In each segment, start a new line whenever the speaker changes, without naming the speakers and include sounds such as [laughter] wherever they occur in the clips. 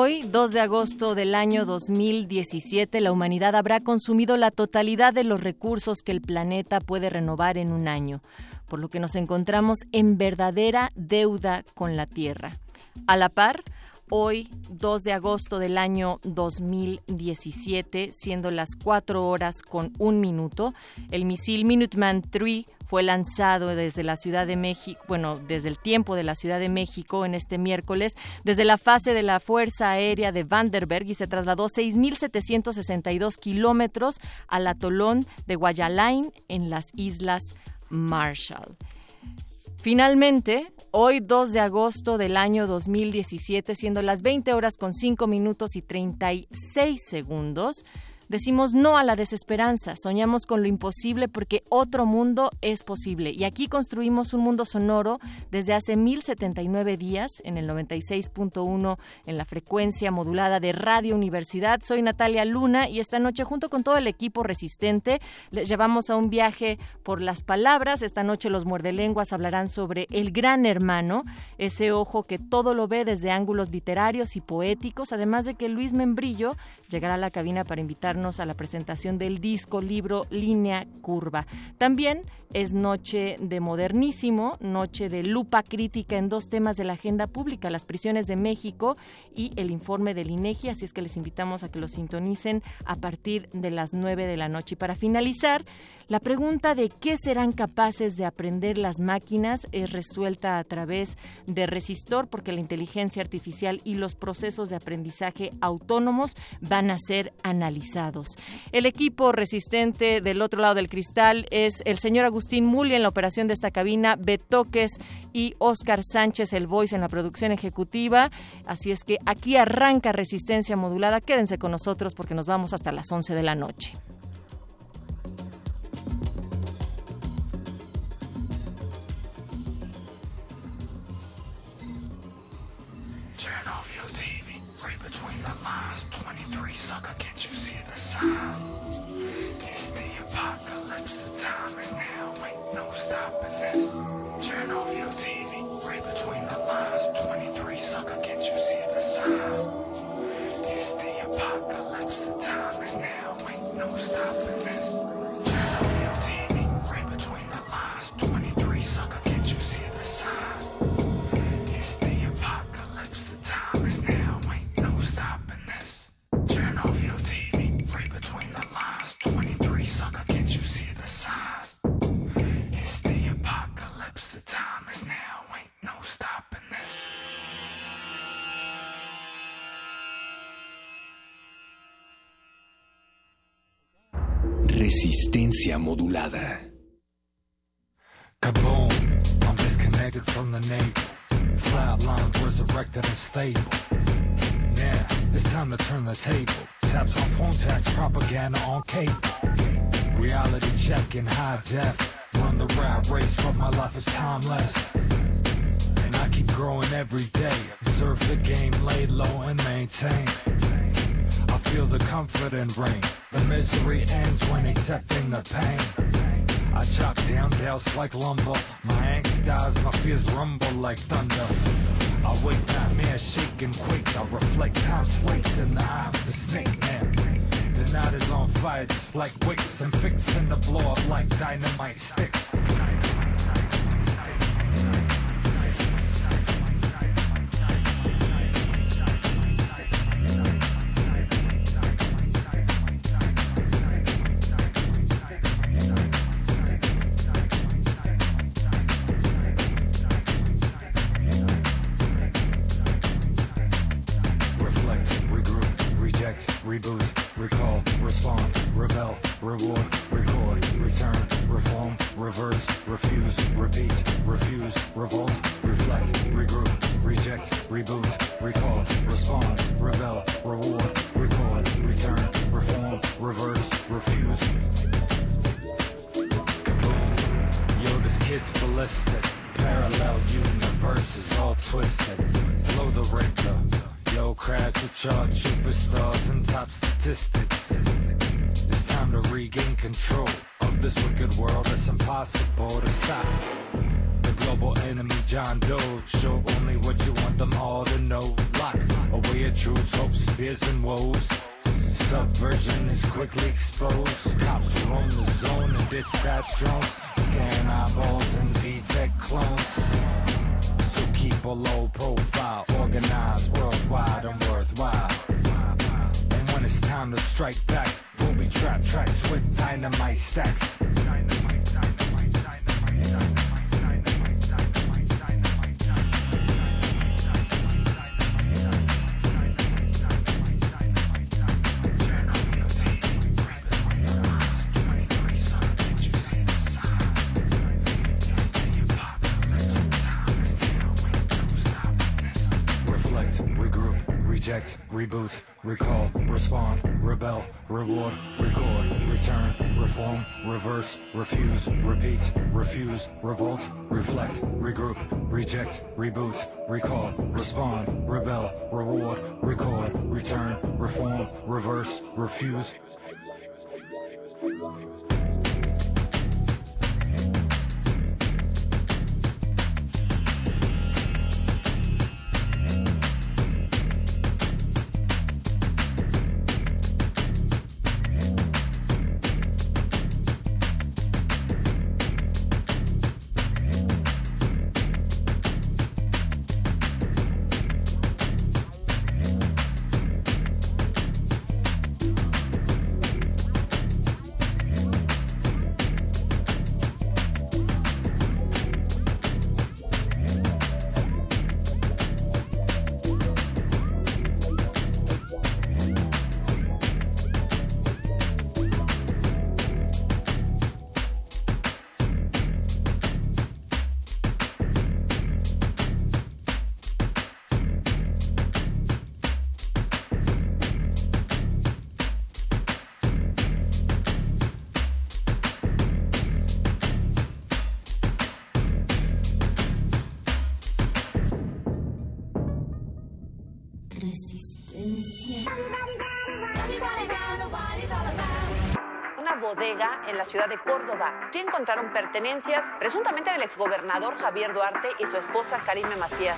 Hoy, 2 de agosto del año 2017, la humanidad habrá consumido la totalidad de los recursos que el planeta puede renovar en un año, por lo que nos encontramos en verdadera deuda con la Tierra. A la par, hoy, 2 de agosto del año 2017, siendo las 4 horas con un minuto, el misil Minuteman III fue lanzado desde la Ciudad de México, bueno, desde el tiempo de la Ciudad de México en este miércoles, desde la fase de la Fuerza Aérea de Vandenberg y se trasladó 6.762 kilómetros al atolón de Guayalain en las Islas Marshall. Finalmente, hoy 2 de agosto del año 2017, siendo las 20 horas con 5 minutos y 36 segundos, Decimos no a la desesperanza, soñamos con lo imposible porque otro mundo es posible. Y aquí construimos un mundo sonoro desde hace 1079 días en el 96.1 en la frecuencia modulada de Radio Universidad. Soy Natalia Luna y esta noche junto con todo el equipo resistente les llevamos a un viaje por las palabras. Esta noche los muerdelenguas hablarán sobre el gran hermano, ese ojo que todo lo ve desde ángulos literarios y poéticos, además de que Luis Membrillo llegará a la cabina para invitarnos a la presentación del disco libro Línea Curva. También es noche de modernísimo, noche de lupa crítica en dos temas de la agenda pública, las prisiones de México y el informe del INEGI, así es que les invitamos a que lo sintonicen a partir de las nueve de la noche. Y para finalizar, la pregunta de qué serán capaces de aprender las máquinas es resuelta a través de Resistor porque la inteligencia artificial y los procesos de aprendizaje autónomos van a ser analizados. El equipo resistente del otro lado del cristal es el señor Agustín Muli en la operación de esta cabina, Betoques y Oscar Sánchez, el voice en la producción ejecutiva. Así es que aquí arranca Resistencia Modulada. Quédense con nosotros porque nos vamos hasta las 11 de la noche.
Turn off your TV, between the lines. 23 sucker, can't you see the? It's the apocalypse, the time is now, no stopping this. Turn off your TV, read between the lines. 23 sucker, can't you see the signs? It's the apocalypse, the time is now, ain't no stopping this.
Resistencia modulada.
Kaboom! I'm disconnected from the navel. Flatline resurrected and stable. Yeah, it's time to turn the table. Taps on phone tax, propaganda on cable. Reality check in high def. Run the rat race, but my life is timeless. And I keep growing every day. Observe the game, lay low and maintain. Feel the comfort and rain. The misery ends when accepting the pain. I chop down dales like lumber. My angst dies, my fears rumble like thunder. I wake nightmares, shake and quake. I reflect time slates in the eye of the snake man. The night is on fire just like wicks. I'm fixing to blow up like dynamite sticks.
revolt, reflect, regroup, reject, reboot, recall, respond, rebel, reward, record, return, reform, reverse, refuse. Kaboom. Yo, this kid's ballistic. Parallel universes all twisted. Blow the Richter. Yo, crash with charge. Refuse, revolt, reflect, regroup, reject, reboot, recall, respond, rebel, reward, record, return, reform, reverse, refuse.
Presuntamente del exgobernador Javier Duarte y su esposa Karime Macías.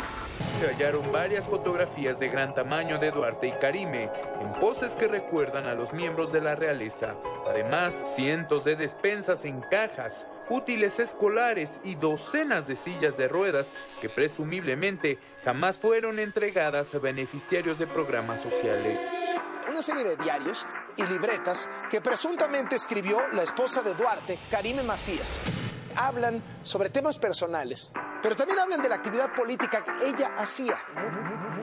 Se hallaron varias fotografías de gran tamaño de Duarte y Karime, en poses que recuerdan a los miembros de la realeza. Además, cientos de despensas en cajas, útiles escolares y docenas de sillas de ruedas que presumiblemente jamás fueron entregadas a beneficiarios de programas sociales.
Una serie de diarios y libretas que presuntamente escribió la esposa de Duarte, Karime Macías. Hablan sobre temas personales, pero también hablan de la actividad política que ella hacía.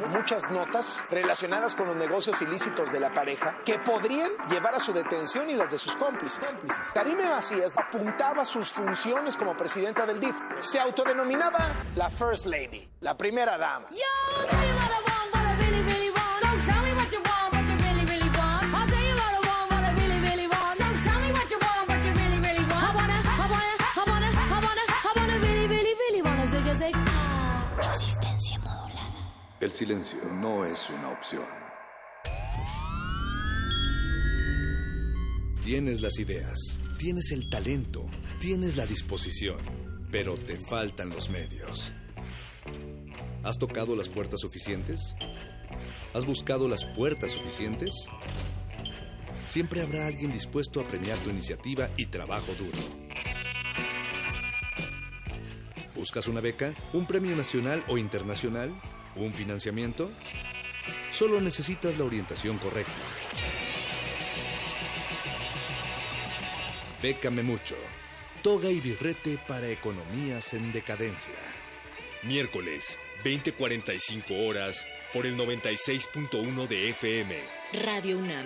Muchas notas relacionadas con los negocios ilícitos de la pareja que podrían llevar a su detención y las de sus cómplices. Karime Macías apuntaba sus funciones como presidenta del DIF. Se autodenominaba la First Lady, la primera dama.
Resistencia
El silencio no es una opción. Tienes las ideas, tienes el talento, tienes la disposición, pero te faltan los medios. ¿Has tocado las puertas suficientes? ¿Has buscado las puertas suficientes? Siempre habrá alguien dispuesto a premiar tu iniciativa y trabajo duro. ¿Buscas una beca? ¿Un premio nacional o internacional? ¿Un financiamiento? Solo necesitas la orientación correcta. Bécame mucho. Toga y birrete para economías en decadencia.
Miércoles, 20:45 horas, por el 96.1 de FM.
Radio UNAM.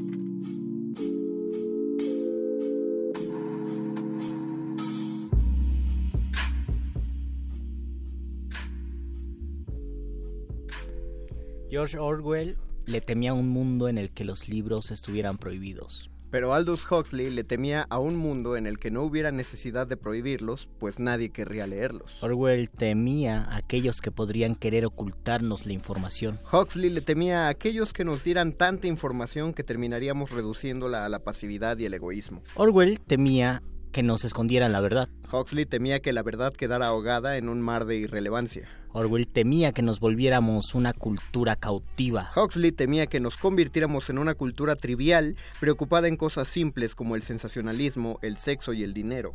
George Orwell le temía un mundo en el que los libros estuvieran prohibidos.
Pero Aldous Huxley le temía a un mundo en el que no hubiera necesidad de prohibirlos, pues nadie querría leerlos.
Orwell temía a aquellos que podrían querer ocultarnos la información.
Huxley le temía a aquellos que nos dieran tanta información que terminaríamos reduciéndola a la pasividad y el egoísmo.
Orwell temía que nos escondieran la verdad.
Huxley temía que la verdad quedara ahogada en un mar de irrelevancia.
Orwell temía que nos volviéramos una cultura cautiva.
Huxley temía que nos convirtiéramos en una cultura trivial, preocupada en cosas simples como el sensacionalismo, el sexo y el dinero.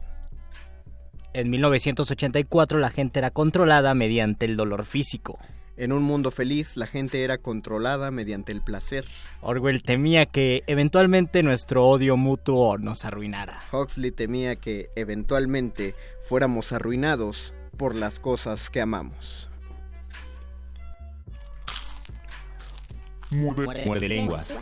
En 1984 la gente era controlada mediante el dolor físico.
En un mundo feliz, la gente era controlada mediante el placer.
Orwell temía que eventualmente nuestro odio mutuo nos arruinara.
Huxley temía que eventualmente fuéramos arruinados por las cosas que amamos.
Muerde, Muerde lenguas.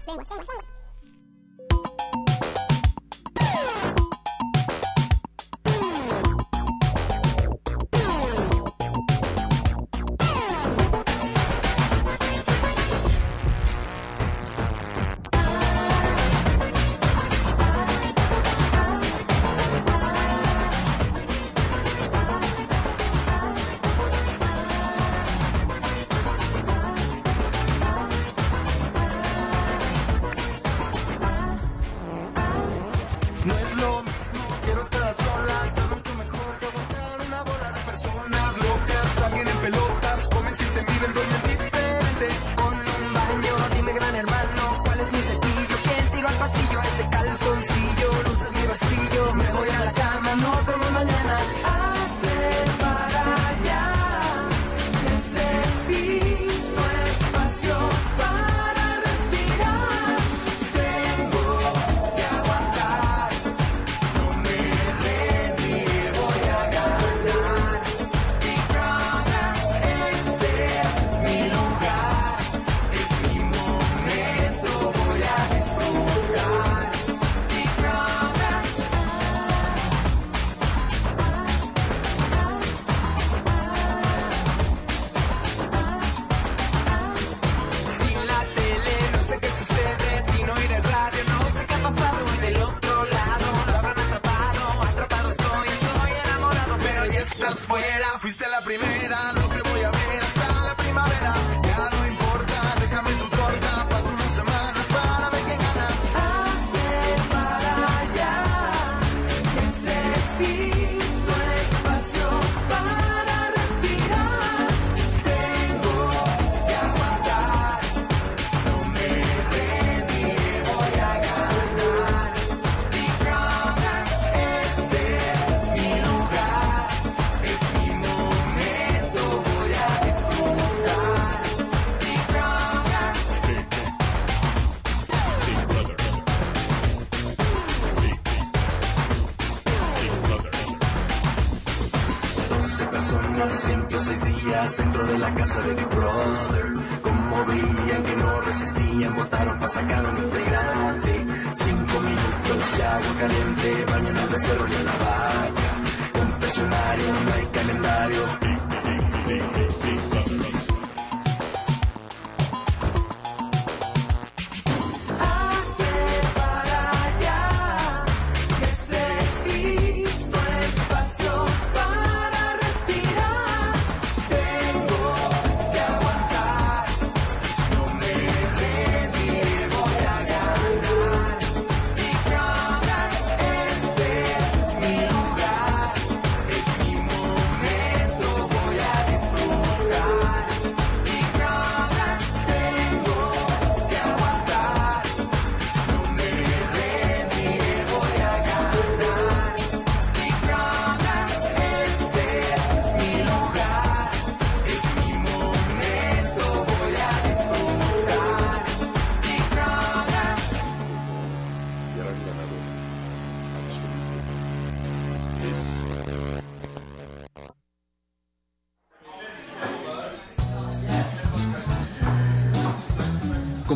Dentro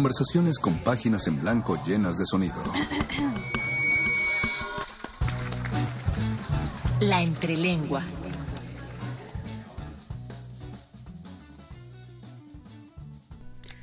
conversaciones con páginas en blanco llenas de sonido.
La entrelengua.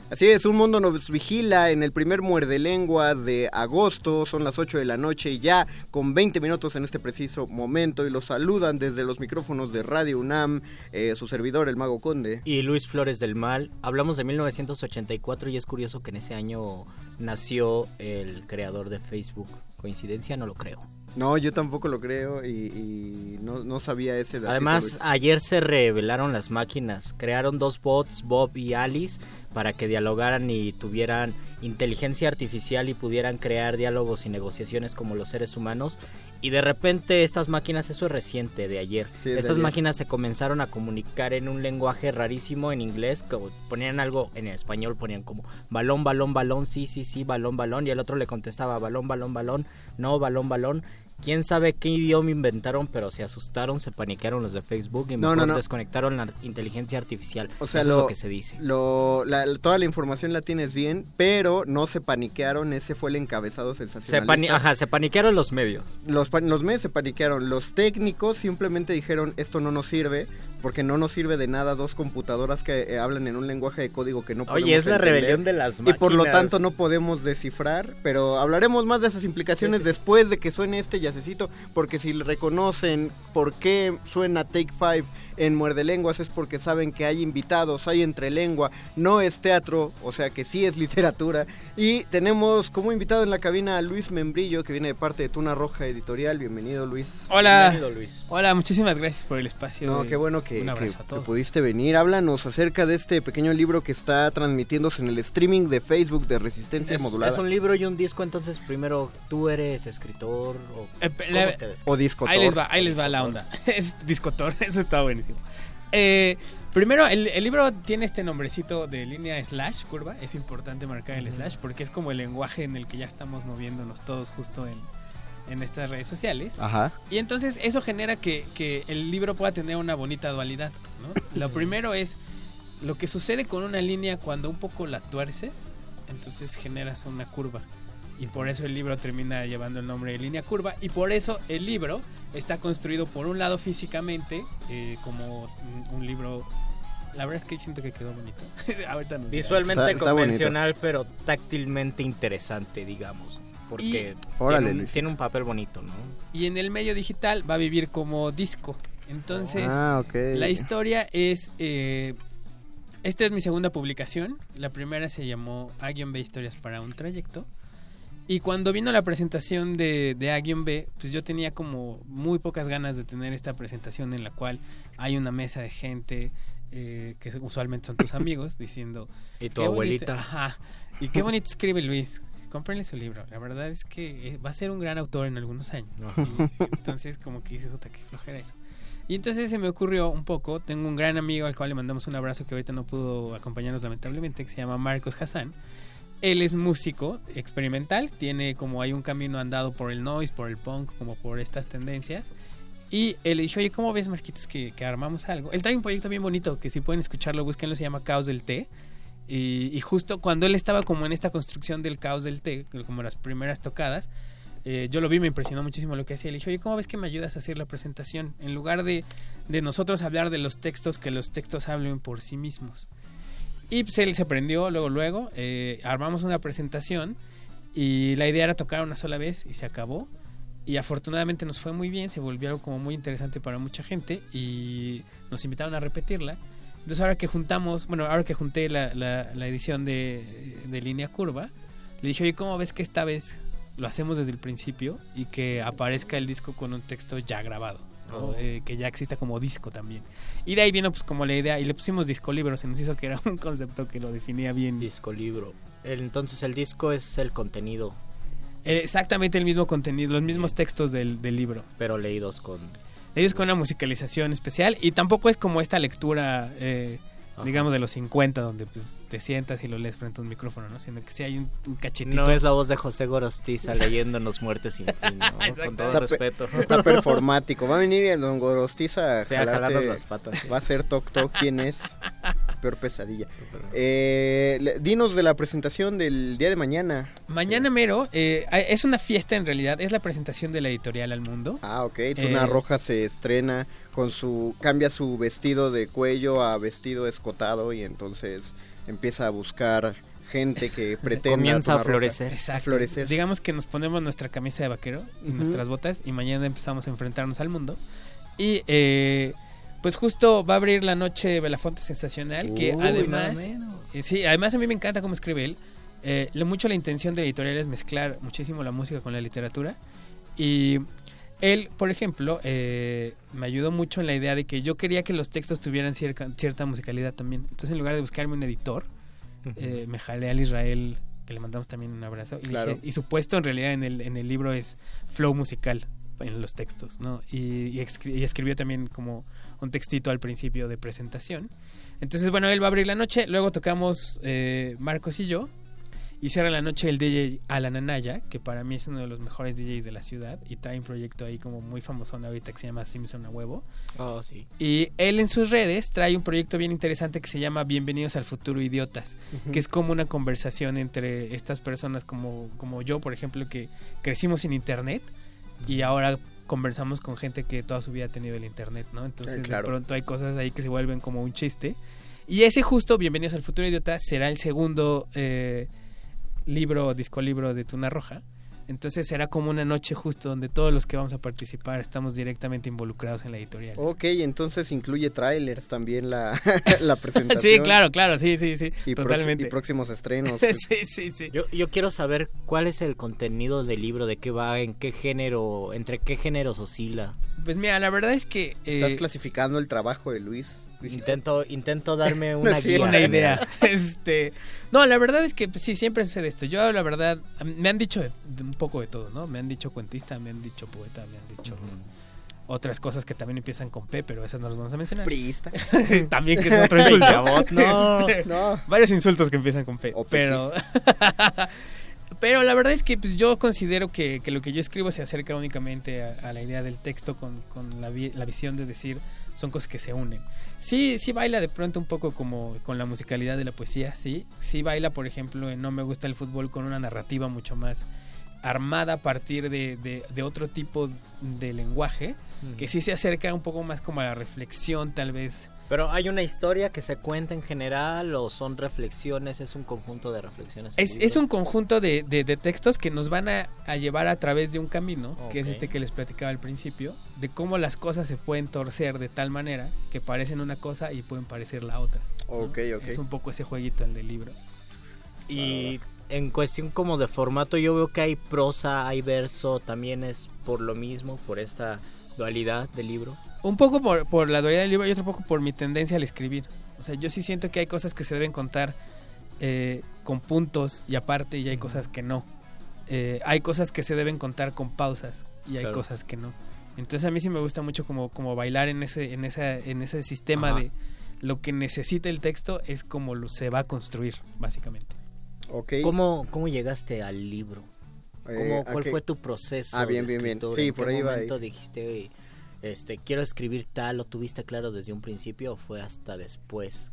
Así es, un mundo nos vigila en el primer muerde lengua de agosto, son las 8 de la noche y ya con 20 minutos en este preciso momento y los saludan desde los micrófonos de Radio UNAM, eh, su servidor, el Mago Conde.
Y Luis Flores del Mal. Hablamos de 1984 y es curioso que en ese año nació el creador de Facebook. ¿Coincidencia? No lo creo.
No, yo tampoco lo creo y, y no, no sabía ese dato.
Además, ayer se revelaron las máquinas. Crearon dos bots, Bob y Alice, para que dialogaran y tuvieran inteligencia artificial y pudieran crear diálogos y negociaciones como los seres humanos. Y de repente estas máquinas, eso es reciente, de ayer.
Sí,
estas
ayer.
máquinas se comenzaron a comunicar en un lenguaje rarísimo en inglés, como ponían algo en español, ponían como balón, balón, balón, sí, sí, sí, balón, balón, y el otro le contestaba balón, balón, balón, no, balón, balón. Quién sabe qué idioma inventaron, pero se asustaron, se paniquearon los de Facebook y
No,
mejor
no, no.
desconectaron la inteligencia artificial.
O sea,
Eso
lo,
es lo que se dice.
lo- la- toda la información la tienes bien, pero no se paniquearon, ese fue el encabezado
Se,
sensacionalista.
pani- ajá, se paniquearon los medios.
Los, los medios se paniquearon, los técnicos simplemente dijeron esto no nos sirve, porque no nos sirve de nada dos computadoras que eh, hablan en un lenguaje de código que no podemos
Oye, es la
entender,
rebelión de las
Y por lo
máquinas.
tanto no podemos descifrar, pero hablaremos más de esas implicaciones después de que suene este yacecito, porque si reconocen por qué suena Take Five en Muerde Lenguas es porque saben que hay invitados, hay entre lengua, no es teatro, o sea que sí es [laughs] literatura. Y tenemos como invitado en la cabina a Luis Membrillo, que viene de parte de Tuna Roja Editorial. Bienvenido, Luis.
Hola.
Bienvenido, Luis.
Hola, muchísimas gracias por el espacio.
No, qué bueno que, pudiste venir. Háblanos acerca de este pequeño libro que está transmitiéndose en el streaming de Facebook de Resistencia
Es,
Modulada.
es un libro y un disco, entonces primero tú eres escritor o
Eh,
¿cómo
la-
te describes?
O disco
Ahí les va, ahí les va la onda. [laughs] es discotor, [laughs] eso está buenísimo. Eh, primero, el, el libro tiene este nombrecito de línea slash, curva. Es importante marcar el slash porque es como el lenguaje en el que ya estamos moviéndonos todos justo en, en estas redes sociales.
Ajá.
Y entonces eso genera que, que el libro pueda tener una bonita dualidad. ¿no? Lo primero es lo que sucede con una línea cuando un poco la tuerces, entonces generas una curva. Y por eso el libro termina llevando el nombre de línea curva. Y por eso el libro está construido por un lado físicamente eh, como un, un libro... La verdad es que siento que quedó bonito. [laughs] Ahorita nos.
Visualmente
Está- está
convencional, pero táctilmente interesante, digamos. Porque
Órale,
tiene, un,
Luis.
tiene un papel bonito, ¿no?
Y en el medio digital va a vivir como disco. Entonces,
Ah,
la historia es... eh, esta es mi segunda publicación. La primera se llamó A-B Historias para un trayecto. Y cuando vino la presentación de, de A-B, pues yo tenía como muy pocas ganas de tener esta presentación en la cual hay una mesa de gente eh, que usualmente son tus [laughs] amigos diciendo...
Y tu
"Qué bonito-
abuelita.
Ajá. Y qué bonito escribe Luis. Cómprenle su libro. La verdad es que eh, va a ser un gran autor en algunos años. Y entonces como que dices, puta, qué flojera eso. Y entonces se me ocurrió un poco, tengo un gran amigo al cual le mandamos un abrazo que ahorita no pudo acompañarnos lamentablemente, que se llama Marcos Hassan. Él es músico experimental, tiene como hay un camino andado por el noise, por el punk, como por estas tendencias. Y él le dijo, oye, ¿cómo ves, Marquitos, que, armamos algo? Él trae un proyecto bien bonito, que si pueden escucharlo, búsquenlo, se llama Caos del Té. Y, y justo cuando él estaba como en esta construcción del Caos del Té, como las primeras tocadas, eh, yo lo vi, me impresionó muchísimo lo que hacía. Le dije, oye, ¿cómo ves que me ayudas a hacer la presentación? En lugar de, de nosotros hablar de los textos, que los textos hablen por sí mismos. Y pues se prendió luego, luego, eh, armamos una presentación y la idea era tocar una sola vez y se acabó. Y afortunadamente nos fue muy bien, se volvió algo como muy interesante para mucha gente y nos invitaron a repetirla. Entonces ahora que juntamos, bueno, ahora que junté la, la- la edición de, de línea curva, le dije, oye, ¿cómo ves que esta vez lo hacemos desde el principio y que aparezca el disco con un texto ya grabado?
Oh.
Eh, que ya exista como disco también. Y de ahí vino pues como la idea, y le pusimos disco libro, se nos hizo que era un concepto que lo definía bien.
Disco libro. Entonces el disco es el contenido,
Eh, exactamente el mismo contenido, los mismos textos del, del libro.
pero leídos con...
Ellos con una musicalización especial y tampoco es como esta lectura, eh, digamos, de los 50, donde pues, te sientas y lo lees frente a un micrófono, ¿no? Sino que sí hay un, un cachetito.
No es la voz de José Gorostiza leyéndonos Muertes sin fin, ¿no? [laughs] Con todo
Está, pe-
respeto.
está [laughs] performático. Va a venir el Don Gorostiza a
Sí, a
jalarte-
jalarnos las patas.
Va a ser Toc Toc quién es. [laughs] peor pesadilla. Eh, dinos de la presentación del día de mañana.
Mañana mero eh, es una fiesta en realidad, es la presentación de la editorial al mundo.
Ah, ok. Tuna
Eh,
Roja se estrena con su... Cambia su vestido de cuello a vestido escotado y entonces empieza a buscar gente que [laughs] pretende...
Comienza a florecer.
Exacto.
florecer.
Digamos que nos ponemos nuestra camisa de vaquero y nuestras botas y mañana empezamos a enfrentarnos al mundo. Y eh, pues justo va a abrir la noche Belafonte Sensacional, que además... eh, sí, además a mí me encanta cómo escribe él. Eh, lo mucho la intención de la editorial es mezclar muchísimo la música con la literatura. Y él, por ejemplo, eh, me ayudó mucho en la idea de que yo quería que los textos tuvieran cierta, cierta musicalidad también. Entonces, en lugar de buscarme un editor, eh, me jalé al Israel, que le mandamos también un abrazo. Y,
Claro.
dije- y su puesto en realidad en el, en el libro es flow musical en los textos, ¿no? Y, y escri- y escribió también como un textito al principio de presentación. Entonces, bueno, él va a abrir la noche, luego tocamos eh, Marcos y yo, y cierra la noche el DJ Alan Anaya, que para mí es uno de los mejores DJs de la ciudad, y trae un proyecto ahí como muy famoso ahorita que se llama Simpson a huevo.
Oh, sí.
Y él en sus redes trae un proyecto bien interesante que se llama Bienvenidos al futuro idiotas, que es como una conversación entre estas personas como, como yo, por ejemplo, que crecimos sin internet y ahora conversamos con gente que toda su vida ha tenido el internet, ¿no? Entonces
claro.
de pronto hay cosas ahí que se vuelven como un chiste. Y ese justo, Bienvenidos al futuro idiota, será el segundo eh, libro, disco libro de Tuna Roja. Entonces será como una noche justo donde todos los que vamos a participar estamos directamente involucrados en la editorial.
Ok, entonces incluye trailers también la, [laughs] la [laughs] presentación.
Sí, claro, claro, sí, sí, sí,
Y,
totalmente.
y próximos estrenos. [laughs]
sí, sí, sí.
Yo, yo quiero saber cuál es el contenido del libro, de qué va, en qué género, entre qué géneros oscila.
Pues mira, la verdad es que... eh,
Estás clasificando el trabajo de Luis.
Intento, intento darme [laughs] una
cierto.
guía.
una idea. este, no, la verdad es que pues, sí, siempre sucede esto. Yo, la verdad, me han dicho de- de un poco de todo, ¿no? Me han dicho cuentista, me han dicho poeta, me han dicho otras cosas que también empiezan con P, pero esas no las vamos a mencionar.
Priista. [laughs]
también que es otro [laughs] insulto.
No.
Este,
No.
Varios insultos que empiezan con P.
O
pero, pero la verdad es que pues, yo considero que, que lo que yo escribo se acerca únicamente a, a la idea del texto con, con la, vi- la visión de decir son cosas que se unen. Sí, sí baila de pronto un poco como con la musicalidad de la poesía, sí. Sí baila, por ejemplo, en No me gusta el fútbol con una narrativa mucho más armada a partir de, de- de otro tipo de lenguaje, que sí se acerca un poco más como a la reflexión tal vez.
Pero hay una historia que se cuenta en general o son reflexiones, es un conjunto de reflexiones.
Es, es un conjunto de, de- de textos que nos van a, a llevar a través de un camino, que es
Ok.
este que les platicaba al principio, de cómo las cosas se pueden torcer de tal manera que parecen una cosa y pueden parecer la otra. ¿no?
Ok, ok.
Es un poco ese jueguito el del libro.
Y en cuestión como de formato, yo veo que hay prosa, hay verso, también es por lo mismo, por esta dualidad del libro.
Un poco por, por la dualidad del libro y otro poco por mi tendencia al escribir. O sea, yo sí siento que hay cosas que se deben contar eh, con puntos y aparte y hay cosas que no. Eh, hay cosas que se deben contar con pausas y hay
Claro.
cosas que no. Entonces a mí sí me gusta mucho como, como bailar en ese, en, esa, en ese sistema
Ajá.
de lo que necesita el texto es como lo, se va a construir, básicamente.
¿Cómo, ¿Cómo llegaste al libro?
Eh,
¿Cómo,
¿a
¿Cuál fue tu proceso?
Ah, bien,
de
bien, bien.
escritura?
Sí,
¿En
por
qué
ahí va ahí.
momento dijiste, este, quiero escribir tal, ¿lo tuviste claro desde un principio o fue hasta después?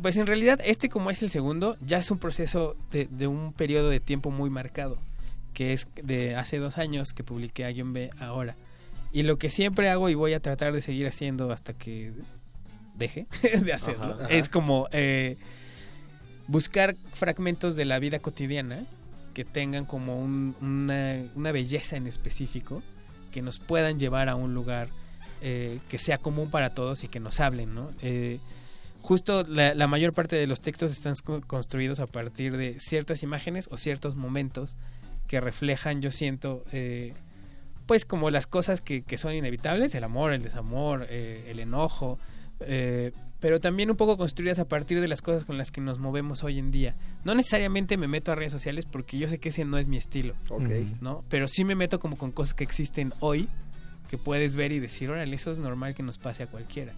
Pues en realidad este como es el segundo, ya es un proceso de, de un periodo de tiempo muy marcado, que es de hace dos años que publiqué a guion B ahora. Y lo que siempre hago y voy a tratar de seguir haciendo hasta que deje [laughs] de hacerlo,
Ajá.
es como eh, buscar fragmentos de la vida cotidiana que tengan como un- una, belleza en específico, que nos puedan llevar a un lugar eh, que sea común para todos y que nos hablen, ¿no? Eh, justo la, mayor parte de los textos están co- construidos a partir de ciertas imágenes o ciertos momentos que reflejan, yo siento, eh, pues como las cosas que, son inevitables, el amor, el desamor, el enojo, pero también un poco construidas a partir de las cosas con las que nos movemos hoy en día. No necesariamente me meto a redes sociales porque yo sé que ese no es mi estilo,
Ok.
¿no? Pero sí me meto como con cosas que existen hoy que puedes ver y decir, órale, eso es normal que nos pase a cualquiera.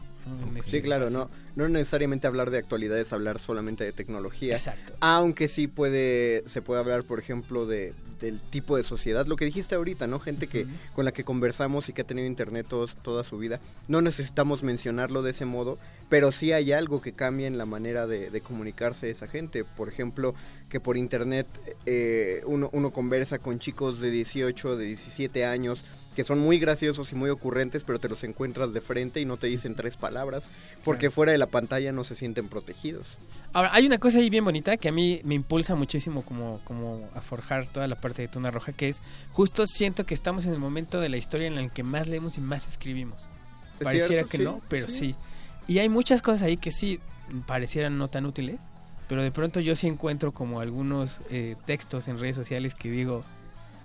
este
Sí, claro, no, no necesariamente hablar de actualidades, hablar solamente de tecnología.
Exacto.
Aunque sí puede, se puede hablar, por ejemplo, de del tipo de sociedad. Lo que dijiste ahorita, ¿no? Gente que con la que conversamos y que ha tenido internet todos- toda su vida. No necesitamos mencionarlo de ese modo, pero sí hay algo que cambia en la manera de, de comunicarse esa gente. Por ejemplo, que por internet eh, uno, uno conversa con chicos de 18, de 17 años que son muy graciosos y muy ocurrentes, pero te los encuentras de frente y no te dicen tres palabras, porque fuera de la pantalla no se sienten protegidos.
Ahora, hay una cosa ahí bien bonita que a mí me impulsa muchísimo como, como a forjar toda la parte de Tuna Roja, que es justo siento que estamos en el momento de la historia en el que más leemos y más escribimos.
Es
Pareciera
cierto,
que
sí,
no, pero
sí.
sí. Y hay muchas cosas ahí que sí parecieran no tan útiles, pero de pronto yo sí encuentro como algunos eh, textos en redes sociales que digo,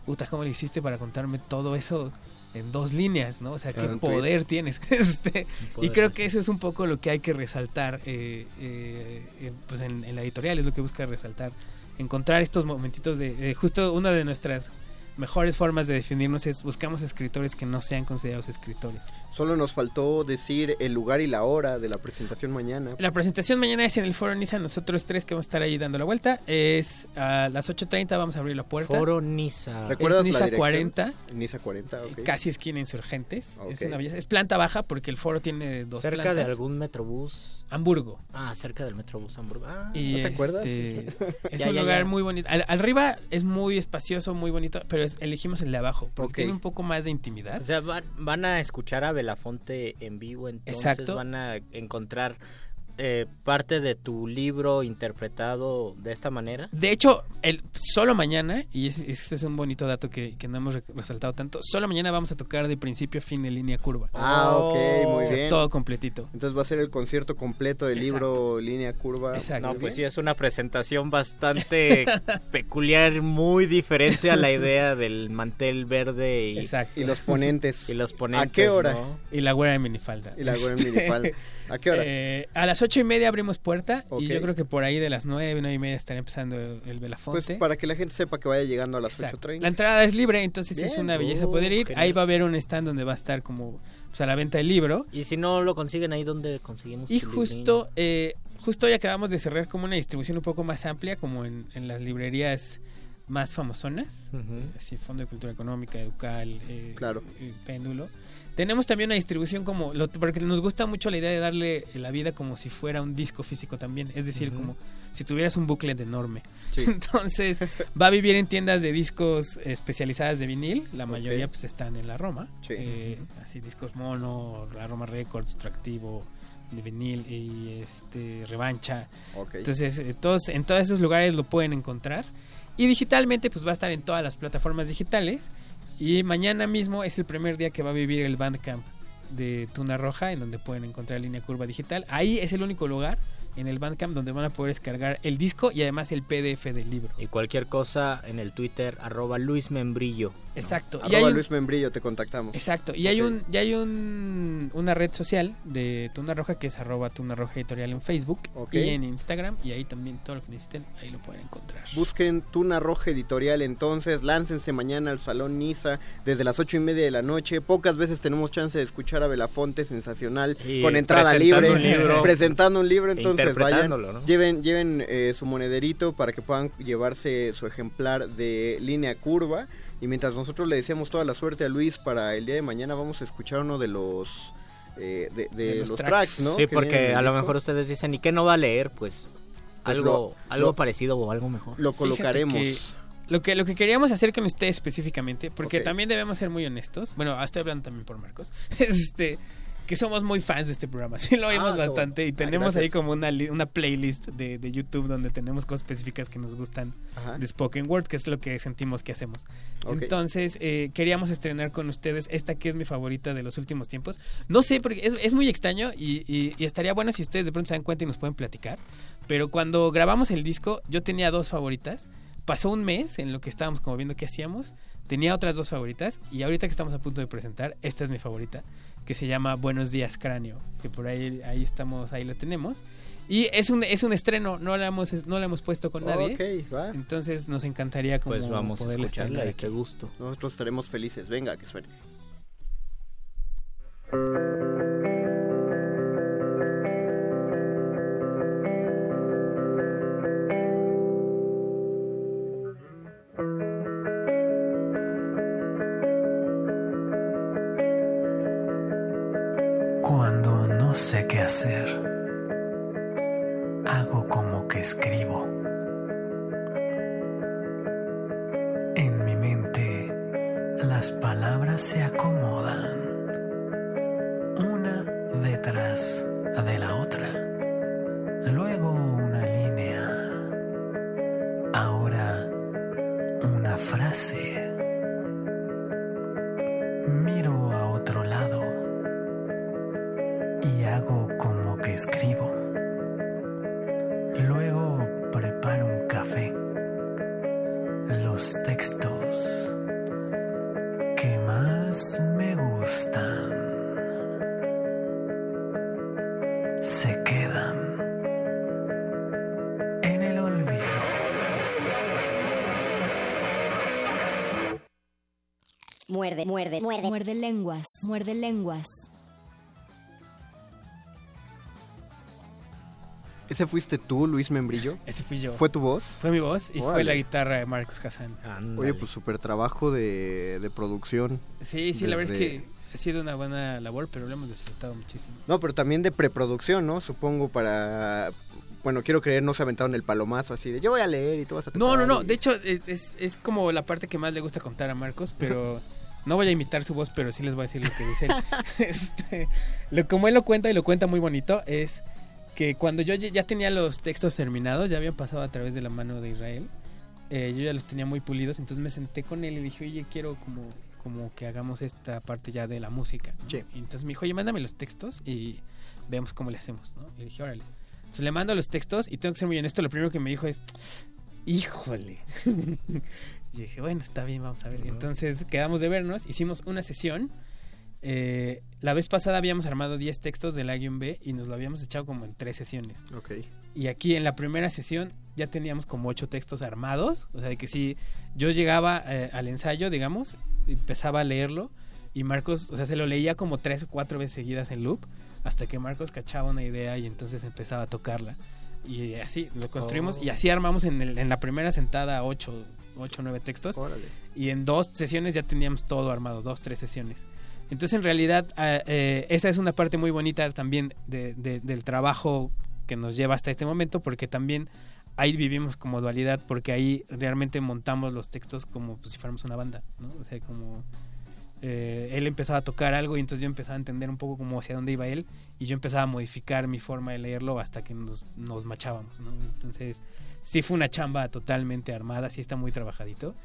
puta, ¿cómo le hiciste para contarme todo eso en dos líneas, no? O sea,
Claro,
qué poder tienes. [laughs] Este, y creo que eso es un poco lo que hay que resaltar, eh, eh, pues en, en la editorial es lo que busca resaltar, encontrar estos momentitos de, eh, justo una de nuestras mejores formas de definirnos es buscamos escritores que no sean considerados escritores.
Solo nos faltó decir el lugar y la hora de la presentación mañana.
La presentación mañana es en el Foro Niza, nosotros tres que vamos a estar ahí dando la vuelta. Es a las 8.30 vamos a abrir la puerta.
Foro Niza.
¿Recuerdas
es
la
Niza
dirección?
40,
Niza 40, ok.
casi esquina Insurgentes. Es una belleza. Es planta baja porque el foro tiene dos
Cerca
plantas.
de algún metrobús.
Hamburgo.
Ah, cerca del metrobús Hamburgo. Ah,
Y
¿No te acuerdas?
este, [laughs] es
Ya,
un
ya,
lugar
ya.
muy bonito. Al, arriba es muy espacioso, muy bonito, pero es- elegimos el de abajo porque tiene un poco más de intimidad.
O sea, van, van a escuchar a Belafonte en vivo, entonces
Exacto.
van a encontrar eh, parte de tu libro interpretado de esta manera.
De hecho, el solo mañana, y es- este es un bonito dato que, que no hemos re- resaltado tanto, solo mañana vamos a tocar de principio a fin en línea curva.
Ah, ok, muy bien.
Todo completito.
Entonces va a ser el concierto completo del libro Línea Curva.
Exacto.
No, pues sí, es una presentación bastante [laughs] peculiar, muy diferente a la idea del mantel verde y,
Exacto.
Y los ponentes. [laughs]
y los ponentes.
¿A qué hora?
¿no?
Y la güera de minifalda.
Y la güera
Este,
minifalda. [laughs] ¿A qué hora?
eh, a las ocho y media abrimos puerta
Ok.
y yo creo que por ahí de las nueve, nueve y media estará empezando el, el Belafonte.
Pues para que la gente sepa que vaya llegando a las
Exacto.
8.30.
La entrada es libre, entonces es
Bien.
una belleza
Oh,
poder ir.
genial.
Ahí va a haber un stand donde va a estar como pues, a la venta del libro.
Y si no lo consiguen ahí donde conseguimos
Y justo, eh, justo hoy acabamos de cerrar como una distribución un poco más amplia, como en, en las librerías más famosonas,
librín. Ujú.
así Fondo de Cultura Económica, Educal, eh,
Claro.
Péndulo. Tenemos también una distribución como, lo- porque nos gusta mucho la idea de darle la vida como si fuera un disco físico también, es decir,
Ujú.
como si tuvieras un booklet enorme.
Sí. [laughs]
Entonces, va a vivir en tiendas de discos especializadas de vinil. La mayoría pues están en la Roma.
Sí.
Eh, así discos mono, la Roma Records, Tractivo, de vinil y este Revancha.
Ok.
Entonces, eh, todos en todos esos lugares lo pueden encontrar. Y digitalmente pues va a estar en todas las plataformas digitales. Y mañana mismo es el primer día que va a vivir el Bandcamp de Tuna Roja, en donde pueden encontrar línea curva digital. Ahí es el único lugar en el Bandcamp donde van a poder descargar el disco y además el PDF del libro.
Y cualquier cosa en el Twitter, arroba Luis Membrillo.
Exacto. Y
Arroba
hay un-
Luis Membrillo, te contactamos.
Exacto. Y hay un, ya hay un una red social de Tuna Roja que es arroba Tuna Roja Editorial en Facebook
Ok.
y en Instagram. Y ahí también todo lo que necesiten, ahí lo pueden encontrar.
Busquen Tuna Roja Editorial entonces, láncense mañana al Salón Niza desde las ocho y media de la noche. Pocas veces tenemos chance de escuchar a Belafonte, sensacional,
Y
con entrada
presentando
libre,
un libro.
presentando un libro, [laughs]
E
lleven, lleven eh, su monederito para que puedan llevarse su ejemplar de línea curva. Y mientras nosotros le deseamos toda la suerte a Luis para el día de mañana, vamos a escuchar uno de los... eh, de, de
De los
los,
tracks.
tracks, ¿no?
Sí, porque a lo mejor ustedes dicen, ¿y qué no va a leer? Pues,
Pues
algo,
lo-
algo
lo-
parecido o algo mejor.
Lo colocaremos.
que Lo que, lo que queríamos hacer con ustedes específicamente, porque también debemos ser muy honestos, bueno, estoy hablando también por Marcos, [laughs] este que somos muy fans de este programa, [laughs] sí lo oímos
Ah,
bastante y
Ah,
tenemos ahí
gracias.
como una, una playlist de, de YouTube donde tenemos cosas específicas que nos gustan
Ajá.
de Spoken Word, que es lo que sentimos que hacemos.
Ok.
Entonces, eh, queríamos estrenar con ustedes esta que es mi favorita de los últimos tiempos. No sé, porque es, es muy extraño y, y- y estaría bueno si ustedes de pronto se dan cuenta y nos pueden platicar. Pero cuando grabamos el disco, yo tenía dos favoritas. Pasó un mes en lo que estábamos como viendo qué hacíamos. Tenía otras dos favoritas y ahorita que estamos a punto de presentar, esta es mi favorita, que se llama Buenos días cráneo, que por ahí ahí estamos, ahí la tenemos. Y es un es un estreno, no la hemos no la hemos puesto con nadie.
Ok, va.
Entonces nos encantaría como
Pues vamos a escucharla y qué gusto.
Nosotros estaremos felices. Venga, que suene.
Sé qué hacer, hago como que escribo. En mi mente, las palabras se acomodan una detrás de la otra.
Muerde,
lenguas, muerde lenguas.
¿Ese fuiste tú, Luis Membrillo?
Ese fui yo.
¿Fue tu voz?
Fue mi voz y fue la guitarra de Marcos Casán.
Oye, pues súper trabajo de, de producción.
Sí, sí, la verdad es que ha sido una buena labor, pero lo hemos disfrutado muchísimo.
No, pero también de preproducción, ¿no? Supongo para... Bueno, quiero creer, no se aventaron el palomazo así de yo voy a leer y tú vas a
No, no, no.
y-
De hecho, es- es como la parte que más le gusta contar a Marcos, pero [laughs] no voy a imitar su voz, pero sí les voy a decir lo que dice él. [laughs] [laughs] Este, lo, como él lo cuenta y lo cuenta muy bonito, es que cuando yo ya tenía los textos terminados, ya habían pasado a través de la mano de Israel, eh, yo ya los tenía muy pulidos, entonces me senté con él y dije, oye, quiero como, como que hagamos esta parte ya de la música. ¿no? Y entonces me dijo, oye, mándame los textos y veamos cómo le hacemos, ¿no? Y le dije, órale. Entonces le mando los textos y tengo que ser muy honesto, lo primero que me dijo es, híjole. [laughs] y dije, bueno, está bien, vamos a ver. Entonces quedamos de vernos, hicimos una sesión. Eh, la vez pasada habíamos armado 10 textos del A-B y nos lo habíamos echado como en tres sesiones.
Ok.
Y aquí en la primera sesión ya teníamos como ocho textos armados. O sea, de que si yo llegaba eh, al ensayo, digamos, empezaba a leerlo y Marcos, o sea, se lo leía como tres o cuatro veces seguidas en loop hasta que Marcos cachaba una idea y entonces empezaba a tocarla. Y así lo construimos
Oh.
y así armamos en, el- en la primera sentada ocho, ocho, nueve textos. Y en dos sesiones ya teníamos todo armado, dos, tres sesiones. Entonces, en realidad, ah, eh, esa es una parte muy bonita también de- de- del trabajo que nos lleva hasta este momento, porque también ahí vivimos como dualidad, porque ahí realmente montamos los textos como pues, si fuéramos una banda, ¿no? O sea, como eh, él empezaba a tocar algo y entonces yo empezaba a entender un poco como hacia dónde iba él y yo empezaba a modificar mi forma de leerlo hasta que nos, nos machábamos, ¿no? Entonces, sí fue una chamba totalmente armada, sí está muy trabajadito.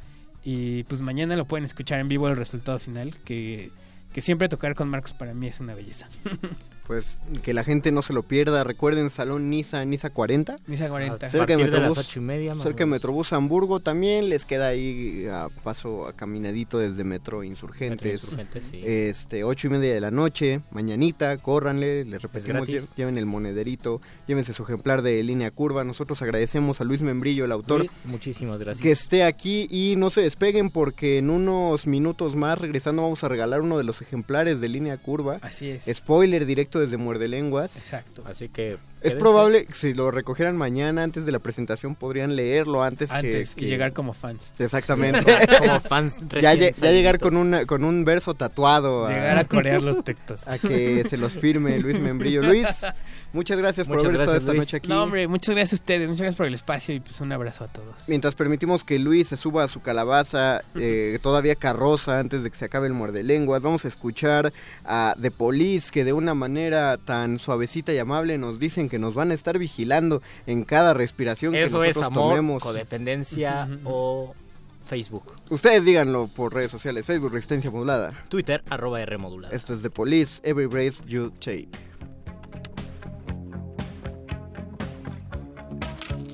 Y pues mañana lo pueden escuchar en vivo el resultado final, que, que siempre tocar con Marcos para mí es una belleza. [laughs]
Pues que la gente no se lo pierda. Recuerden, Salón Niza, Niza 40.
Niza 40.
A
Cerca de
partir de las
Metrobús.
y media,
cerca de. Metrobús Hamburgo también. Les queda ahí a paso a caminadito desde Metro
Metro
Insurgentes.
Insurgentes, sí.
Este, ocho y media de la noche. Mañanita, córranle. Les repetimos, lle- lleven el monederito. Llévense su ejemplar de línea curva. Nosotros agradecemos a Luis Membrillo, el autor.
Luis, muchísimas gracias.
que esté aquí y no se despeguen porque en unos minutos más regresando vamos a regalar uno de los ejemplares de línea curva.
Así es.
Spoiler directo desde Muerde Lenguas.
Exacto.
Así que
Es probable que si lo recogieran mañana antes de la presentación podrían leerlo antes, que-
Antes
que,
y llegar como fans.
Exactamente. [laughs]
Como [laughs] fans
ya, ya llegar con, una, con un verso tatuado.
Llegar a corear los textos.
A que se los firme Luis Membrillo. Luis, [laughs] muchas gracias por haber estado esta
Luis.
noche aquí.
No, hombre, muchas gracias a ustedes, muchas gracias por el espacio y pues un abrazo a todos.
Mientras permitimos que Luis se suba a su calabaza, eh, todavía carroza antes de que se acabe el muerde lenguas, vamos a escuchar a The Police que de una manera tan suavecita y amable nos dicen que nos van a estar vigilando en cada respiración que
Eso
nosotros
es amor,
tomemos.
codependencia o Facebook.
Ustedes díganlo por redes sociales, Facebook Resistencia Modulada.
Twitter, arroba R modulada.
Esto es The Police, Every Breath You Take.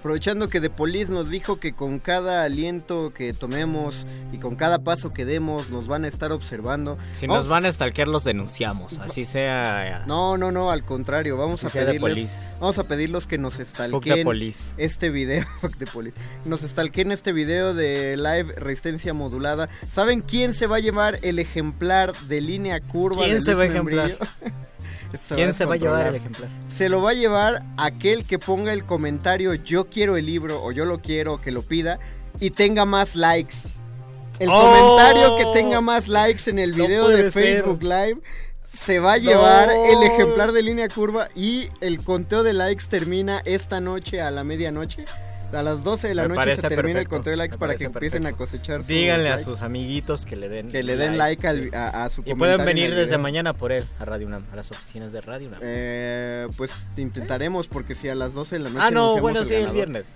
Aprovechando que The Police nos dijo que con cada aliento que tomemos y con cada paso que demos nos van a estar observando.
Si
Vamos-
nos van a stalkear, los denunciamos. Así sea.
No, no, no, al contrario, vamos a
de
pedirles, vamos a pedirlos que nos
police.
este video, [laughs] the police. nos stalkeen este video de live resistencia modulada. ¿Saben quién se va a llevar el ejemplar de línea curva?
¿Quién
de
se va a ejemplar? [laughs]
Se
¿Quién se va a llevar el ejemplar?
Se lo va a llevar aquel que ponga el comentario yo quiero el libro o yo lo quiero, que lo pida y tenga más likes. El
¡Oh!
comentario que tenga más likes en el
No
video de
ser.
Facebook Live se va a llevar
No.
el ejemplar de línea curva y el conteo de likes termina esta noche a la medianoche. A las 12 de la
Me
noche se termina el conteo de likes
me
para que empiecen a cosechar
Díganle a sus amiguitos que le den
Que le den like al- a, a su
Y
comentario
pueden
en
venir
el
desde mañana por él a Radio UNAM, a las oficinas de Radio UNAM.
Eh, pues intentaremos porque si a las 12 de la noche
ah, no, bueno, sí, el viernes.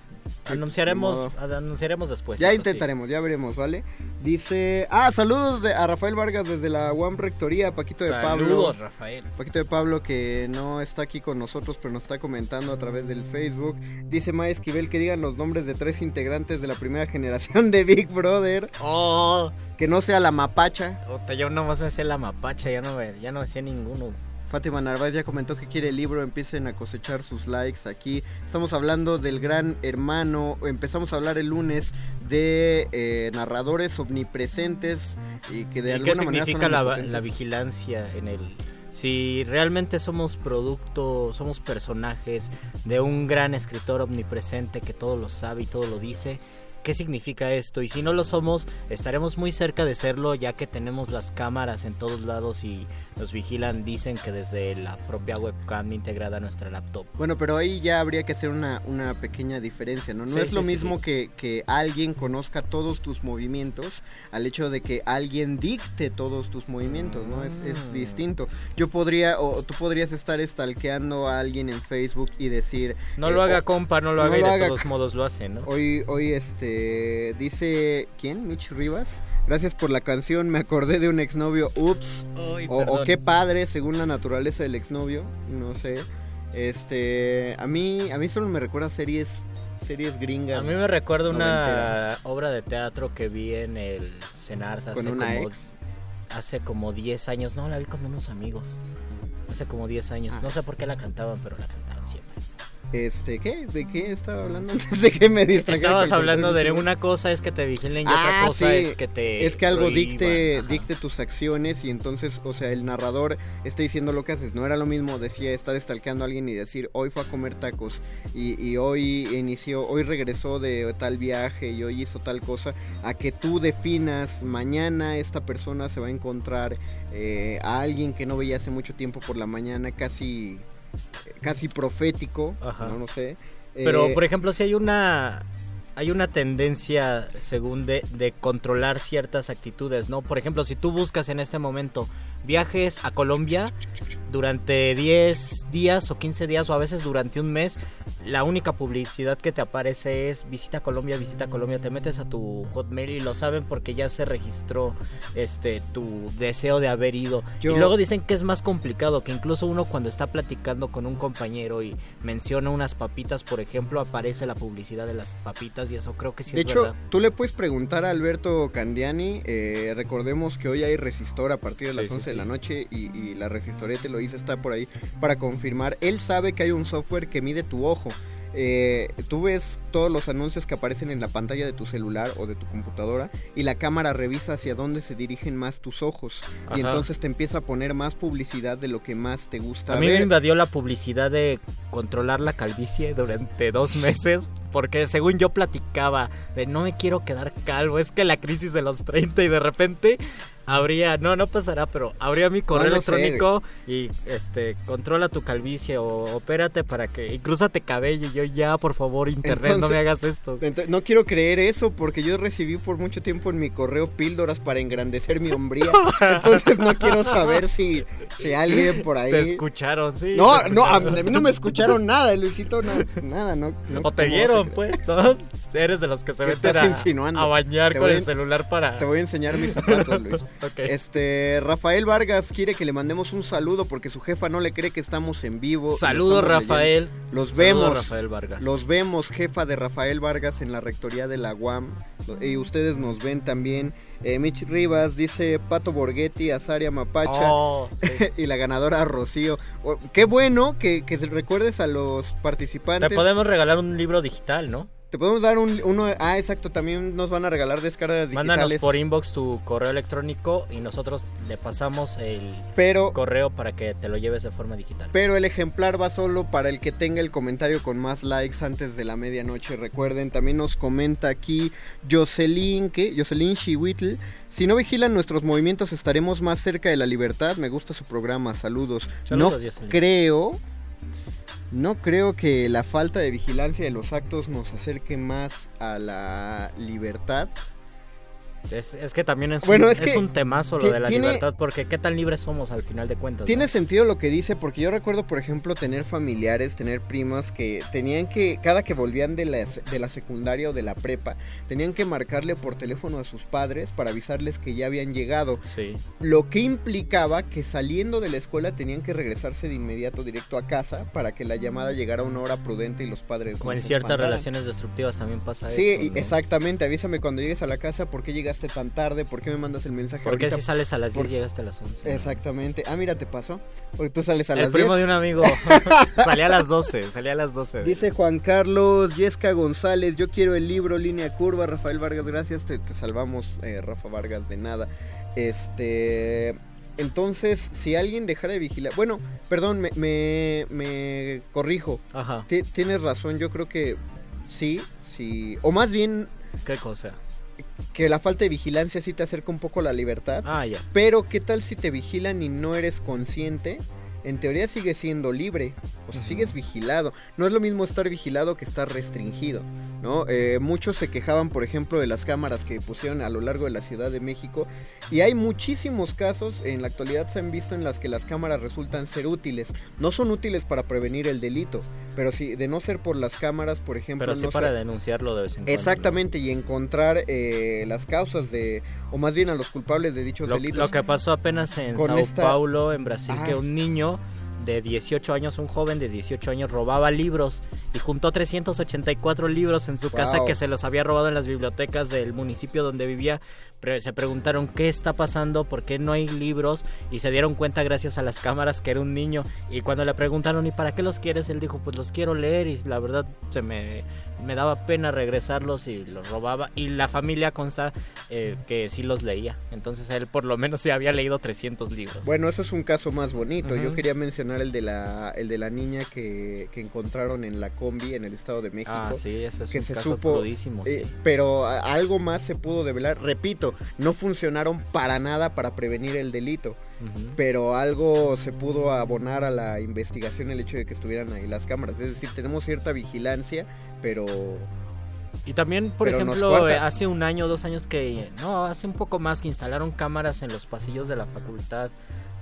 Anunciaremos, anunciaremos después.
ya
sí.
intentaremos, ya veremos, ¿vale? Dice, ah, saludos de, a Rafael Vargas desde la UAM Rectoría, Paquito de Pablo.
Saludos, Rafael.
Paquito de Pablo que no está aquí con nosotros, pero nos está comentando a través del Facebook. Dice Mae Esquivel que digan los nombres de tres integrantes de la primera [laughs] generación de Big Brother.
Oh,
Que no sea la mapacha.
yo nomás me sé la mapacha, ya no me, ya no me sé ninguno.
Fátima Narváez ya comentó que quiere el libro, empiecen a cosechar sus likes aquí. Estamos hablando del gran hermano, empezamos a hablar el lunes de eh, narradores omnipresentes y que de
¿Y
alguna
qué
manera
significa la, la vigilancia en el... Si realmente somos producto, somos personajes de un gran escritor omnipresente que todo lo sabe y todo lo dice, ¿qué significa esto? Y si no lo somos, estaremos muy cerca de serlo ya que tenemos las cámaras en todos lados y nos vigilan, dicen que desde la propia webcam integrada a nuestra laptop.
Bueno, pero ahí ya habría que hacer una, una pequeña diferencia, ¿no? No
Sí,
es lo
sí,
mismo. Que, que alguien conozca todos tus movimientos al hecho de que alguien dicte todos tus movimientos, ¿no? Es, es
Mm.
distinto. Yo podría, o tú podrías estar stalkeando a alguien en Facebook y decir...
No
eh,
lo haga
o-
compa, no lo
no
haga y de
haga,
todos modos lo hace, ¿no?
Hoy, hoy este dice quién, Mitch Rivas. Gracias por la canción. Me acordé de un exnovio. Ups. O, qué padre, según la naturaleza del exnovio. No sé. Este, a mí, a mí solo me recuerda series, series gringas.
A mí me recuerda una
noventeras.
obra de teatro que vi en el Senart hace
¿Con una
como,
ex?
hace como 10 años. No, la vi con unos amigos. Hace como 10 años.
Ah.
No sé por qué la cantaban, pero la cantaban siempre.
Este, ¿qué? ¿De qué estaba hablando [laughs] antes de que me distrajera?
Estabas hablando de una cosa es que te vigilen y
Ah,
otra cosa
sí.
es que te
Es que algo
prohíban.
dicte,
Ajá.
dicte tus acciones y entonces, o sea, el narrador está diciendo lo que haces. No era lo mismo decía estar stalkeando a alguien y decir hoy fue a comer tacos y, y hoy inició, hoy regresó de tal viaje y hoy hizo tal cosa, a que tú definas mañana esta persona se va a encontrar eh, a alguien que no veía hace mucho tiempo por la mañana, casi, casi profético,
Ajá.
no lo sé.
Pero,
Eh,
por ejemplo, si hay una hay una tendencia, según de, de controlar ciertas actitudes, ¿no? Por ejemplo, si tú buscas en este momento viajes a Colombia durante 10 días o 15 días o a veces durante un mes, la única publicidad que te aparece es visita Colombia, visita Colombia, te metes a tu Hotmail y lo saben porque ya se registró este tu deseo de haber ido.
Yo-
Y luego dicen que es más complicado, que incluso uno cuando está platicando con un compañero y menciona unas papitas, por ejemplo, aparece la publicidad de las papitas y eso creo que sí
De
es
hecho,
verdad.
tú le puedes preguntar a Alberto Candiani, eh, recordemos que hoy hay resistor a partir de las
sí,
11 de
sí.
la noche y, y la resistorete lo hice está por ahí para confirmar. Él sabe que hay un software que mide tu ojo. Eh, tú ves todos los anuncios que aparecen en la pantalla de tu celular o de tu computadora y la cámara revisa hacia dónde se dirigen más tus ojos y entonces te empieza a poner más publicidad de lo que más te gusta
A mí me invadió la publicidad de controlar la calvicie durante dos meses. Porque según yo platicaba de no me quiero quedar calvo, es que la crisis de los 30 y de repente habría, no, no pasará, pero habría mi correo
No, no sé.
electrónico y este, controla tu calvicie o opérate para que, y crúzate cabello y yo ya, por favor, internet, no me hagas esto.
No quiero creer eso porque yo recibí por mucho tiempo en mi correo píldoras para engrandecer mi hombría. [laughs] Entonces no quiero saber si, si alguien por ahí...
Te escucharon, sí.
No, no, a mí no me escucharon nada, Luisito, no, nada, no. no
O te
¿cómo
vieron, pues, ¿no? Eres de los que se
¿Qué
meten a, a bañar
Te
con
voy
el celular para...
Te voy a enseñar mis zapatos, Luis.
Ok.
Este, Rafael Vargas quiere que le mandemos un saludo porque su jefa no le cree que estamos en vivo.
Saludos, Rafael.
leyendo. Los vemos.
Rafael Vargas.
Los vemos, jefa de Rafael Vargas en la rectoría de la UAM. Y ustedes nos ven también. Eh, Mitch Rivas dice Pato Borghetti, Azaria Mapacha
Oh, sí. [laughs]
y la ganadora Rocío. Oh, qué bueno que, que recuerdes a los participantes.
Te podemos regalar un libro digital, ¿no?
Te podemos dar un, uno. Ah, exacto, también nos van a regalar descargas digitales.
Mándanos por inbox tu correo electrónico y nosotros le pasamos el
Pero-
correo para que te lo lleves de forma digital.
Pero el ejemplar va solo para el que tenga el comentario con más likes antes de la medianoche. Recuerden, también nos comenta aquí Jocelyn, que Jocelyn Chihuitl. Si no vigilan nuestros movimientos estaremos más cerca de la libertad. Me gusta su programa, saludos.
Saludos,
no
Jocelyn.
creo, no creo que la falta de vigilancia de los actos nos acerque más a la libertad.
Es, es que también es,
Bueno,
un,
es
es
que
un temazo lo de la
tiene-
libertad, porque qué tan libres somos al final de cuentas.
Tiene
¿no?
sentido lo que dice porque yo recuerdo, por ejemplo, tener familiares, tener primas que tenían que, cada que volvían de la, de la secundaria o de la prepa, tenían que marcarle por teléfono a sus padres para avisarles que ya habían llegado.
Sí.
Lo que implicaba que saliendo de la escuela tenían que regresarse de inmediato directo a casa para que la llamada llegara a una hora prudente y los padres
O
no
en ciertas
espantaran.
relaciones destructivas también pasa
Sí,
eso. ¿no?
exactamente. Avísame cuando llegues a la casa por qué llegaste tan tarde, por qué me mandas el mensaje
¿Por qué
ahorita.
si sales a las 10
Por-
llegaste a las 11? no?
Exactamente. Ah, mira, te pasó. Porque tú sales a
El
las
primo
10.
de un amigo [laughs] salía a las 12, salía a las 12.
Dice Juan Carlos, Yesca González, yo quiero el libro Línea Curva, Rafael Vargas, gracias, te, te salvamos, eh, Rafa Vargas, de nada. Este, entonces, si alguien dejara de vigilar, bueno, perdón, me, me, me corrijo.
Ajá.
Ti- Tienes razón, yo creo que sí, sí, o más bien
¿Qué cosa?
Que la falta de vigilancia sí te acerca un poco a la libertad.
Ah, ya.
Pero ¿qué tal si te vigilan y no eres consciente? En teoría sigues siendo libre, o sea, sigues vigilado. No es lo mismo estar vigilado que estar restringido, ¿no? Eh, muchos se quejaban, por ejemplo, de las cámaras que pusieron a lo largo de la Ciudad de México. Y hay muchísimos casos, en la actualidad se han visto en las que las cámaras resultan ser útiles. No son útiles para prevenir el delito, pero sí, de no ser por las cámaras, por ejemplo...
Pero sí
no
para denunciarlo de vez en cuando.
Exactamente, y encontrar eh, las causas de, o más bien a los culpables de dichos
Lo,
delitos.
lo que pasó apenas en Sao
esta-
Paulo, en Brasil, que un niño de 18 años, un joven de 18 años robaba libros y juntó 384 libros en su casa que se los había robado en las bibliotecas del municipio donde vivía. Se preguntaron qué está pasando, por qué no hay libros y se dieron cuenta gracias a las cámaras que era un niño. Y cuando le preguntaron ¿y para qué los quieres? Él dijo pues los quiero leer y la verdad se me, me daba pena regresarlos y los robaba. Y la familia consta eh, que sí los leía. Entonces él por lo menos se había leído 300 libros.
Bueno, eso es un caso más bonito. Yo quería mencionar el de la, el de la niña que, que encontraron en la combi en el Estado de México.
Ah, sí, ese es
que
un
se
caso
supo,
crudísimo,
eh,
sí.
Pero algo más se pudo develar. Repito, no funcionaron para nada para prevenir el delito. Pero algo se pudo abonar a la investigación el hecho de que estuvieran ahí las cámaras. Es decir, tenemos cierta vigilancia, pero
Y también, por
Pero
ejemplo, eh, hace un año, dos años que, no, hace un poco más que instalaron cámaras en los pasillos de la Facultad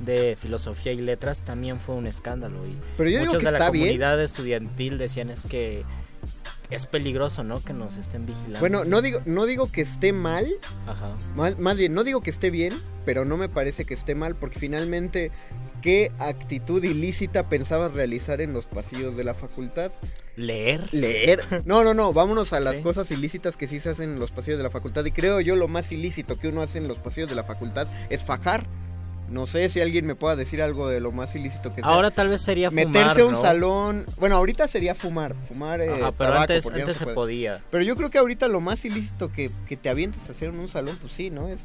de Filosofía y Letras, también fue un escándalo. Y
Pero yo digo
muchos
que
de la
está bien.
comunidad estudiantil decían es que es peligroso, ¿no? Que nos estén vigilando.
Bueno, no digo, no digo que esté mal,
Ajá.
más, más bien, no digo que esté bien, pero no me parece que esté mal, porque finalmente, ¿qué actitud ilícita pensabas realizar en los pasillos de la facultad?
¿Leer?
Leer. No, no, no, vámonos a las
Sí.
cosas ilícitas que sí se hacen en los pasillos de la facultad. Y creo yo lo más ilícito que uno hace en los pasillos de la facultad es fajar. No sé si alguien me pueda decir algo de lo más ilícito que sea.
Ahora tal vez sería fumar,
Meterse a un
¿no?
salón. Bueno, ahorita sería fumar. Fumar. eh,
pero
tabaco,
antes,
no
antes se
puede.
podía.
Pero yo creo que ahorita lo más ilícito que, que te avientes a hacer en un salón, pues sí, ¿no? Es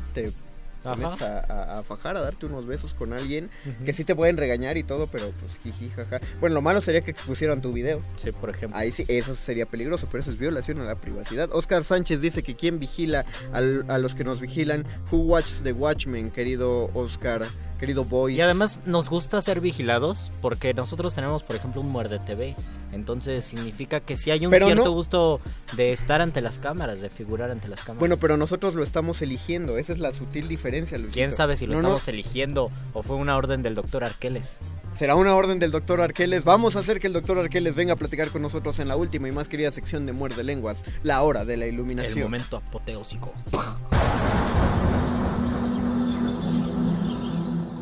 te metes a, a- a fajar, a darte unos besos con alguien que sí te pueden regañar y todo, pero pues jiji, jaja. Bueno, lo malo sería que expusieran tu video.
Sí, por ejemplo.
Ahí sí, eso sería peligroso, pero eso es violación a la privacidad. Oscar Sánchez dice que quién vigila al- a los que nos vigilan. Who watches the Watchmen, querido Oscar, querido Boy.
Y además nos gusta ser vigilados porque nosotros tenemos, por ejemplo, un Muerde TV. Entonces significa que sí hay un
Pero
cierto
no-
gusto de estar ante las cámaras, de figurar ante las cámaras.
Bueno, pero nosotros lo estamos eligiendo, esa es la sutil diferencia, Luisito.
¿Quién sabe si lo
No
estamos
nos-
eligiendo o fue una orden del doctor Arqueles?
Será una orden del doctor Arqueles. Vamos a hacer que el doctor Arqueles venga a platicar con nosotros en la última y más querida sección de Muerde Lenguas, la hora de la iluminación.
El momento apoteósico.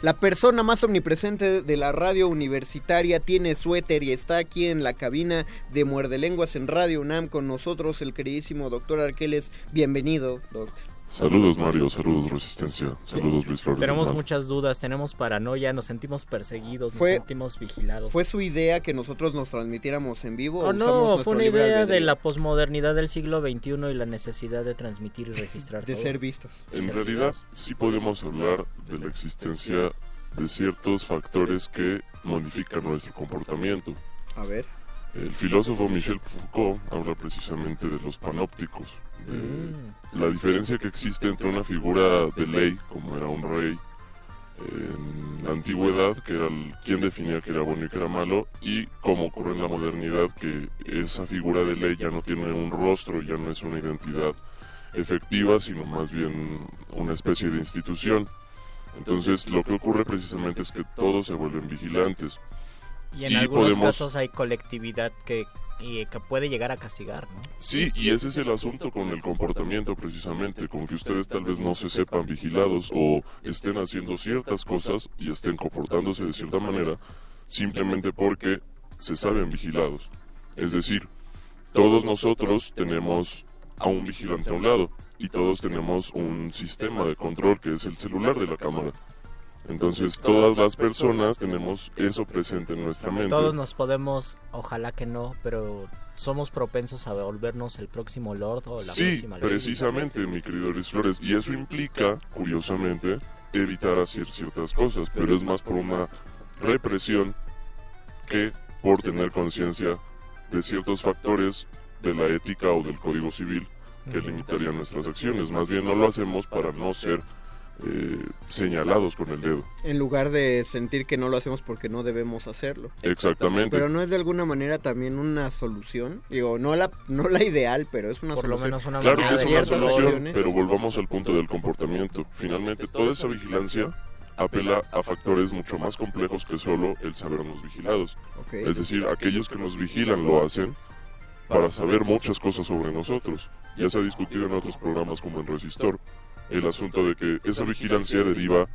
La persona más omnipresente de la radio universitaria tiene suéter y está aquí en la cabina de Muerde Lenguas en Radio UNAM con nosotros el queridísimo doctor Arqueles. Bienvenido, doc.
Saludos Mario, saludos Resistencia, saludos Luis Flores.
Tenemos muchas dudas, tenemos paranoia, nos sentimos perseguidos,
Fue-
nos sentimos vigilados.
¿Fue su idea que nosotros nos transmitiéramos en vivo? o
Oh,
usamos
no, fue una idea de la posmodernidad del siglo XXI y la necesidad de transmitir y registrar
De
todo.
ser vistos.
De
En
ser
realidad
vistos.
sí podemos hablar de la existencia de ciertos factores que modifican nuestro comportamiento.
A ver.
El filósofo Michel Foucault habla precisamente de los panópticos. La diferencia que existe entre una figura de ley, como era un rey en la antigüedad, que era el, quien definía que era bueno y que era malo, y como ocurre en la modernidad, que esa figura de ley ya no tiene un rostro, ya no es una identidad efectiva, sino más bien una especie de institución. Entonces lo que ocurre precisamente es que todos se vuelven vigilantes.
Y en
Y
algunos
podemos-
casos hay colectividad que, y que puede llegar a castigar, ¿no?
Sí, y ese es el asunto con el comportamiento precisamente, con que ustedes tal vez no se sepan vigilados o estén haciendo ciertas cosas y estén comportándose de cierta manera simplemente porque se saben vigilados. Es decir, todos nosotros tenemos a un vigilante a un lado y todos tenemos un sistema de control que es el celular de la cámara. Entonces todas las personas tenemos eso presente en nuestra mente.
Todos nos podemos, ojalá que no, pero somos propensos a volvernos el próximo Lord o la
Sí,
próxima Lady.
precisamente, mi querido Luis Flores. Y eso implica, curiosamente, evitar hacer ciertas cosas, pero es más por una represión que por tener conciencia de ciertos factores de la ética o del código civil que limitarían nuestras acciones. Más bien no lo hacemos para no ser eh, señalados con el dedo.
En lugar de sentir que no lo hacemos porque no debemos hacerlo.
Exactamente.
Pero no es de alguna manera también una solución. Digo, no la, no la ideal, pero es una
Por lo
solución.
menos una
Claro que es una solución, pero volvamos al punto del comportamiento. Finalmente, toda esa vigilancia apela a factores mucho más complejos que solo el sabernos vigilados. Es decir, aquellos que nos vigilan lo hacen para saber muchas cosas sobre nosotros. Ya se ha discutido en otros programas como en Resistor el asunto de que esa vigilancia deriva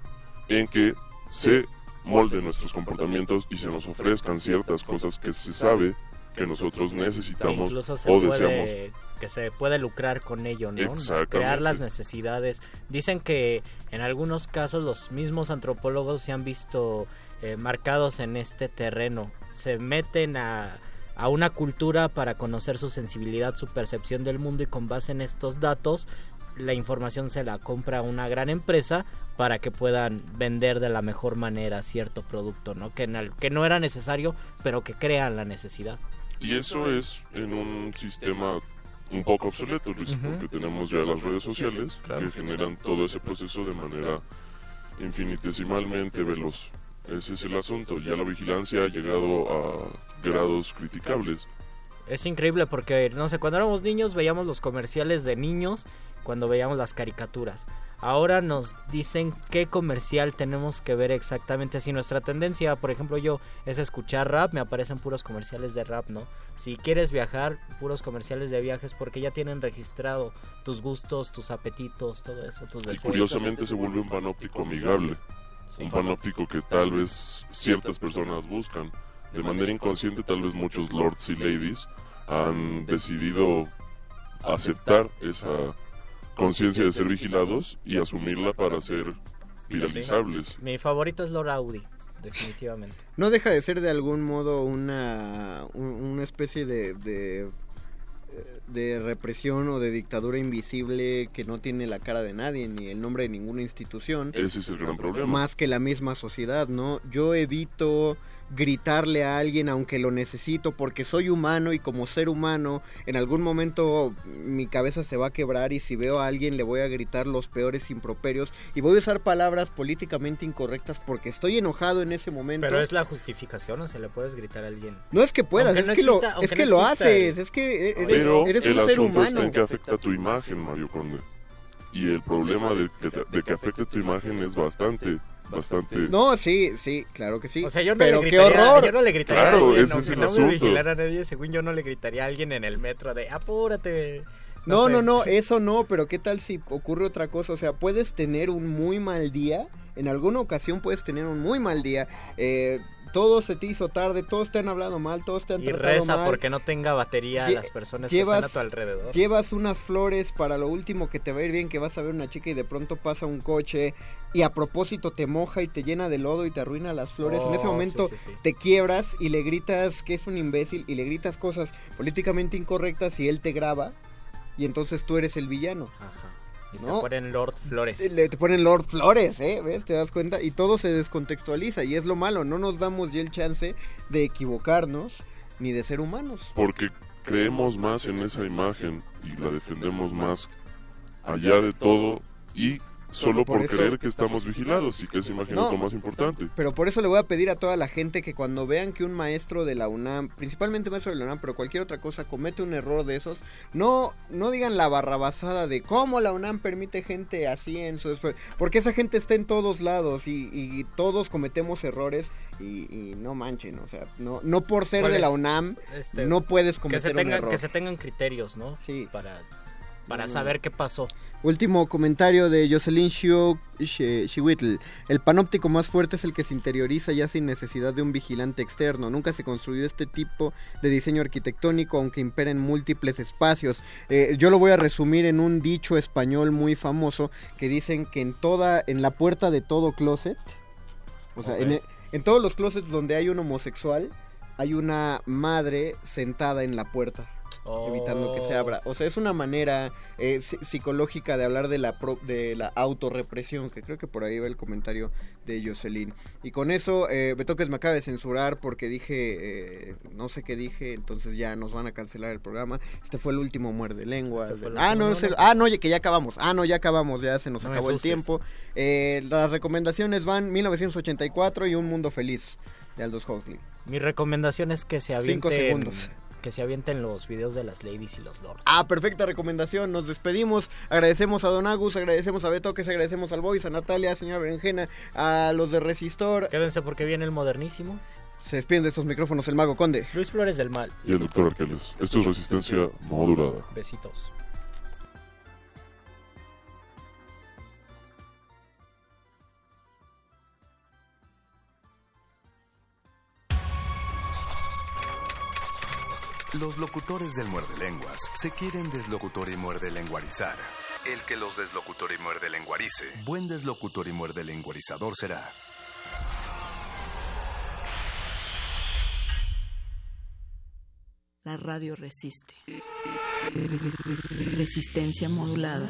en que se molden nuestros comportamientos y se nos ofrezcan ciertas cosas que se sabe que nosotros necesitamos
incluso se
o
puede,
deseamos.
que se puede lucrar con ello, ¿no? Crear las necesidades. Dicen que en algunos casos los mismos antropólogos se han visto eh, marcados en este terreno. Se meten a, a una cultura para conocer su sensibilidad, su percepción del mundo y con base en estos datos la información se la compra una gran empresa para que puedan vender de la mejor manera cierto producto, ¿no? Que, en el- que no era necesario, pero que crean la necesidad.
Y eso es en un sistema un poco obsoleto, Luis, porque tenemos ya las redes sociales
Claro.
que generan todo ese proceso de manera infinitesimalmente veloz. Ese es el asunto. Ya la vigilancia ha llegado a grados criticables.
Es increíble porque, no sé, cuando éramos niños veíamos los comerciales de niños, cuando veíamos las caricaturas. Ahora nos dicen qué comercial tenemos que ver exactamente. Si nuestra tendencia, por ejemplo, yo es escuchar rap, me aparecen puros comerciales de rap, ¿no? Si quieres viajar, puros comerciales de viajes porque ya tienen registrado tus gustos, tus apetitos, todo eso, tus
Y
deseos.
curiosamente se vuelve un panóptico amigable.
Sí.
Un panóptico que tal vez ciertas personas buscan. De manera inconsciente, tal vez muchos lords y ladies han decidido aceptar esa conciencia de ser vigilados y asumirla para ser viralizables.
Mi favorito es Lord Audi, definitivamente.
No deja de ser de algún modo una, un- una especie de, de, de represión o de dictadura invisible que no tiene la cara de nadie ni el nombre de ninguna institución.
Ese es el gran problema.
Más que la misma sociedad, ¿no? Yo evito gritarle a alguien aunque lo necesito porque soy humano y como ser humano en algún momento mi cabeza se va a quebrar y si veo a alguien le voy a gritar los peores improperios y voy a usar palabras políticamente incorrectas porque estoy enojado en ese momento.
Pero es la justificación, o se le puedes gritar a alguien.
No es que puedas, es,
no
que
exista-
lo, es
aunque
que
no
lo
exista
haces, es que eres,
Pero
eres
el
un ser
asunto está
humano.
en que afecta tu imagen, Mario Conde. Y el problema de que, te- de que afecte tu imagen es bastante, bastante...
No, sí, sí, claro que sí.
O sea, yo no
pero
le
qué
gritaría,
horror.
Yo no le gritaría
Claro,
a alguien,
ese es
aunque
el
no me vigilara a nadie, según yo no le gritaría a alguien en el metro de apúrate.
No,
sé.
no, no, [laughs] eso no, pero ¿qué tal si ocurre otra cosa? O sea, puedes tener un muy mal día, en alguna ocasión puedes tener un muy mal día, eh, todo se te hizo tarde, todos te han hablado mal, todos te han
Y
tratado
reza
mal.
porque no tenga batería
Lle-
las personas que están a tu alrededor.
Llevas unas flores para lo último que te va a ir bien, que vas a ver una chica y de pronto pasa un coche y a propósito te moja y te llena de lodo y te arruina las flores. en ese
Oh,
momento
sí, sí, sí.
te quiebras y le gritas que es un imbécil y le gritas cosas políticamente incorrectas y él te graba y entonces tú eres el villano.
Ajá. Y
¿no?
te ponen Lord Flores.
Le te ponen Lord Flores, ¿eh? ¿Ves? ¿Te das cuenta? Y todo se descontextualiza y es lo malo. No nos damos ya el chance de equivocarnos ni de ser humanos.
Porque creemos más en esa imagen y la defendemos más allá de todo y solo
por
creer que estamos vigilados y que
No.
es lo más importante.
Pero por eso le voy a pedir a toda la gente que cuando vean que un maestro de la UNAM, principalmente maestro de la UNAM, pero cualquier otra cosa, comete un error de esos, no, no digan la barrabasada de cómo la UNAM permite gente así en su... esfuer-". Porque esa gente está en todos lados y, y todos cometemos errores y, y no manchen, o sea, no, no por ser
¿Cuál
de la? UNAM
Este,
no puedes
que
cometer
se
un
tengan
error.
que se tengan criterios, ¿no?
Sí.
Para para
No, no,
saber
no.
qué pasó.
Último comentario de Jocelyn Shiu- Shi- Shiwitl. El panóptico más fuerte es el que se interioriza ya sin necesidad de un vigilante externo. Nunca se construyó este tipo de diseño arquitectónico, aunque imperen múltiples espacios. Eh, yo lo voy a resumir en un dicho español muy famoso que dicen que en toda, en la puerta de todo closet, o sea, en, en todos los closets donde hay un homosexual, hay una madre sentada en la puerta. Evitando que se abra. O sea, es una manera eh, psicológica de hablar de la, de la autorrepresión, que creo que por ahí va el comentario de Jocelyn. Y con eso, eh, Betoques me acaba de censurar porque dije, eh, no sé qué dije, entonces ya nos van a cancelar el programa. Este fue el último muerde lengua. Ah, no, es el, ah, no, que ya acabamos. Ah, no, ya acabamos, ya se nos acabó el tiempo. Eh, las recomendaciones van 1984 y Un Mundo Feliz de Aldous Huxley.
Mi recomendación es que se avienten...
Cinco segundos
que se avienten los videos de las ladies y los lords.
Ah, perfecta recomendación. Nos despedimos. Agradecemos a Don Agus, agradecemos a Beto, que agradecemos al Boys, a Natalia, a señora Berenjena, a los de Resistor.
Quédense porque viene el modernísimo.
Se despiden de estos micrófonos el Mago Conde.
Luis Flores del Mal.
Y el Doctor Arqueles. Esto es Resistencia Modulada.
Besitos.
Los locutores del muerde lenguas se quieren deslocutor y muerde lenguarizar. El que los deslocutor y muerde lenguarice, buen deslocutor y muerde lenguarizador será.
La radio resiste. Resistencia modulada.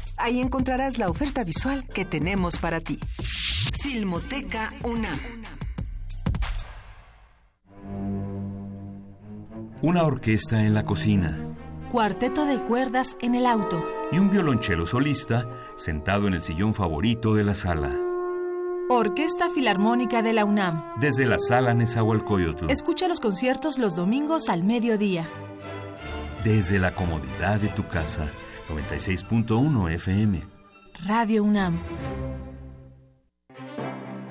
Ahí encontrarás la oferta visual que tenemos para ti. Filmoteca UNAM.
Una orquesta en la cocina.
Cuarteto de cuerdas en el auto.
Y un violonchelo solista sentado en el sillón favorito de la sala.
Orquesta Filarmónica de la UNAM.
Desde la sala Nezahualcóyotl.
Escucha los conciertos los domingos al mediodía.
Desde la comodidad de tu casa. 96.1 FM.
Radio UNAM.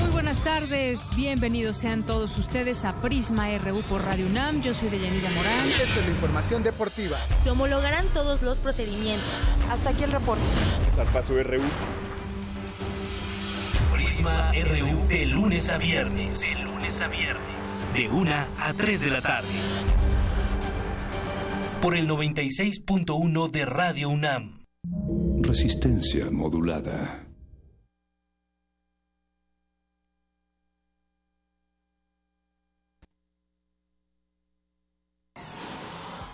Muy buenas tardes, bienvenidos sean todos ustedes a Prisma RU por Radio UNAM. Yo soy Deyanira Morán.
Esta es la información deportiva.
Se homologarán todos los procedimientos.
Hasta aquí el reporte.
Zarpazo RU.
Prisma RU de lunes a viernes. De lunes a viernes. De 1 a 3 de la tarde. Por el 96.1 de Radio UNAM.
Resistencia modulada.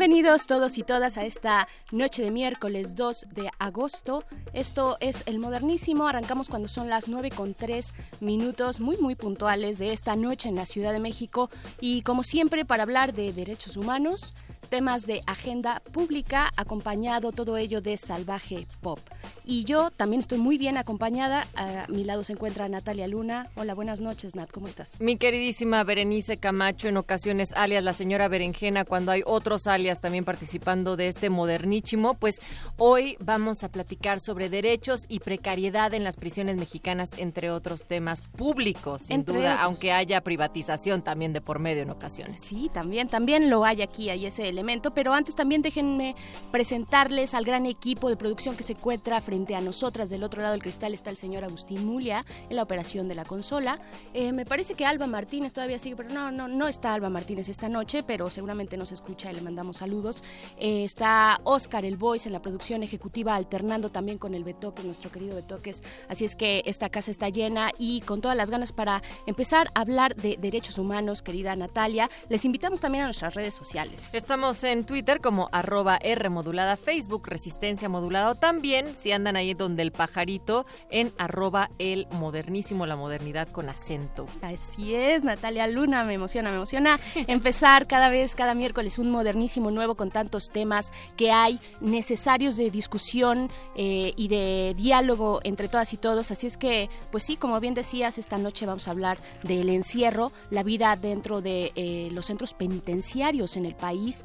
Bienvenidos todos y todas a esta noche de miércoles 2 de agosto. Esto es el modernísimo. Arrancamos cuando son las 9 con 3 minutos, muy, muy puntuales de esta noche en la Ciudad de México. Y como siempre, para hablar de derechos humanos, temas de agenda pública, acompañado todo ello de salvaje pop. Y yo también estoy muy bien acompañada. A mi lado se encuentra Natalia Luna. Hola, buenas noches, Nat, ¿cómo estás?
Mi queridísima Berenice Camacho, en ocasiones alias la señora Berenjena, cuando hay otros alias también participando de este modernísimo, pues hoy vamos a platicar sobre derechos y precariedad en las prisiones mexicanas, entre otros temas públicos, sin
Entre
duda,
otros.
aunque haya privatización también de por medio en ocasiones.
Sí, también, también lo hay aquí, hay ese elemento, pero antes también déjenme presentarles al gran equipo de producción que se encuentra frente a nosotras. Del otro lado del cristal está el señor Agustín Mulia en la operación de la consola. Eh, me parece que Alba Martínez todavía sigue, pero no, no, no está Alba Martínez esta noche, pero seguramente nos escucha y le mandamos saludos. Eh, está Oscar el Voice en la producción ejecutiva, alternando también con el Betoques, nuestro querido Betoques. Así es que esta casa está llena y con todas las ganas para empezar a hablar de derechos humanos, querida Natalia. Les invitamos también a nuestras redes sociales.
Estamos en Twitter como arroba R Facebook Resistencia Modulada o también si andan ahí donde el pajarito en arroba el modernísimo, la modernidad con acento.
Así es, Natalia Luna, me emociona, me emociona [laughs] empezar cada vez, cada miércoles un modernísimo nuevo con tantos temas que hay necesarios de discusión eh, y de diálogo entre todas y todos. Así es que, pues sí, como bien decías, esta noche vamos a hablar del encierro, la vida dentro de eh, los centros penitenciarios en el país,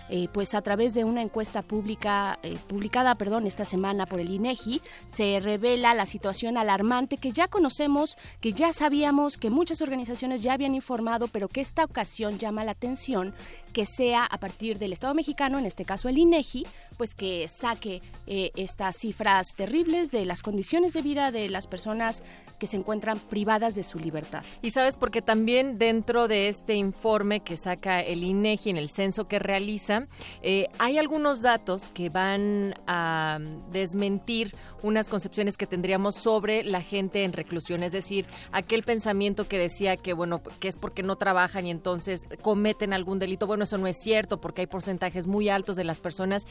eh, pues a través de una encuesta pública eh, publicada, perdón, esta semana por el INEGI, se revela la situación alarmante que ya conocemos, que ya sabíamos, que muchas organizaciones ya habían informado, pero que esta ocasión llama la atención que sea a partir del Estado mexicano, en este caso el INEGI, pues que saque eh, estas cifras terribles de las condiciones de vida de las personas que se encuentran privadas de su libertad.
Y sabes, porque también dentro de este informe que saca el INEGI en el censo que realiza, eh, hay algunos datos que van a desmentir unas concepciones que tendríamos sobre la gente en reclusión, es decir, aquel pensamiento que decía que bueno, que es porque no trabajan y entonces cometen algún delito. Bueno, eso no es cierto porque hay porcentajes muy altos de las personas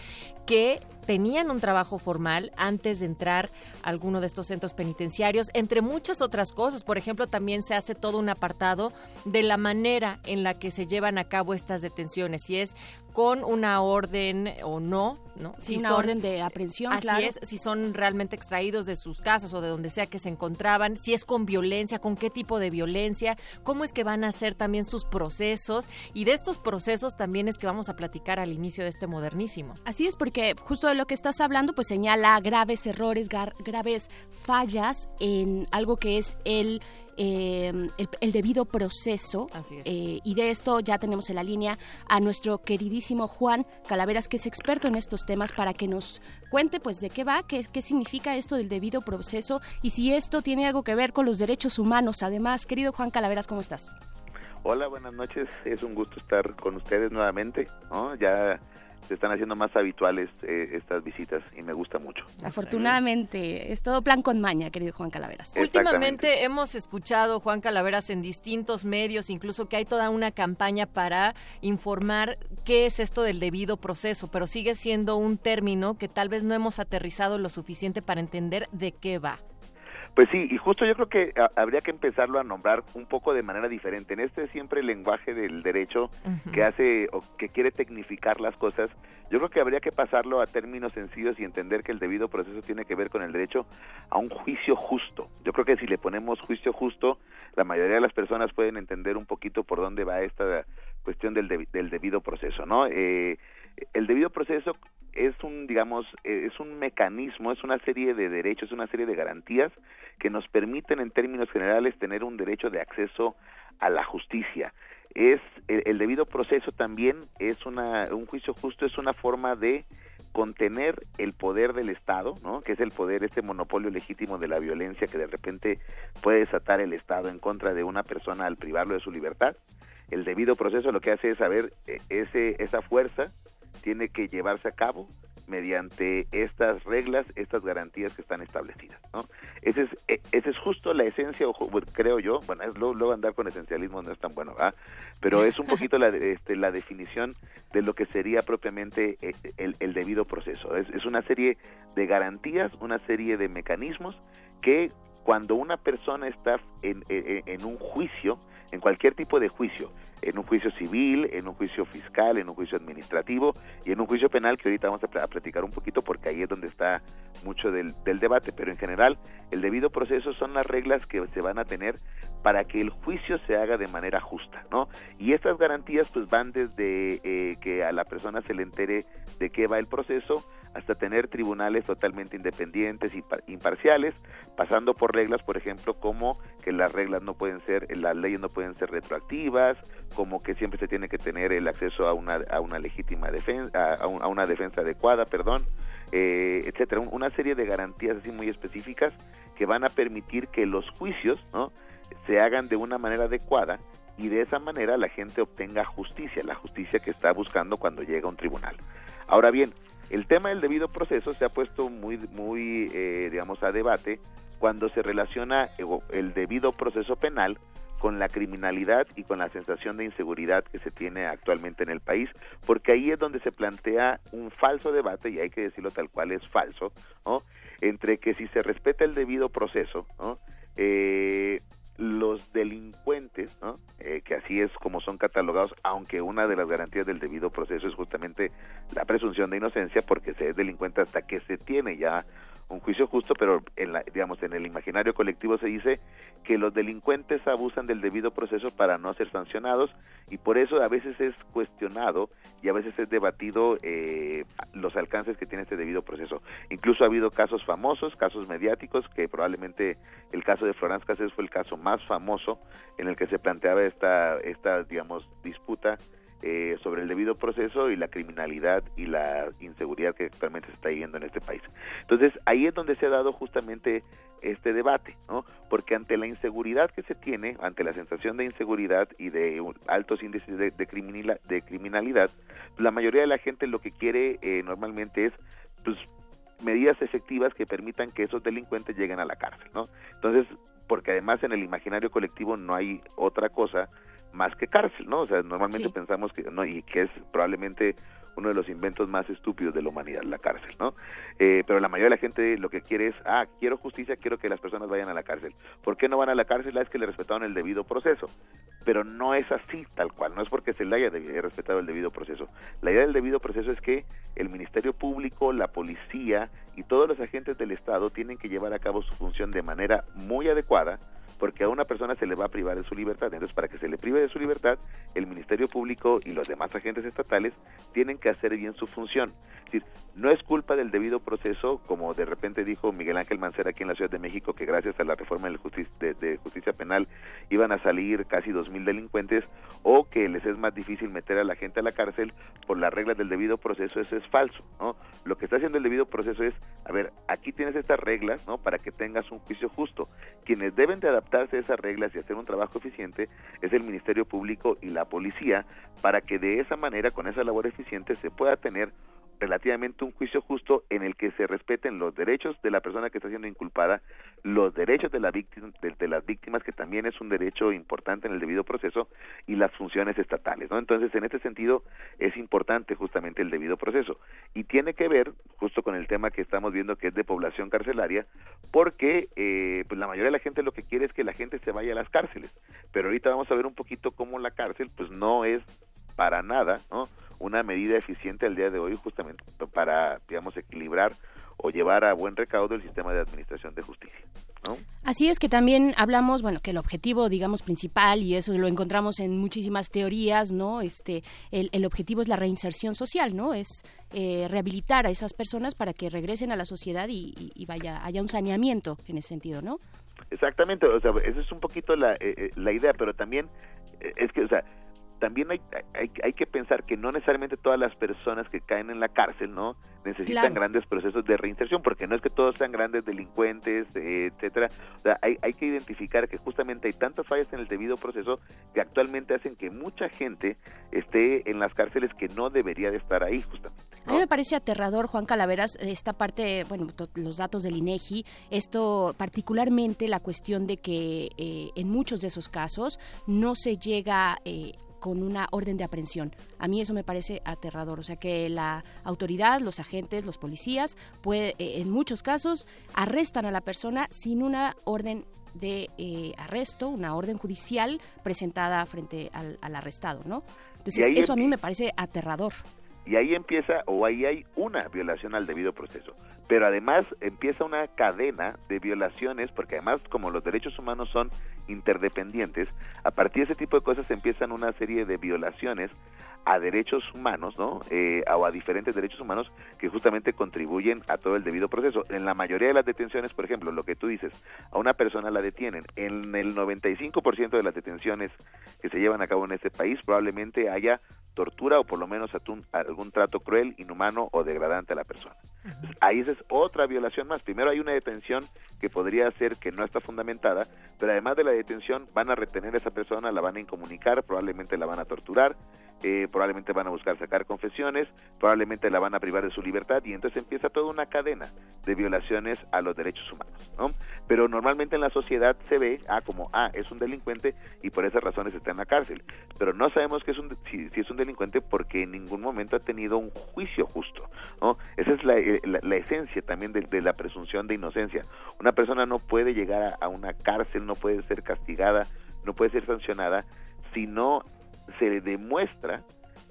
que tenían un trabajo formal antes de entrar a alguno de estos centros penitenciarios, entre muchas otras cosas. Por ejemplo, también se hace todo un apartado de la manera en la que se llevan a cabo estas detenciones, si es con una orden o no, ¿no?
Sí, una orden de aprehensión,
Así
claro.
es, si son realmente extraídos de sus casas o de donde sea que se encontraban, si es con violencia, con qué tipo de violencia, cómo es que van a hacer también sus procesos y de estos procesos también es que vamos a platicar al inicio de este modernísimo.
Así es, porque justo de lo que estás hablando, pues señala graves errores, graves fallas en algo que es el, eh, el, el debido proceso. Eh, y de esto ya tenemos en la línea a nuestro queridísimo Juan Calaveras, que es experto en estos temas, para que nos cuente pues de qué va, qué, qué significa esto del debido proceso y si esto tiene algo que ver con los derechos humanos. Además, querido Juan Calaveras, ¿cómo estás?
Hola, buenas noches. Es un gusto estar con ustedes nuevamente. ¿no? Ya se están haciendo más habituales eh, estas visitas y me gusta mucho.
Afortunadamente, es todo plan con maña, querido Juan Calaveras.
Últimamente hemos escuchado, Juan Calaveras, en distintos medios, incluso que hay toda una campaña para informar qué es esto del debido proceso, pero sigue siendo un término que tal vez no hemos aterrizado lo suficiente para entender de qué va.
Pues sí, y justo yo creo que a- habría que empezarlo a nombrar un poco de manera diferente. En este siempre el lenguaje del derecho que hace o que quiere tecnificar las cosas, yo creo que habría que pasarlo a términos sencillos y entender que el debido proceso tiene que ver con el derecho a un juicio justo. Yo creo que si le ponemos juicio justo, la mayoría de las personas pueden entender un poquito por dónde va esta cuestión del, debi- del debido proceso, ¿no? Eh, el debido proceso es un, digamos, eh, es un mecanismo, es una serie de derechos, una serie de garantías que nos permiten en términos generales tener un derecho de acceso a la justicia. Es el, el debido proceso también es una un juicio justo es una forma de contener el poder del Estado, ¿no? Que es el poder este monopolio legítimo de la violencia que de repente puede desatar el Estado en contra de una persona al privarlo de su libertad. El debido proceso lo que hace es saber eh, ese esa fuerza tiene que llevarse a cabo mediante estas reglas, estas garantías que están establecidas, ¿no? Ese es, eh, ese es justo la esencia, creo yo, bueno, es, luego, andar con esencialismo no es tan bueno, ¿verdad? Pero es un poquito la, este, la definición de lo que sería propiamente eh, el, debido proceso. Es, una serie de garantías, una serie de mecanismos que cuando una persona está en, en- en un juicio en cualquier tipo de juicio, en un juicio civil, en un juicio fiscal, en un juicio administrativo y en un juicio penal que ahorita vamos a, pl- a platicar un poquito porque ahí es donde está mucho del, del debate, pero en general el debido proceso son las reglas que se van a tener para que el juicio se haga de manera justa, ¿no? Y estas garantías pues van desde eh, que a la persona se le entere de qué va el proceso hasta tener tribunales totalmente independientes y par- imparciales, pasando por reglas, por ejemplo, como que las reglas no pueden ser, las leyes no pueden ser retroactivas, como que siempre se tiene que tener el acceso a una, a una legítima defensa, a, un- a una defensa adecuada, perdón, eh, etcétera, Un- una serie de garantías así muy específicas que van a permitir que los juicios, ¿no? se hagan de una manera adecuada y de esa manera la gente obtenga justicia, la justicia que está buscando cuando llega a un tribunal. Ahora bien, el tema del debido proceso se ha puesto muy, muy eh, digamos, a debate cuando se relaciona eh, el debido proceso penal con la criminalidad y con la sensación de inseguridad que se tiene actualmente en el país, porque ahí es donde se plantea un falso debate, y hay que decirlo tal cual es falso, entre que si se respeta el debido proceso, eh, los delincuentes, ¿no? Eh, que así es como son catalogados, aunque una de las garantías del debido proceso es justamente la presunción de inocencia, porque se es delincuente hasta que se tiene ya un juicio justo, pero en la, digamos en el imaginario colectivo se dice que los delincuentes abusan del debido proceso para no ser sancionados y por eso a veces es cuestionado y a veces es debatido eh, los alcances que tiene este debido proceso. Incluso ha habido casos famosos, casos mediáticos, que probablemente el caso de Florence Cassés fue el caso más famoso en el que se planteaba esta, esta digamos, disputa eh, sobre el debido proceso y la criminalidad y la inseguridad que actualmente se está viviendo en este país. Entonces, ahí es donde se ha dado justamente este debate, ¿no? Porque ante la inseguridad que se tiene, ante la sensación de inseguridad y de altos índices de, de, criminalidad, la mayoría de la gente lo que quiere eh, normalmente es, pues, medidas efectivas que permitan que esos delincuentes lleguen a la cárcel, ¿no? Entonces, porque además en el imaginario colectivo no hay otra cosa más que cárcel, ¿no? O sea, normalmente
Sí.
pensamos que no y que es probablemente uno de los inventos más estúpidos de la humanidad, la cárcel, ¿no? Eh, pero la mayoría de la gente lo que quiere es, ah, quiero justicia, quiero que las personas vayan a la cárcel. ¿Por qué no van a la cárcel? Ah, es que le respetaron el debido proceso. Pero no es así, tal cual, no es porque se le haya de- respetado el debido proceso. La idea del debido proceso es que el Ministerio Público, la policía y todos los agentes del Estado tienen que llevar a cabo su función de manera muy adecuada, porque a una persona se le va a privar de su libertad. Entonces, para que se le prive de su libertad, el Ministerio Público y los demás agentes estatales tienen que hacer bien su función. Es decir, no es culpa del debido proceso, como de repente dijo Miguel Ángel Mancera aquí en la Ciudad de México, que gracias a la reforma de, justicia penal iban a salir casi dos mil delincuentes, o que les es más difícil meter a la gente a la cárcel por las reglas del debido proceso, eso es falso, ¿no? Lo que está haciendo el debido proceso es, a ver, aquí tienes estas reglas, ¿no? Para que tengas un juicio justo. Quienes deben de adaptarse a esas reglas y hacer un trabajo eficiente es el Ministerio Público y la policía, para que de esa manera, con esa labor eficiente, se pueda tener relativamente un juicio justo en el que se respeten los derechos de la persona que está siendo inculpada, los derechos de, la víctima, de, las víctimas, que también es un derecho importante en el debido proceso, y las funciones estatales. ¿no? Entonces, en este sentido, es importante justamente el debido proceso. Y tiene que ver justo con el tema que estamos viendo, que es de población carcelaria, porque eh, pues la mayoría de la gente lo que quiere es que la gente se vaya a las cárceles. Pero ahorita vamos a ver un poquito cómo la cárcel pues no es para nada, ¿no? Una medida eficiente al día de hoy justamente para, digamos, equilibrar o llevar a buen recaudo el sistema de administración de justicia, ¿no?
Así es que también hablamos, bueno, que el objetivo, digamos, principal, y eso lo encontramos en muchísimas teorías, ¿no? Este, el, el objetivo es la reinserción social, ¿no? Es eh, rehabilitar a esas personas para que regresen a la sociedad y, y- y vaya, haya un saneamiento en ese sentido, ¿no?
Exactamente, o sea, esa es un poquito la, eh, eh, la idea, pero también eh, es que, o sea, también hay, hay, hay que pensar que no necesariamente todas las personas que caen en la cárcel, ¿no? Necesitan
Claro.
grandes procesos de reinserción, porque no es que todos sean grandes delincuentes, etcétera. O sea, hay, hay que identificar que justamente hay tantas fallas en el debido proceso que actualmente hacen que mucha gente esté en las cárceles que no debería de estar ahí, justamente.
A mí me parece aterrador, Juan Calaveras, esta parte, bueno, los datos del INEGI, esto particularmente la cuestión de que eh, en muchos de esos casos no se llega eh, con una orden de aprehensión. A mí eso me parece aterrador. O sea, que la autoridad, los agentes, los policías, puede, eh, en muchos casos, arrestan a la persona sin una orden de eh, arresto, una orden judicial presentada frente al, al arrestado, ¿no? Entonces, eso a mí me parece aterrador.
y ahí empieza o ahí hay una violación al debido proceso. Pero además empieza una cadena de violaciones, porque además como los derechos humanos son interdependientes, a partir de ese tipo de cosas empiezan una serie de violaciones a derechos humanos, ¿no? Eh, o a diferentes derechos humanos que justamente contribuyen a todo el debido proceso. En la mayoría de las detenciones, por ejemplo, lo que tú dices, a una persona la detienen. En el 95% de las detenciones que se llevan a cabo en este país probablemente haya tortura o por lo menos algún trato cruel, inhumano o degradante a la persona. Ahí esa es otra violación más. Primero hay una detención que podría ser que no está fundamentada, pero además de la detención van a retener a esa persona, la van a incomunicar, probablemente la van a torturar, eh, probablemente van a buscar sacar confesiones, probablemente la van a privar de su libertad y entonces empieza toda una cadena de violaciones a los derechos humanos, ¿no? Pero normalmente en la sociedad se ve ah, como, ah, es un delincuente y por esas razones está en la cárcel, pero no sabemos que es un, si, es un delincuente porque en ningún momento ha tenido un juicio justo, ¿no? Esa es la, eh, la- esencia también de, de la presunción de inocencia. Una persona no puede llegar a, a una cárcel, no puede ser castigada, no puede ser sancionada si no se demuestra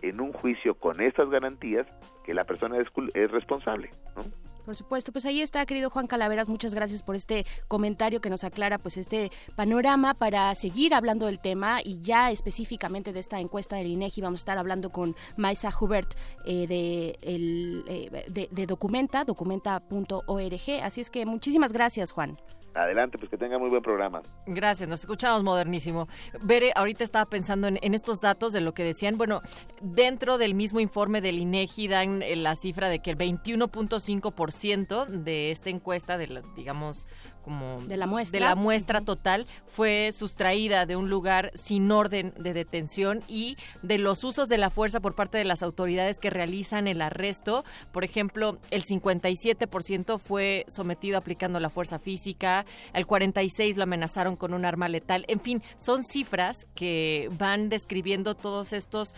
en un juicio con estas garantías que la persona es, es responsable, ¿no?
Por supuesto, pues ahí está, querido Juan Calaveras, muchas gracias por este comentario que nos aclara pues este panorama para seguir hablando del tema y ya específicamente de esta encuesta del INEGI vamos a estar hablando con Maisa Hubert eh, de, el, eh, de, de Documenta, documenta.org, así es que muchísimas gracias, Juan.
Adelante, pues que tenga muy buen programa.
Gracias, nos escuchamos modernísimo. Bere, ahorita estaba pensando en, estos datos de lo que decían. Bueno, dentro del mismo informe del INEGI dan eh, la cifra de que el 21.5% de esta encuesta, de la, digamos, como
De la muestra.
de la muestra total fue sustraída de un lugar sin orden de detención y de los usos de la fuerza por parte de las autoridades que realizan el arresto. Por ejemplo, el 57% fue sometido aplicando la fuerza física, el 46 lo amenazaron con un arma letal. En fin, son cifras que van describiendo todos estos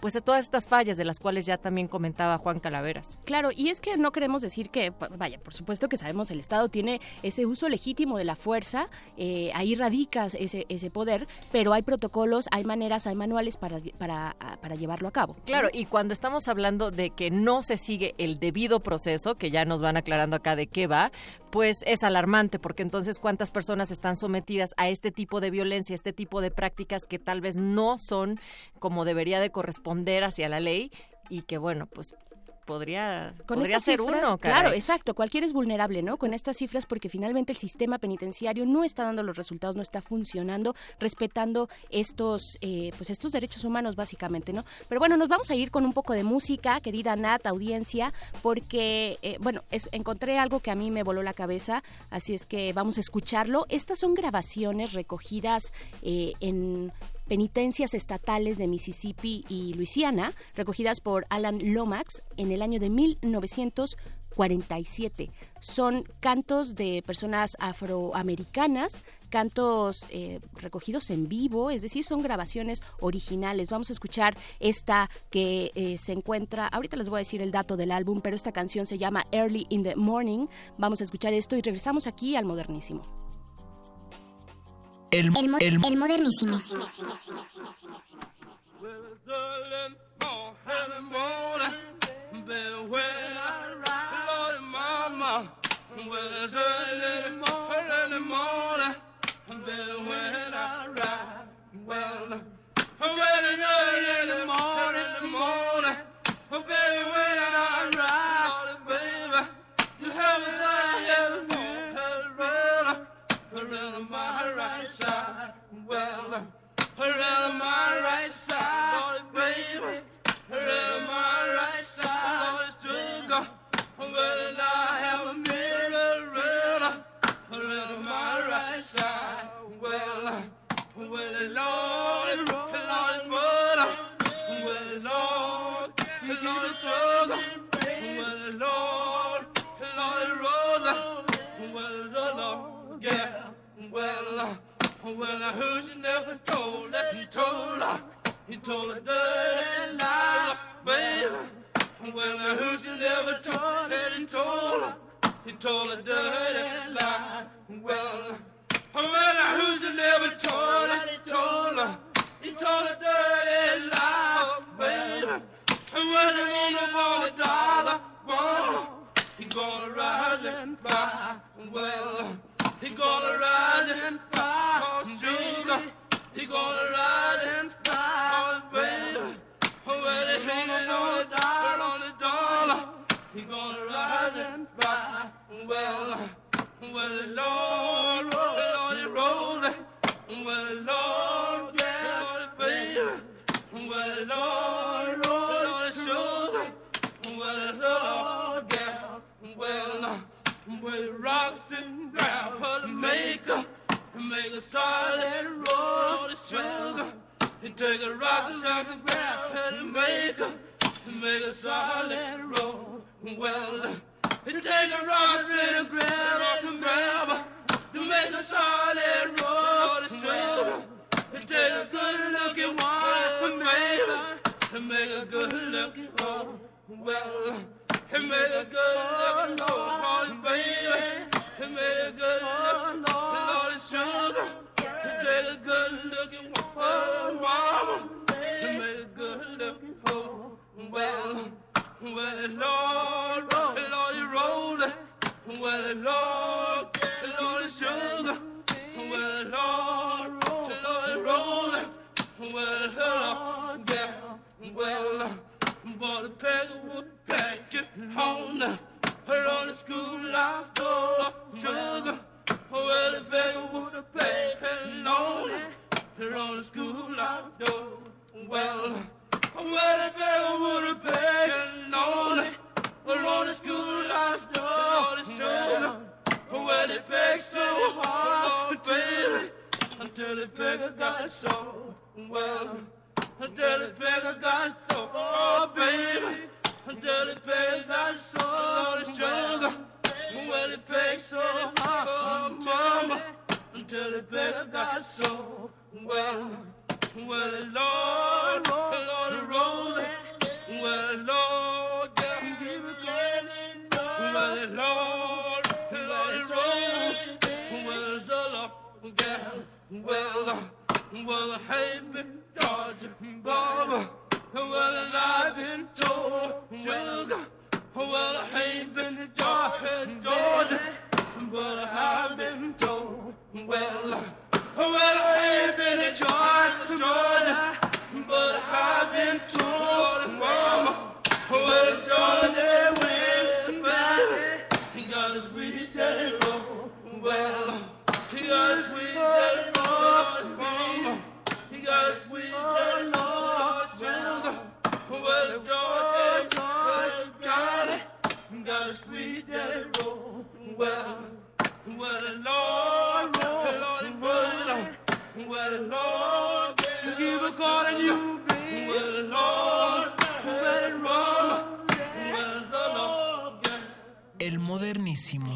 pues todas estas fallas de las cuales ya también comentaba Juan Calaveras.
Claro, y es que no queremos decir que, vaya, por supuesto que sabemos el Estado tiene ese uso legítimo de la fuerza, eh, ahí radica ese, ese poder, pero hay protocolos, hay maneras, hay manuales para, para, para llevarlo a cabo.
Claro, y cuando estamos hablando de que no se sigue el debido proceso, que ya nos van aclarando acá de qué va, pues es alarmante, porque entonces cuántas personas están sometidas a este tipo de violencia, este tipo de prácticas que tal vez no son como debería de corresponder hacia la ley y que bueno, pues podría,
Con
podría
estas
ser
cifras,
uno,
claro, exacto, cualquiera es vulnerable, ¿no? Con estas cifras porque finalmente el sistema penitenciario no está dando los resultados, no está funcionando, respetando estos, eh, pues estos derechos humanos básicamente, ¿no? Pero bueno, nos vamos a ir con un poco de música, querida Nat, audiencia, porque, eh, bueno, es- encontré algo que a mí me voló la cabeza, así es que vamos a escucharlo. Estas son grabaciones recogidas eh, en penitencias estatales de Mississippi y Luisiana, recogidas por Alan Lomax en el año de 1947. Son cantos de personas afroamericanas, cantos eh, recogidos en vivo, es decir, son grabaciones originales. Vamos a escuchar esta que eh, se encuentra, ahorita les voy a decir el dato del álbum, pero esta canción se llama Early in the Morning. Vamos a escuchar esto y regresamos aquí al modernísimo.
El, el,
El modernísimo.
Well, around my right side, baby. Right side. Well, I have a mirror right side. Well, well, Lord, Well, well, I heard you never told that you told her. He told a dirty lie, baby. When the hoochie never told it, he told her. He told a dirty lie. Well, when the hoochie never told it, he told her. He told a dirty lie, baby. And when he want a dollar, well, he gonna rise and fly. Well, he gonna rise and fly, oh, sugar. He gonna rise and fly, oh, baby. When he hanging on a dollar, on a dollar, he gonna rise and fly. Well, well, the Lord, Lord, Lord, he rolling. Well, the Lord, Make a solid roll of sugar. You take a rock, rock and grab the maker. Make a solid roll. Well, you take a rock and grab, rock and grab. To make a solid roll of sugar. You take a good looking one, baby. To make a good looking one. Well, it made a good looking one, baby. It made a good looking of sugar. It made a good looking one, mama. It made a good looking one. Well, well, the Lord, Lord is rolling. Well, the Lord, Lord is sugar. Well, Lord, Lord is rolling. Well, the Lord, yeah. Well, but the beggar would pack it home. Her on the school I stole sugar. Well, the beggar would have paid her on the school I stole. Well, well, the beggar would have paid her on the school I stole the. Well, the begged so hard, baby, until the beggar got so well. Until the beggar got so, oh baby, until the beggar got so, the sugar. Well, it begged so hard, oh mama, until the beggar got so well. Well, the Lord, the Lord is rolling. Well, the Lord, yeah, keep it going. Well, the Lord, the Lord is rolling. Well, the Lord, yeah, well, well, hey, Miss Georgia, Barbara, well, I've been told, sugar, well, I ain't been Georgia, Georgia, but I've been told, well, well, I ain't been Georgia, Georgia, but I've been told, mama, well, Georgia,
El modernísimo.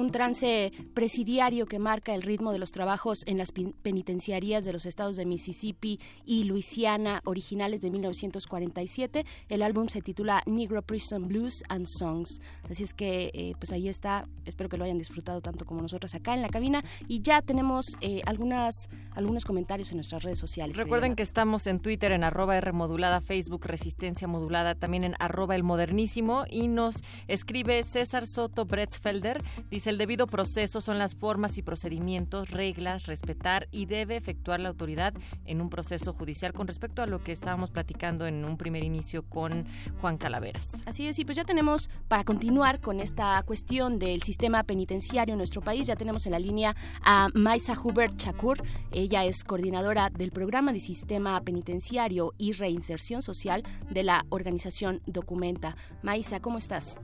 Un trance presidiario que marca el ritmo de los trabajos en las penitenciarías de los estados de Mississippi y Luisiana originales de 1947. El álbum se titula Negro Prison Blues and Songs. Así es que eh, pues ahí está. Espero que lo hayan disfrutado tanto como nosotros acá en la cabina. Y ya tenemos eh, algunas, algunos comentarios en nuestras redes sociales.
Recuerden que estamos en Twitter en arroba R modulada, Facebook Resistencia Modulada, también en arroba el modernísimo y nos escribe César Soto Bretzfelder. Dice el debido proceso son las formas y procedimientos, reglas, respetar y debe efectuar la autoridad en un proceso judicial con respecto a lo que estábamos platicando en un primer inicio con Juan Calaveras.
Así es, y pues ya tenemos para continuar con esta cuestión del sistema penitenciario en nuestro país, ya tenemos en la línea a Maisa Hubert Chakur. Ella es coordinadora del programa de sistema penitenciario y reinserción social de la organización Documenta. Maisa, ¿cómo estás?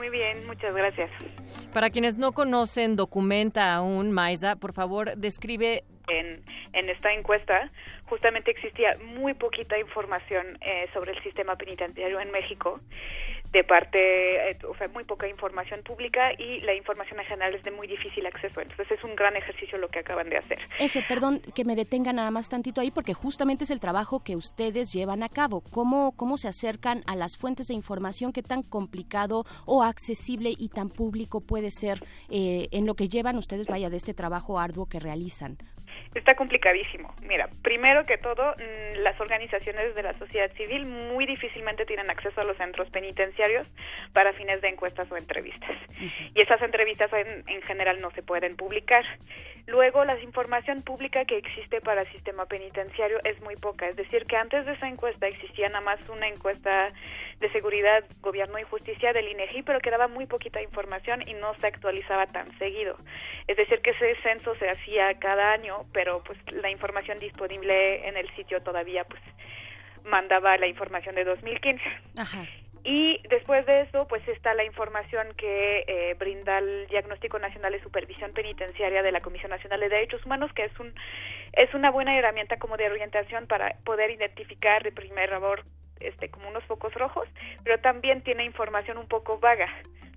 Muy bien, muchas gracias.
Para quienes no conocen, documenta aún, Maisa, por favor, describe...
En, en esta encuesta justamente existía muy poquita información eh, sobre el sistema penitenciario en México. De parte, eh, o sea, muy poca información pública y la información en general es de muy difícil acceso. Entonces es un gran ejercicio lo que acaban de hacer.
Eso, perdón que me detenga nada más tantito ahí, porque justamente es el trabajo que ustedes llevan a cabo. ¿Cómo, cómo se acercan a las fuentes de información? ¿Qué tan complicado o accesible y tan público puede ser eh, en lo que llevan ustedes, vaya, de este trabajo arduo que realizan?
Está complicadísimo. Mira, primero que todo, mm, las organizaciones de la sociedad civil muy difícilmente tienen acceso a los centros penitenciarios para fines de encuestas o entrevistas. Y esas entrevistas en, en general no se pueden publicar. Luego, la información pública que existe para el sistema penitenciario es muy poca. Es decir, que antes de esa encuesta existía nada más una encuesta de seguridad, gobierno y justicia del INEGI, pero quedaba muy poquita información y no se actualizaba tan seguido. Es decir, que ese censo se hacía cada año, pero pues la información disponible en el sitio todavía pues mandaba la información de 2015.
Ajá.
Y después de eso, pues está la información que eh, brinda el Diagnóstico Nacional de Supervisión Penitenciaria de la Comisión Nacional de Derechos Humanos, que es un es una buena herramienta como de orientación para poder identificar de primer labor este como unos focos rojos, pero también tiene información un poco vaga,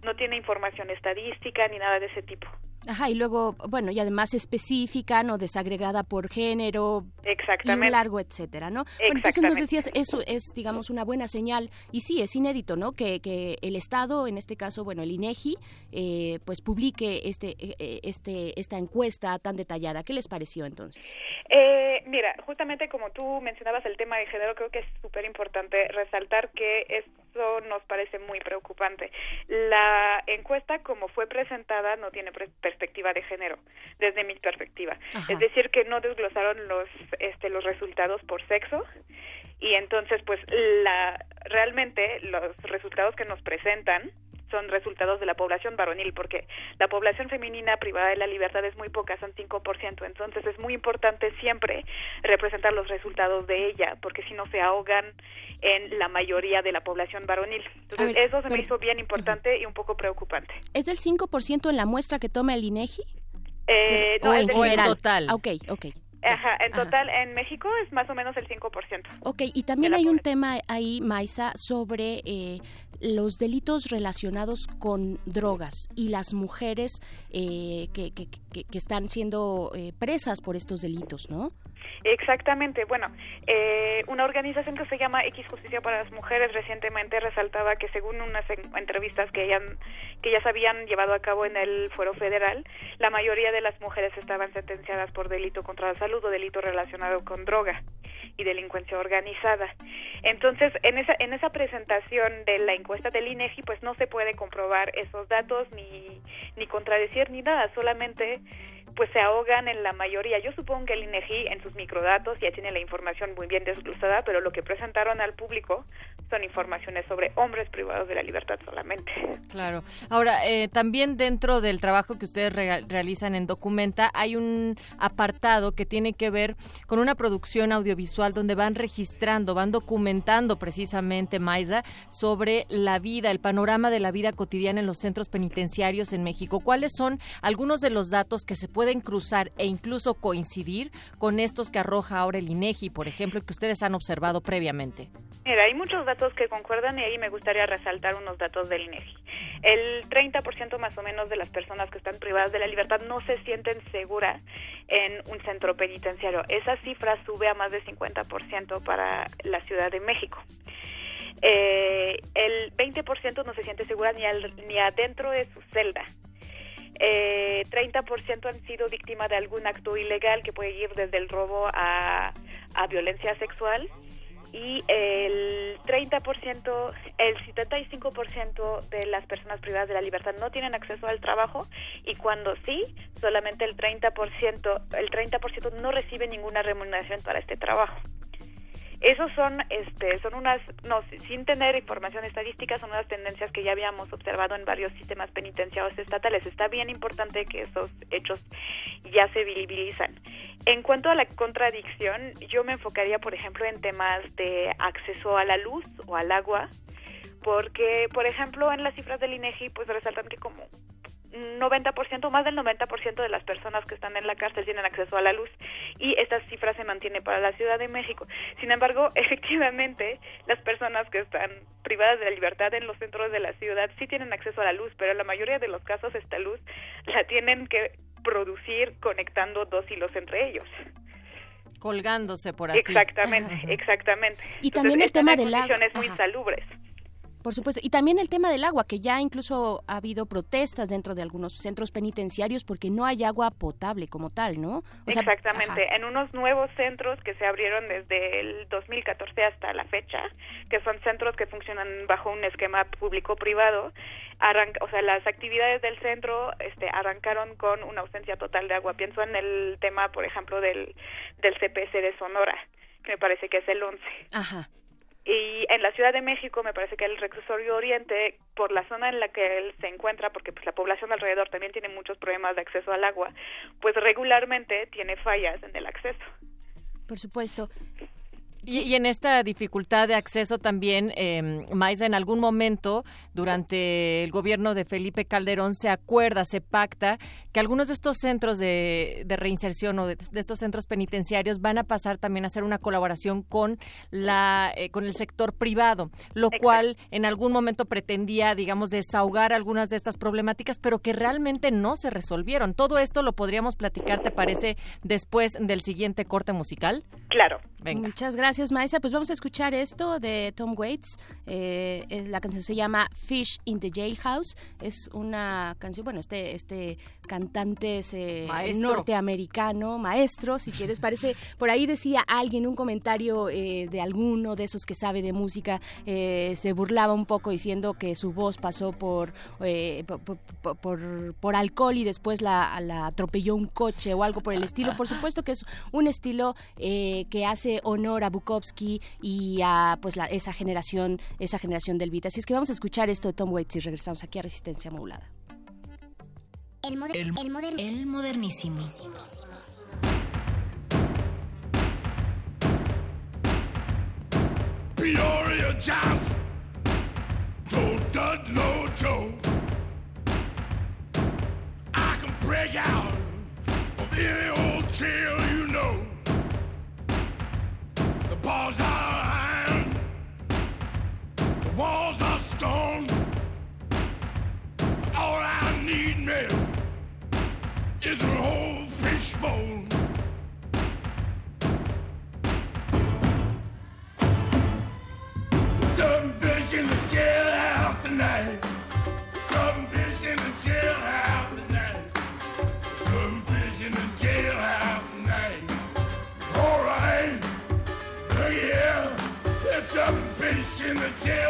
no tiene información estadística ni nada de ese tipo.
Ajá, y luego, bueno, y además específica, no desagregada por género,
Exactamente.
y un largo, etcétera, ¿no? Bueno, entonces nos decías, eso es, digamos, una buena señal, y sí, es inédito, ¿no? Que, que el Estado, en este caso, bueno, el INEGI, eh, pues publique este, eh, este, esta encuesta tan detallada. ¿Qué les pareció entonces?
Eh, mira, justamente como tú mencionabas el tema de género, creo que es súper importante resaltar que esto nos parece muy preocupante. La encuesta, como fue presentada, no tiene pre- perspectiva de género, desde mi perspectiva.
Ajá.
Es decir, que no desglosaron los, este, los resultados por sexo y entonces, pues, la, realmente los resultados que nos presentan son resultados de la población varonil, porque la población femenina privada de la libertad es muy poca, son 5%, entonces es muy importante siempre representar los resultados de ella, porque si no se ahogan en la mayoría de la población varonil. Entonces
ver,
eso se me hizo bien importante y un poco preocupante.
¿Es del 5% en la muestra que toma el INEGI?
Eh,
o
no,
en
es del-
general. Ah, ok, ok.
Ajá, en total en México es más o menos el 5%.
Ok, y también hay un tema ahí, Maisa, sobre eh, los delitos relacionados con drogas y las mujeres eh, que, que, están siendo eh, presas por estos delitos, ¿no?
Exactamente. Bueno, eh, una organización que se llama X Justicia para las Mujeres recientemente resaltaba que según unas en- entrevistas que ya, que ya se habían llevado a cabo en el fuero federal, la mayoría de las mujeres estaban sentenciadas por delito contra la salud o delito relacionado con droga y delincuencia organizada. Entonces, en esa en esa presentación de la encuesta del INEGI, pues no se puede comprobar esos datos ni ni contradecir ni nada, solamente pues se ahogan en la mayoría. Yo supongo que el INEGI en sus microdatos ya tiene la información muy bien desglosada, pero lo que presentaron al público son informaciones sobre hombres privados de la libertad solamente.
Claro. Ahora, eh, también dentro del trabajo que ustedes rea- realizan en Documenta hay un apartado que tiene que ver con una producción audiovisual donde van registrando, van documentando precisamente, Maiza, sobre la vida, el panorama de la vida cotidiana en los centros penitenciarios en México. ¿Cuáles son algunos de los datos que se pueden cruzar e incluso coincidir con estos que arroja ahora el INEGI, por ejemplo, que ustedes han observado previamente?
Mira, hay muchos datos que concuerdan y ahí me gustaría resaltar unos datos del INEGI. El 30% más o menos de las personas que están privadas de la libertad no se sienten seguras en un centro penitenciario. Esa cifra sube a más de 50% para la Ciudad de México. Eh, el 20% no se siente segura ni, al- ni adentro de su celda. Eh, 30% han sido víctimas de algún acto ilegal que puede ir desde el robo a, a violencia sexual y el 30%, el 75% de las personas privadas de la libertad no tienen acceso al trabajo y cuando sí, solamente el 30%, el 30% no recibe ninguna remuneración para este trabajo. Esos son, este, son unas, no, sin tener información estadística, son unas tendencias que ya habíamos observado en varios sistemas penitenciarios estatales. Está bien importante que esos hechos ya se visibilizan. En cuanto a la contradicción, yo me enfocaría, por ejemplo, en temas de acceso a la luz o al agua, porque, por ejemplo, en las cifras del INEGI, pues resaltan que como 90%, más del 90% de las personas que están en la cárcel tienen acceso a la luz y esta cifra se mantiene para la Ciudad de México. Sin embargo, [laughs] efectivamente, las personas que están privadas de la libertad en los centros de la ciudad sí tienen acceso a la luz, pero en la mayoría de los casos esta luz la tienen que producir conectando dos hilos entre ellos.
Colgándose por así.
Exactamente, exactamente.
Y también el tema del agua.
condiciones muy
Ajá.
insalubres.
Por supuesto. Y también el tema del agua, que ya incluso ha habido protestas dentro de algunos centros penitenciarios porque no hay agua potable como tal, ¿no? O sea,
Exactamente,
ajá.
en unos nuevos centros que se abrieron desde el 2014 hasta la fecha, que son centros que funcionan bajo un esquema público-privado, o sea, las actividades del centro este, arrancaron con una ausencia total de agua. Pienso en el tema, por ejemplo, del, del CPS de Sonora, que me parece que es el 11.
Ajá.
Y en la Ciudad de México me parece que el reclusorio Oriente, por la zona en la que él se encuentra, porque pues la población alrededor también tiene muchos problemas de acceso al agua, pues regularmente tiene fallas en el acceso.
Por supuesto.
Y, y en esta dificultad de acceso también, eh, Maiza, en algún momento durante el gobierno de Felipe Calderón se acuerda, se pacta que algunos de estos centros de, de reinserción o de, de estos centros penitenciarios van a pasar también a hacer una colaboración con la eh, con el sector privado, lo cual en algún momento pretendía, digamos, desahogar algunas de estas problemáticas, pero que realmente no se resolvieron. Todo esto lo podríamos platicar, ¿te parece, después del siguiente corte musical?
Claro.
Venga.
Muchas gracias, Maisa. Pues vamos a escuchar esto de Tom Waits. Eh, es- la canción se llama Fish in the Jailhouse. Es una canción, bueno, este, este cantante es eh, norteamericano, maestro, si quieres. Parece, por ahí decía alguien, un comentario eh, de alguno de esos que sabe de música, se burlaba un poco diciendo que su voz pasó por, eh, por, por- por- por alcohol y después la, la atropelló un coche o algo por el estilo. Por supuesto que es un estilo que hace honor a Bukowski y a pues la, esa generación, esa generación del beat. Así es que vamos a escuchar esto de Tom Waits y regresamos aquí a Resistencia Modulada.
El, moder- el, moder- el modernísimo.
Peoria Johnson, Joe Dudlow Joe. I can break out of any old jail you know. Bars are iron, walls are stone. All I need, man, is an old fishbone. In the jailhouse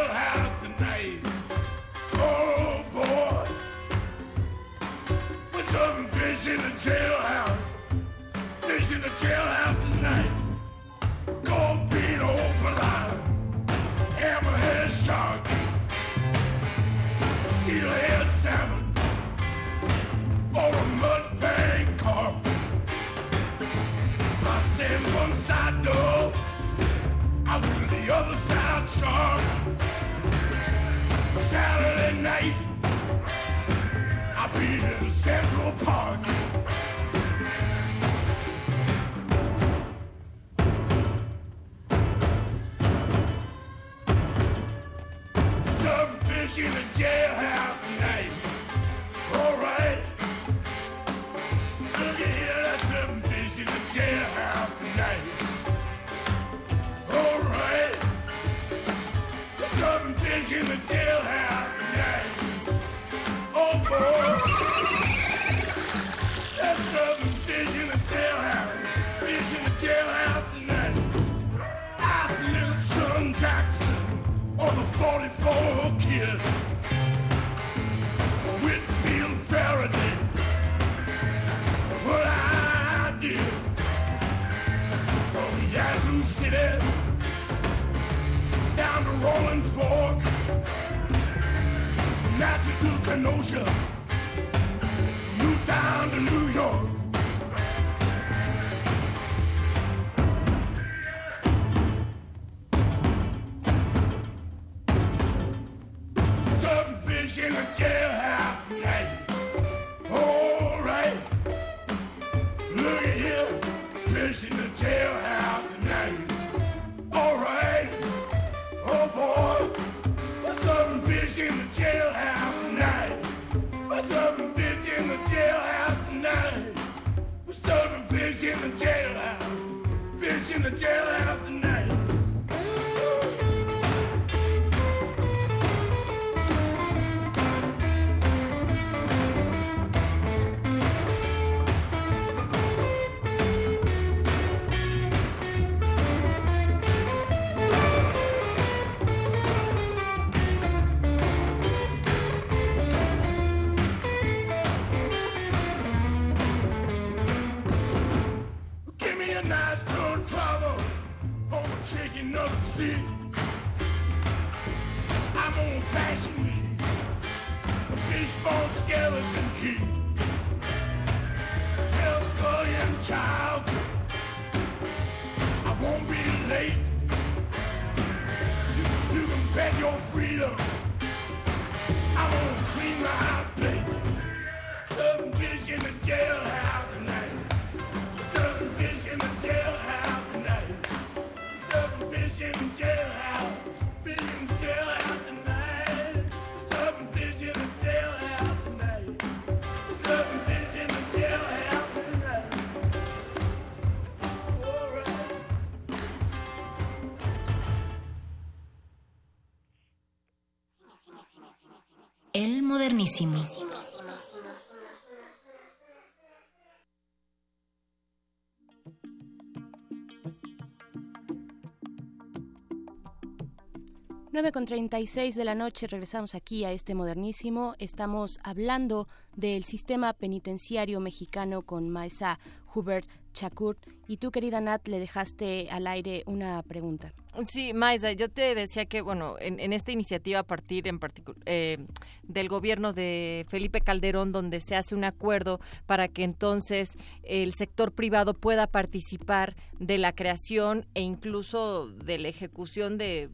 9.36 de la noche regresamos aquí a este modernísimo. Estamos hablando del sistema penitenciario mexicano con Maesa Hubert Chakur. Y tú, querida Nat, le dejaste al aire una pregunta.
Sí, Maisa, yo te decía que, bueno, en, esta iniciativa a partir en eh, del gobierno de Felipe Calderón, donde se hace un acuerdo para que entonces el sector privado pueda participar de la creación e incluso de la ejecución de,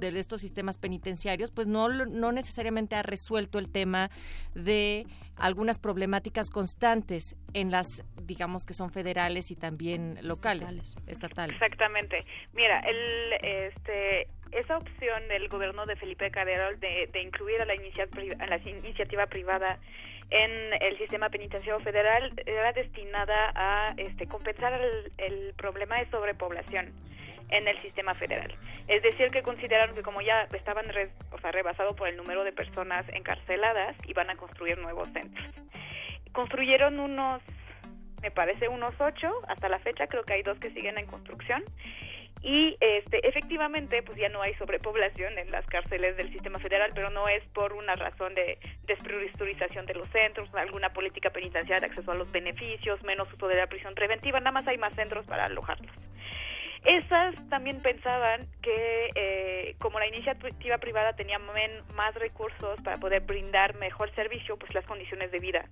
de estos sistemas penitenciarios, pues no, lo- no necesariamente ha resuelto el tema de algunas problemáticas constantes en las, digamos que son federales y también locales, estatales.
Exactamente. Mira, el, este, esa opción del gobierno de Felipe Calderón de, de incluir a la, inicia- a la iniciativa privada en el sistema penitenciario federal era destinada a este, compensar el, el problema de sobrepoblación en el sistema federal. Es decir, que consideraron que como ya estaban re- o sea, rebasados por el número de personas encarceladas, iban a construir nuevos centros. Construyeron unos, me parece unos ocho, hasta la fecha creo que hay dos que siguen en construcción. Y este, efectivamente, pues ya no hay sobrepoblación en las cárceles del sistema federal, pero no es por una razón de desprioritarización de los centros, alguna política penitenciaria de acceso a los beneficios, menos uso de la prisión preventiva, nada más hay más centros para alojarlos. Esas también pensaban que eh, como la iniciativa privada tenía más recursos para poder brindar mejor servicio, pues las condiciones de vida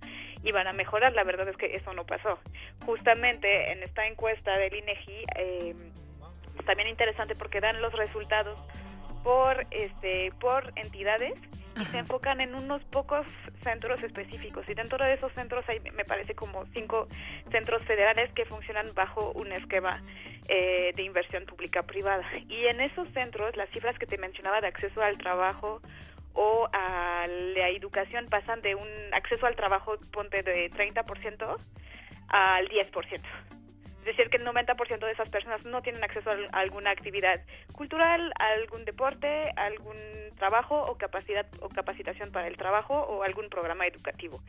iban a mejorar. La verdad es que eso no pasó. Justamente en esta encuesta del INEGI, eh, también interesante porque dan los resultados por este por entidades y se enfocan en unos pocos centros específicos. Y dentro de esos centros hay me parece como cinco centros federales que funcionan bajo un esquema eh, de inversión pública privada. Y en esos centros las cifras que te mencionaba de acceso al trabajo o a la educación pasan de un acceso al trabajo ponte de 30% al 10% es decir, que el 90% de esas personas no tienen acceso a al- a alguna actividad cultural, a algún deporte, a algún trabajo o capacidad o capacitación para el trabajo o algún programa educativo.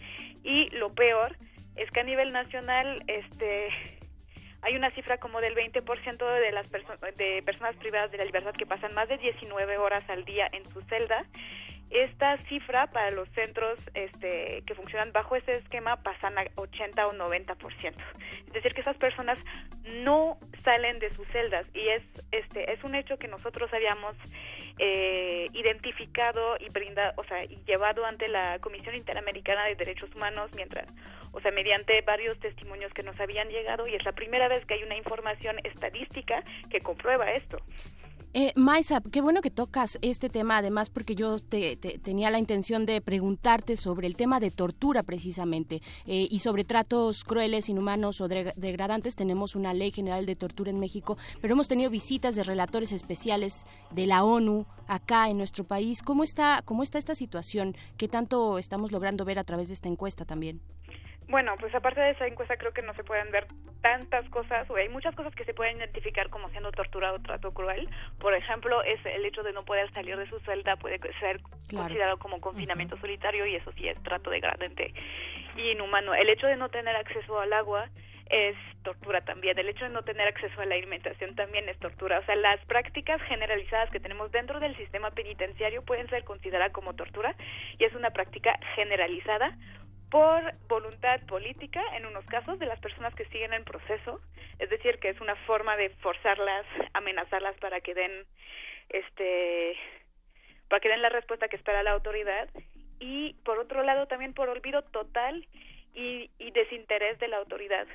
Y lo peor es que a nivel nacional este [laughs] hay una cifra como del 20% de las perso- de personas privadas de la libertad que pasan más de 19 horas al día en su celda. Esta cifra para los centros este, que funcionan bajo ese esquema pasan a 80 o 90%. Es decir, que esas personas no salen de sus celdas y es este es un hecho que nosotros habíamos eh, identificado y brindado, o sea, y llevado ante la Comisión Interamericana de Derechos Humanos mientras, o sea, mediante varios testimonios que nos habían llegado y es la primera vez que hay una información estadística que comprueba esto.
Eh, Maisa, qué bueno que tocas este tema, además porque yo te- te- tenía la intención de preguntarte sobre el tema de tortura precisamente eh, y sobre tratos crueles, inhumanos o dre- degradantes. Tenemos una ley general de tortura en México, pero hemos tenido visitas de relatores especiales de la ONU acá en nuestro país. ¿Cómo está, cómo está esta situación? ¿Qué tanto estamos logrando ver a través de esta encuesta también?
Bueno, pues aparte de esa encuesta creo que no se pueden ver tantas cosas, o hay muchas cosas que se pueden identificar como siendo tortura o trato cruel. Por ejemplo, es el hecho de no poder salir de su celda puede ser
Claro.
considerado como confinamiento solitario y eso sí es trato degradante y inhumano. El hecho de no tener acceso al agua es tortura también. El hecho de no tener acceso a la alimentación también es tortura. O sea, las prácticas generalizadas que tenemos dentro del sistema penitenciario pueden ser consideradas como tortura y es una práctica generalizada por voluntad política en unos casos de las personas que siguen el proceso, es decir, que es una forma de forzarlas, amenazarlas para que den este para que den la respuesta que espera la autoridad. Y por otro lado también por olvido total y, y desinterés de la autoridad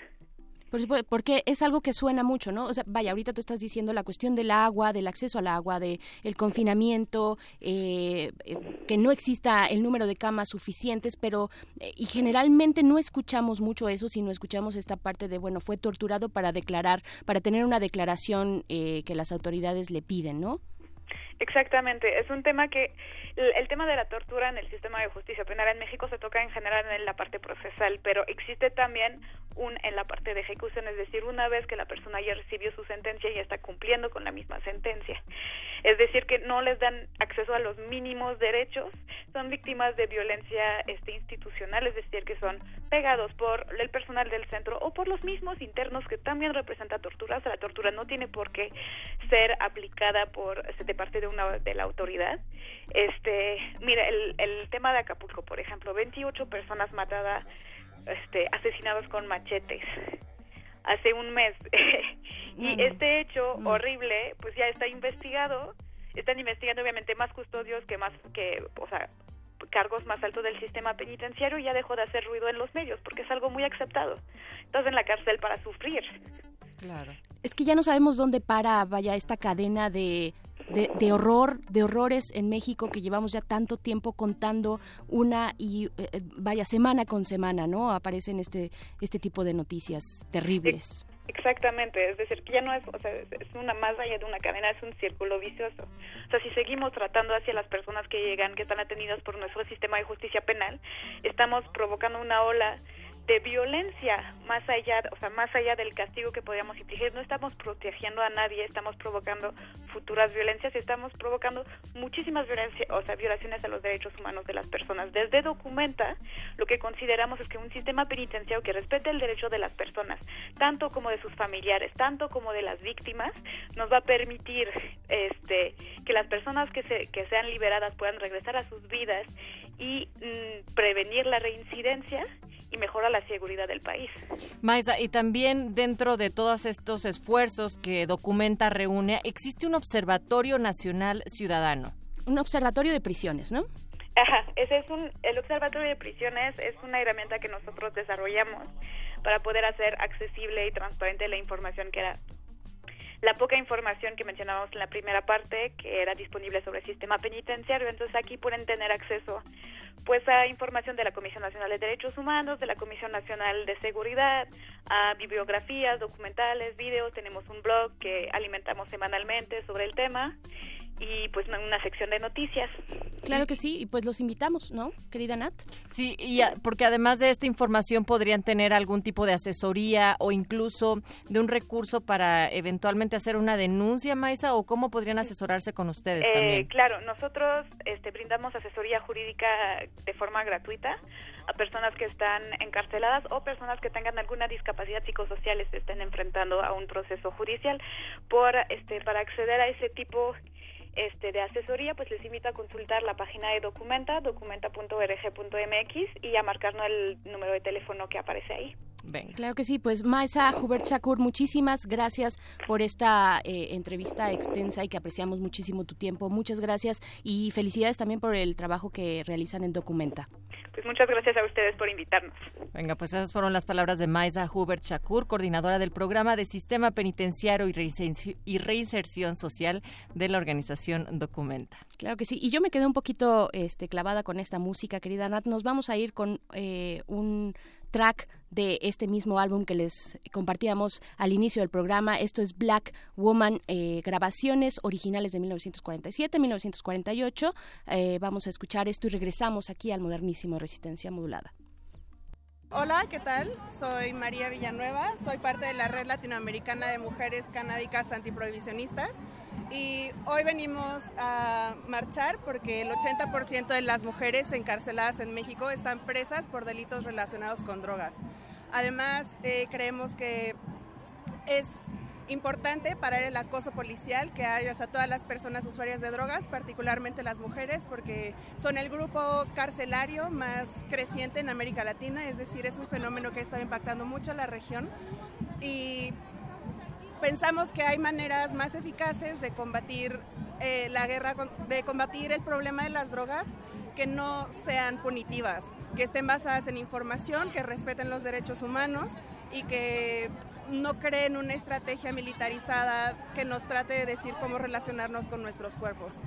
porque es algo que suena mucho, ¿no? O sea, vaya, ahorita tú estás diciendo la cuestión del agua, del acceso al agua, del el confinamiento, eh, eh, que no exista el número de camas suficientes, pero eh, y generalmente no escuchamos mucho eso, sino escuchamos esta parte de, bueno, fue torturado para declarar, para tener una declaración que las autoridades le piden, ¿no?
Exactamente, es un tema que el, tema de la tortura en el sistema de justicia penal en México se toca en general en la parte procesal, pero existe también un en la parte de ejecución, es decir, una vez que la persona ya recibió su sentencia y está cumpliendo con la misma sentencia. Es decir, que no les dan acceso a los mínimos derechos, son víctimas de violencia este institucional, es decir, que son pegados por el personal del centro o por los mismos internos que también representa tortura. O sea, la tortura no tiene por qué ser aplicada por de parte de una de la autoridad. Este, mira, el, el tema de Acapulco, por ejemplo, 28 personas matadas, este, asesinadas con machetes hace un mes. [laughs] y este hecho horrible, pues ya está investigado. Están investigando obviamente más custodios que más que, o sea, cargos más altos del sistema penitenciario y ya dejó de hacer ruido en los medios porque es algo muy aceptado. Estás en la cárcel para sufrir.
Claro. Es que ya no sabemos dónde para, vaya, esta cadena de de, horror, de horrores en México que llevamos ya tanto tiempo contando una y eh, vaya semana con semana, ¿no? Aparecen este este tipo de noticias terribles.
Exactamente, es decir, que ya no es, o sea, es una más allá de una cadena, es un círculo vicioso. O sea, si seguimos tratando hacia las personas que llegan, que están atendidas por nuestro sistema de justicia penal, estamos provocando una ola de violencia más allá, o sea, más allá del castigo que podríamos infligir. No estamos protegiendo a nadie, estamos provocando futuras violencias estamos provocando muchísimas violencias, o sea, violaciones a los derechos humanos de las personas. Desde Documenta, lo que consideramos es que un sistema penitenciario que respete el derecho de las personas, tanto como de sus familiares, tanto como de las víctimas, nos va a permitir este que las personas que se que sean liberadas puedan regresar a sus vidas y mm, prevenir la reincidencia y mejora la seguridad del país.
Maisa, y también dentro de todos estos esfuerzos que Documenta reúne, existe un Observatorio Nacional Ciudadano.
Un observatorio de prisiones, ¿no?
Ajá, ese es un, el Observatorio de Prisiones es una herramienta que nosotros desarrollamos para poder hacer accesible y transparente la información que era la poca información que mencionábamos en la primera parte, que era disponible sobre el sistema penitenciario. Entonces aquí pueden tener acceso pues a información de la Comisión Nacional de Derechos Humanos, de la Comisión Nacional de Seguridad, a bibliografías, documentales, videos. Tenemos un blog que alimentamos semanalmente sobre el tema y pues una sección de noticias.
Claro que sí, y pues los invitamos, ¿no, querida Nat?
Sí, y porque además de esta información podrían tener algún tipo de asesoría o incluso de un recurso para eventualmente hacer una denuncia, Maisa, o cómo podrían asesorarse con ustedes
eh,
también.
Claro, nosotros este, brindamos asesoría jurídica de forma gratuita a personas que están encarceladas o personas que tengan alguna discapacidad psicosocial y se estén enfrentando a un proceso judicial por este para acceder a ese tipo este, de asesoría, pues les invito a consultar la página de Documenta, documenta.org.mx y a marcarnos el número de teléfono que aparece ahí.
Claro que sí, pues Maesa Hubert Chakur, muchísimas gracias por esta eh, entrevista extensa y que apreciamos muchísimo tu tiempo. Muchas gracias y felicidades también por el trabajo que realizan en Documenta.
Pues muchas gracias a ustedes por invitarnos.
Venga, pues esas fueron las palabras de Maisa Hubert Chakur, coordinadora del programa de Sistema Penitenciario y Reinserción Social de la organización Documenta.
Claro que sí, y yo me quedé un poquito este, clavada con esta música, querida Nat. Nos vamos a ir con eh, un track de este mismo álbum que les compartíamos al inicio del programa. Esto es Black Woman, eh, grabaciones originales de 1947, 1948. Eh, vamos a escuchar esto y regresamos aquí al modernísimo Resistencia Modulada.
Hola, ¿qué tal? Soy María Villanueva, soy parte de la Red Latinoamericana de Mujeres Canábicas Antiprohibicionistas y hoy venimos a marchar porque el 80% de las mujeres encarceladas en México están presas por delitos relacionados con drogas. Además, eh, creemos que es importante para el acoso policial que hay hacia todas las personas usuarias de drogas, particularmente las mujeres, porque son el grupo carcelario más creciente en América Latina, es decir, es un fenómeno que ha estado impactando mucho a la región. Y pensamos que hay maneras más eficaces de combatir eh, la guerra, de combatir el problema de las drogas que no sean punitivas, que estén basadas en información, que respeten los derechos humanos y que no creen una estrategia militarizada que nos trate de decir cómo relacionarnos con nuestros cuerpos.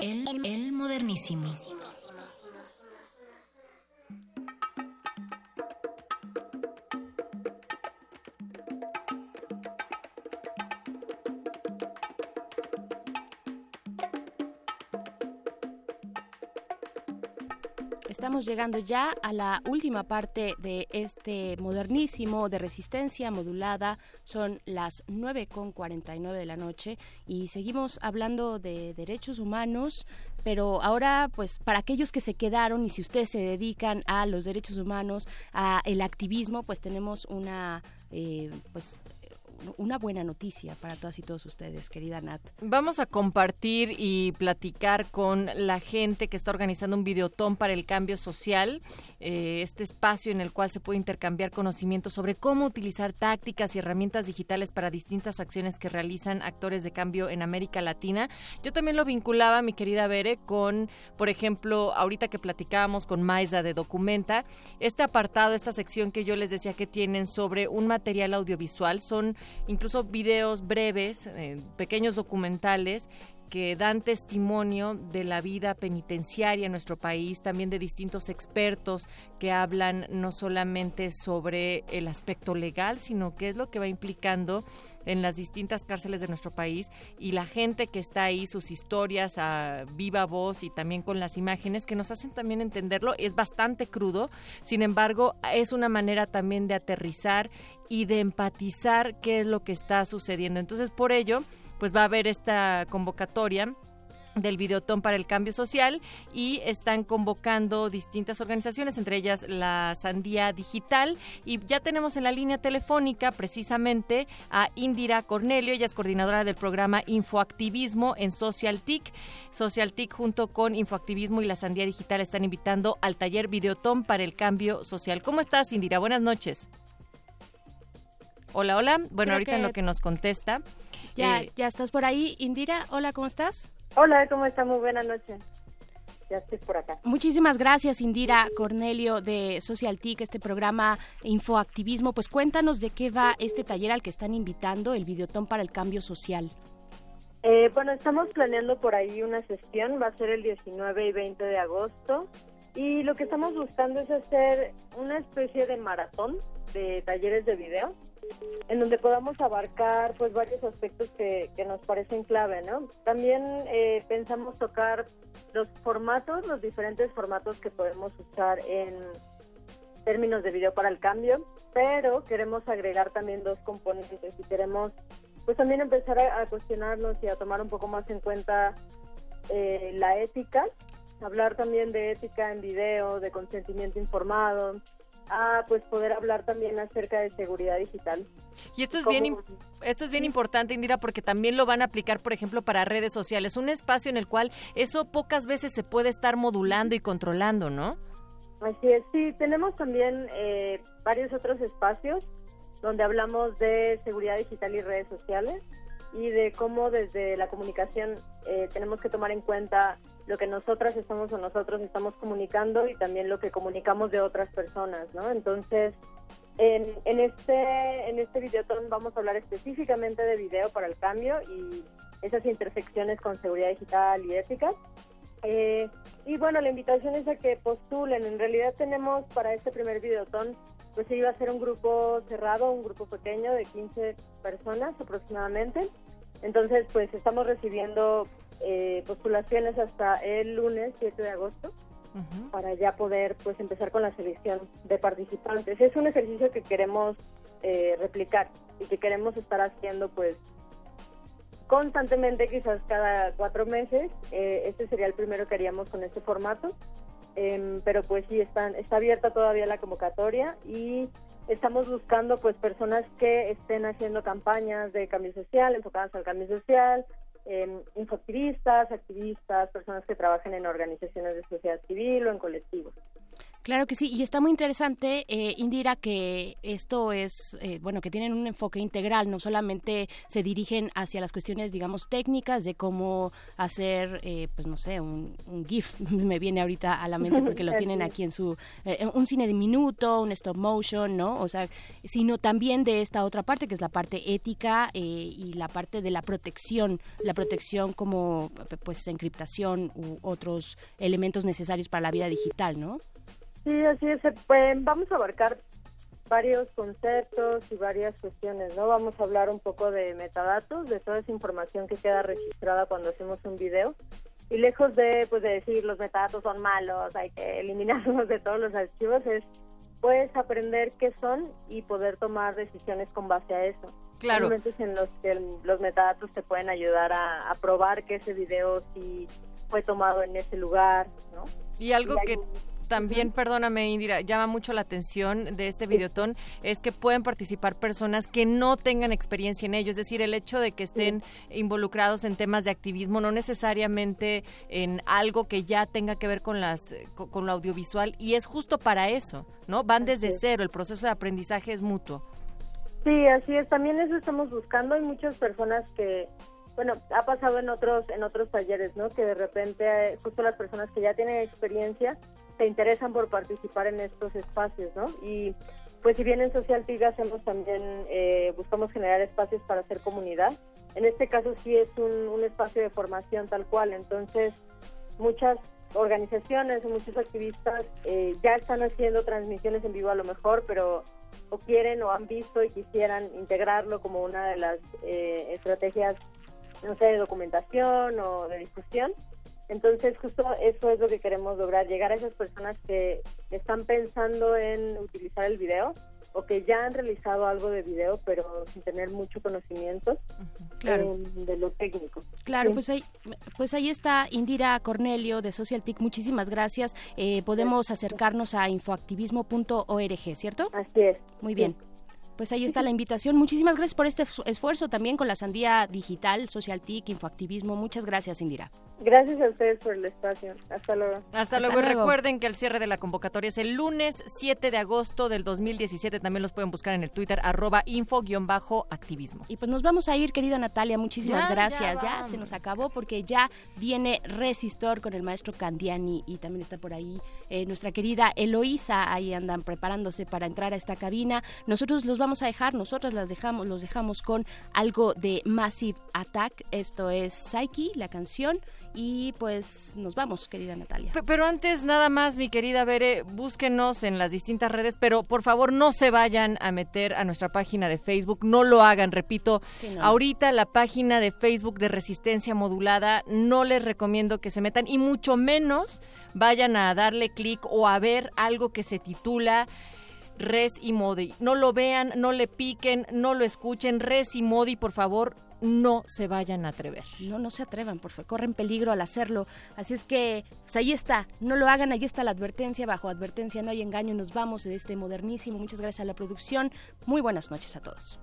El, moder- el- el modernísimo.
Llegando ya a la última parte de este modernísimo de resistencia modulada. Son las 9.49 de la noche y seguimos hablando de derechos humanos, pero ahora pues para aquellos que se quedaron y si ustedes se dedican a los derechos humanos, a el activismo, pues tenemos una eh, pues una buena noticia para todas y todos ustedes, querida Nat.
Vamos a compartir y platicar con la gente que está organizando un videotón para el cambio social, eh, este espacio en el cual se puede intercambiar conocimientos sobre cómo utilizar tácticas y herramientas digitales para distintas acciones que realizan actores de cambio en América Latina. Yo también lo vinculaba, mi querida Bere, con, por ejemplo, ahorita que platicábamos con Maiza de Documenta, este apartado, esta sección que yo les decía que tienen sobre un material audiovisual, son incluso videos breves, eh, pequeños documentales que dan testimonio de la vida penitenciaria en nuestro país, también de distintos expertos que hablan no solamente sobre el aspecto legal, sino qué es lo que va implicando en las distintas cárceles de nuestro país y la gente que está ahí, sus historias a viva voz y también con las imágenes que nos hacen también entenderlo. Es bastante crudo, sin embargo, es una manera también de aterrizar y de empatizar qué es lo que está sucediendo. Entonces, por ello, pues va a haber esta convocatoria del Videotón para el Cambio Social y están convocando distintas organizaciones, entre ellas la Sandía Digital. Y ya tenemos en la línea telefónica precisamente a Indira Cornelio, ella es coordinadora del programa Infoactivismo en SocialTIC. SocialTIC junto con Infoactivismo y la Sandía Digital están invitando al taller Videotón para el Cambio Social. ¿Cómo estás, Indira? Buenas noches. Hola, hola. Bueno, ahorita en lo que nos contesta.
Ya, eh, ya estás por ahí, Indira. Hola, ¿cómo estás?
Hola, ¿cómo está? Muy buena noche. Ya estoy por acá.
Muchísimas gracias, Indira Cornelio de SocialTIC, este programa Infoactivismo. Pues cuéntanos de qué va este taller al que están invitando, el Videotón para el Cambio Social.
Eh, bueno, estamos planeando por ahí una sesión, va a ser el 19 y 20 de agosto. Y lo que estamos buscando es hacer una especie de maratón de talleres de video en donde podamos abarcar pues varios aspectos que, nos parecen clave, ¿no? También eh, pensamos tocar los formatos, los diferentes formatos que podemos usar en términos de video para el cambio, pero queremos agregar también dos componentes y queremos pues también empezar a, cuestionarnos y a tomar un poco más en cuenta eh, la ética, hablar también de ética en video, de consentimiento informado, a pues poder hablar también acerca de seguridad digital.
Y esto es bien esto es bien importante, Indira, porque también lo van a aplicar, por ejemplo, para redes sociales, un espacio en el cual eso pocas veces se puede estar modulando y controlando, ¿no?
Así es, sí, tenemos también eh, varios otros espacios donde hablamos de seguridad digital y redes sociales y de cómo desde la comunicación eh, tenemos que tomar en cuenta lo que nosotras estamos o nosotros estamos comunicando y también lo que comunicamos de otras personas, ¿no? Entonces, en, en este en este videotón vamos a hablar específicamente de video para el cambio y esas intersecciones con seguridad digital y ética. Eh, y bueno, la invitación es a que postulen. En realidad tenemos para este primer videotón, pues iba a ser un grupo cerrado, un grupo pequeño de 15 personas aproximadamente. Entonces, pues estamos recibiendo eh, postulaciones hasta el lunes 7 de agosto para ya poder pues empezar con la selección de participantes. Es un ejercicio que queremos eh, replicar y que queremos estar haciendo pues constantemente, quizás cada cuatro meses. Eh, este sería el primero que haríamos con este formato. Em, pero pues sí, están, está abierta todavía la convocatoria y estamos buscando pues personas que estén haciendo campañas de cambio social, enfocadas al cambio social, eh, infoactivistas, activistas, personas que trabajen en organizaciones de sociedad civil o en colectivos.
Claro que sí, y está muy interesante, eh, Indira, que esto es, eh, bueno, que tienen un enfoque integral, no solamente se dirigen hacia las cuestiones, digamos, técnicas de cómo hacer, eh, pues no sé, un, GIF, [laughs] me viene ahorita a la mente porque lo [laughs] tienen aquí en su, un cine de minuto, un stop motion, ¿no? O sea, sino también de esta otra parte, que es la parte ética y la parte de la protección, la protección como, pues, encriptación u otros elementos necesarios para la vida digital, ¿no?
Sí, así es. Pues, vamos a abarcar varios conceptos y varias cuestiones, ¿no? Vamos a hablar un poco de metadatos, de toda esa información que queda registrada cuando hacemos un video. Y lejos de, pues, de decir los metadatos son malos, hay que eliminarlos de todos los archivos, es pues aprender qué son y poder tomar decisiones con base a eso.
Claro.
momentos en los que los metadatos te pueden ayudar a, probar que ese video sí fue tomado en ese lugar, ¿no?
Y algo que también, perdóname Indira, llama mucho la atención de este videotón es que pueden participar personas que no tengan experiencia en ello, es decir, el hecho de que estén involucrados en temas de activismo, no necesariamente en algo que ya tenga que ver con las con, lo audiovisual y es justo para eso, ¿no? Van desde cero, el proceso de aprendizaje es mutuo.
Sí, así es, también eso estamos buscando, hay muchas personas que bueno, ha pasado en otros en otros talleres, ¿no? Que de repente justo las personas que ya tienen experiencia se interesan por participar en estos espacios, ¿no? Y pues si bien en Social TIG hacemos también, eh, buscamos generar espacios para hacer comunidad, En este caso sí es un, espacio de formación tal cual, entonces muchas organizaciones muchos activistas eh, ya están haciendo transmisiones en vivo a lo mejor, pero o quieren o han visto y quisieran integrarlo como una de las eh, estrategias, no sé, de documentación o de discusión. Entonces, justo eso es lo que queremos lograr, llegar a esas personas que están pensando en utilizar el video o que ya han realizado algo de video, pero sin tener mucho conocimiento
Claro.
eh, de lo técnico.
Claro,
Sí.
pues ahí, pues ahí está Indira Cornelio de SocialTIC. Muchísimas gracias. Eh, podemos acercarnos a infoactivismo.org, ¿cierto?
Así es.
Muy bien. Pues ahí está la invitación. Muchísimas gracias por este esfu- esfuerzo también con la Sandía Digital, SocialTIC, Infoactivismo. Muchas gracias, Indira.
Gracias a ustedes por el espacio. Hasta luego.
Hasta, luego. Y recuerden que el cierre de la convocatoria es el lunes 7 de agosto del 2017. También los pueden buscar en el Twitter, arroba info-activismo.
Y pues nos vamos a ir, querida Natalia. Muchísimas
Ya,
gracias.
ya
Ya, se nos acabó porque ya viene Resistor con el maestro Candiani y también está por ahí eh, nuestra querida Eloísa. Ahí andan preparándose para entrar a esta cabina. Nosotros los vamos a dejar, nosotras las dejamos, los dejamos con algo de Massive Attack. Esto es Psyche, la canción. Y pues nos vamos, querida Natalia.
Pe- Pero antes, nada más, mi querida Bere, búsquenos en las distintas redes, pero por favor no se vayan a meter a nuestra página de Facebook, no lo hagan, repito.
Sí, no.
Ahorita la página de Facebook de Resistencia Modulada no les recomiendo que se metan y mucho menos vayan a darle clic o a ver algo que se titula Res y Modi. No lo vean, no le piquen, no lo escuchen. Res y Modi, por favor, no se vayan a atrever.
No, no se atrevan, por favor, corren peligro al hacerlo. Así es que, pues ahí está, no lo hagan, ahí está la advertencia, bajo advertencia no hay engaño, nos vamos de este modernísimo. Muchas gracias a la producción, muy buenas noches a todos.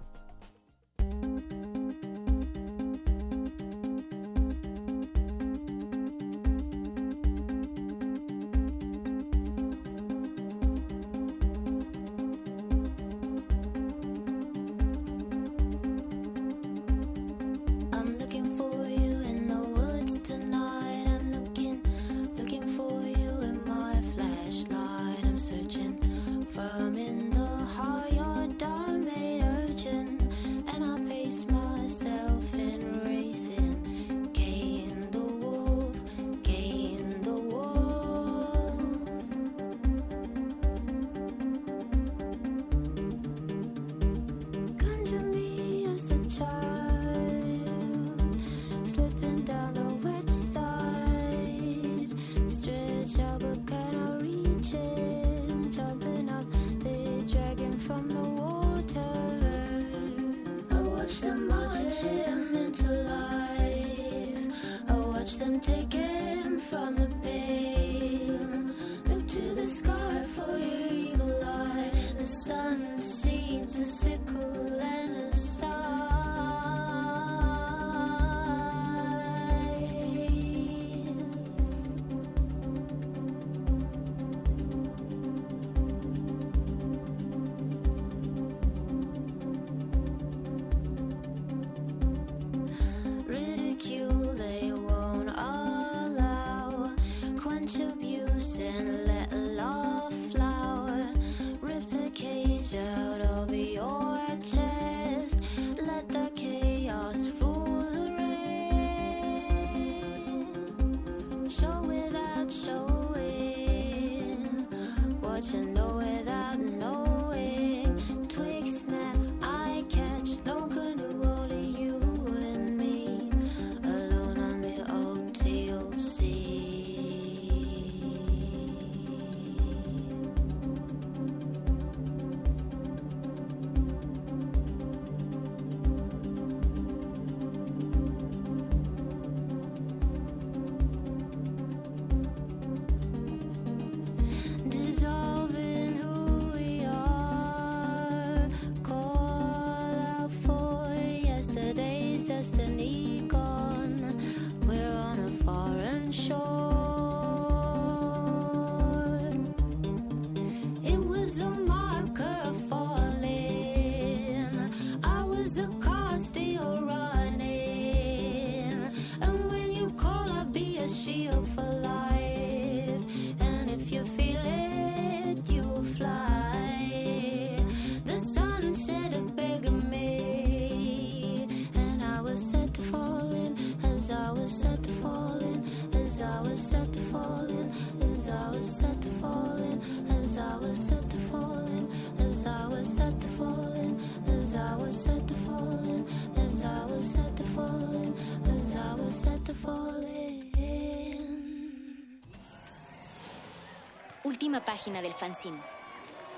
Última página del fanzine.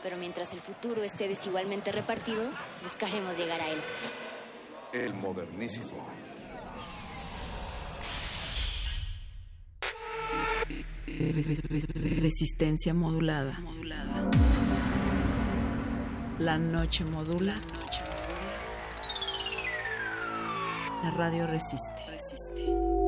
Pero mientras el futuro esté desigualmente repartido, buscaremos llegar a él.
El modernísimo.
Resistencia modulada. modulada. La noche modula. La, radio resiste. resiste.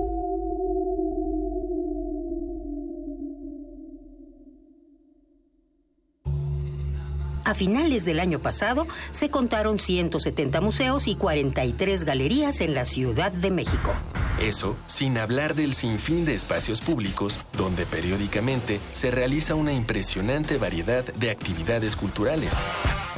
A finales del año pasado se contaron 170 museos y 43 galerías en la Ciudad de México.
Eso sin hablar del sinfín de espacios públicos donde periódicamente se realiza una impresionante variedad de actividades culturales.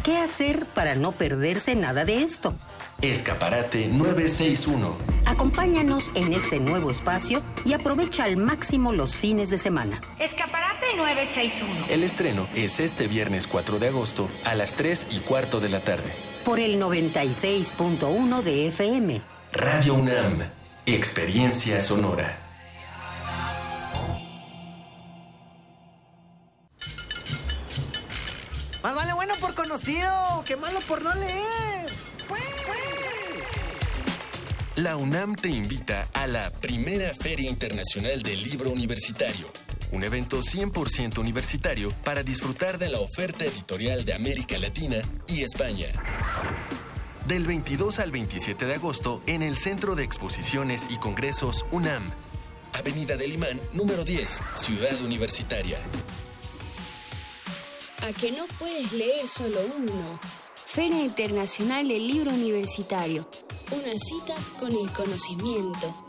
¿Qué hacer para no perderse nada de esto?
Escaparate 961.
Acompáñanos en este nuevo espacio y aprovecha al máximo los fines de semana.
Escaparate 961.
El estreno es este viernes 4 de agosto a las 3 y cuarto de la tarde.
Por el 96.1 de FM.
Radio UNAM. Experiencia sonora.
Más vale bueno por conocido que malo por no leer. Pues,
La UNAM te invita a la primera Feria Internacional del Libro Universitario, un evento 100% universitario para disfrutar de la oferta editorial de América Latina y España. Del 22 al 27 de agosto en el Centro de Exposiciones y Congresos UNAM, Avenida del Imán, número 10, Ciudad Universitaria.
¿A que no puedes leer solo uno? Feria Internacional del Libro Universitario. Una cita con el conocimiento.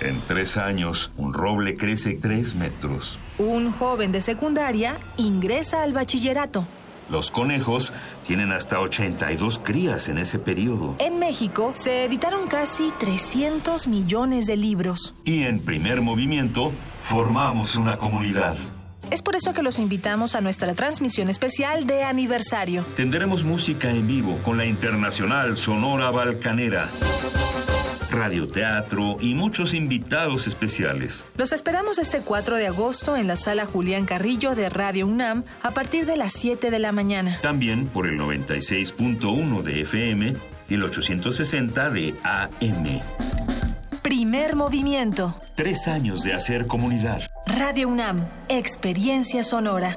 En tres años, un roble crece tres metros.
Un joven de secundaria ingresa al bachillerato.
Los conejos tienen hasta 82 crías en ese periodo.
En México se editaron casi 300 millones de libros.
Y en primer movimiento, formamos una comunidad.
Es por eso que los invitamos a nuestra transmisión especial de aniversario.
Tendremos música en vivo con la Internacional Sonora Balcanera. Radioteatro y muchos invitados especiales.
Los esperamos este 4 de agosto en la sala Julián Carrillo de Radio UNAM a partir de las 7 de la mañana.
También por el 96.1 de FM y el 860 de AM.
Primer movimiento.
Tres años de hacer comunidad.
Radio UNAM, experiencia sonora.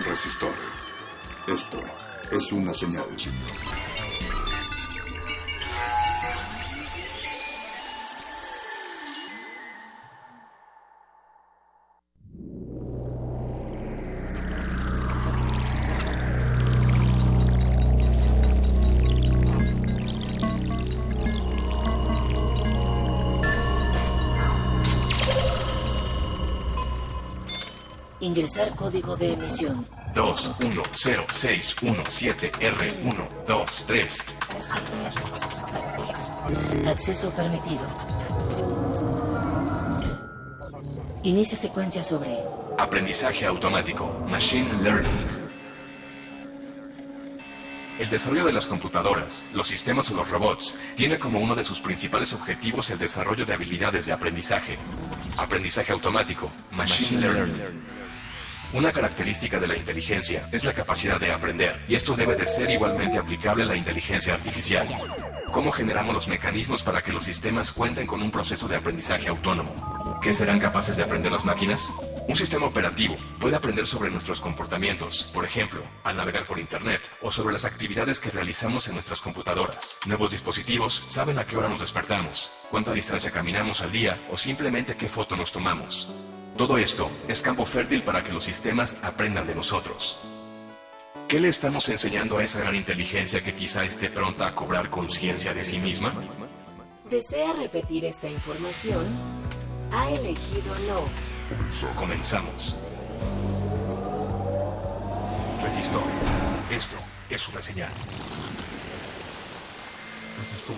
Resistor. Esto es una señal.
Ingresar código de emisión.
210617R123.
Acceso permitido. Inicia secuencia sobre
Aprendizaje automático. Machine Learning. El desarrollo de las computadoras, los sistemas o los robots tiene como uno de sus principales objetivos el desarrollo de habilidades de aprendizaje. Aprendizaje automático. Machine, Learning. Una característica de la inteligencia es la capacidad de aprender, y esto debe de ser igualmente aplicable a la inteligencia artificial. ¿Cómo generamos los mecanismos para que los sistemas cuenten con un proceso de aprendizaje autónomo? ¿Qué serán capaces de aprender las máquinas? Un sistema operativo puede aprender sobre nuestros comportamientos, por ejemplo, al navegar por Internet, o sobre las actividades que realizamos en nuestras computadoras. Nuevos dispositivos saben a qué hora nos despertamos, cuánta distancia caminamos al día o simplemente qué foto nos tomamos. Todo esto es campo fértil para que los sistemas aprendan de nosotros. ¿Qué le estamos enseñando a esa gran inteligencia que quizá esté pronta a cobrar conciencia de sí misma?
¿Desea repetir esta información? Ha elegido no.
Comenzamos. Resistor. Esto es una señal. Resistor.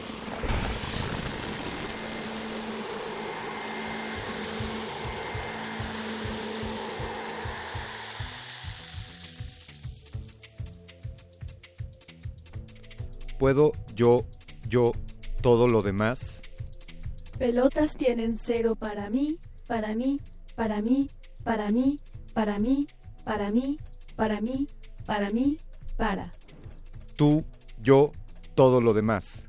¿Puedo yo, yo, todo lo demás?
Pelotas tienen cero para mí, para mí, para mí, para mí, para mí, para mí, para mí, para mí, para.
Tú, yo, todo lo demás.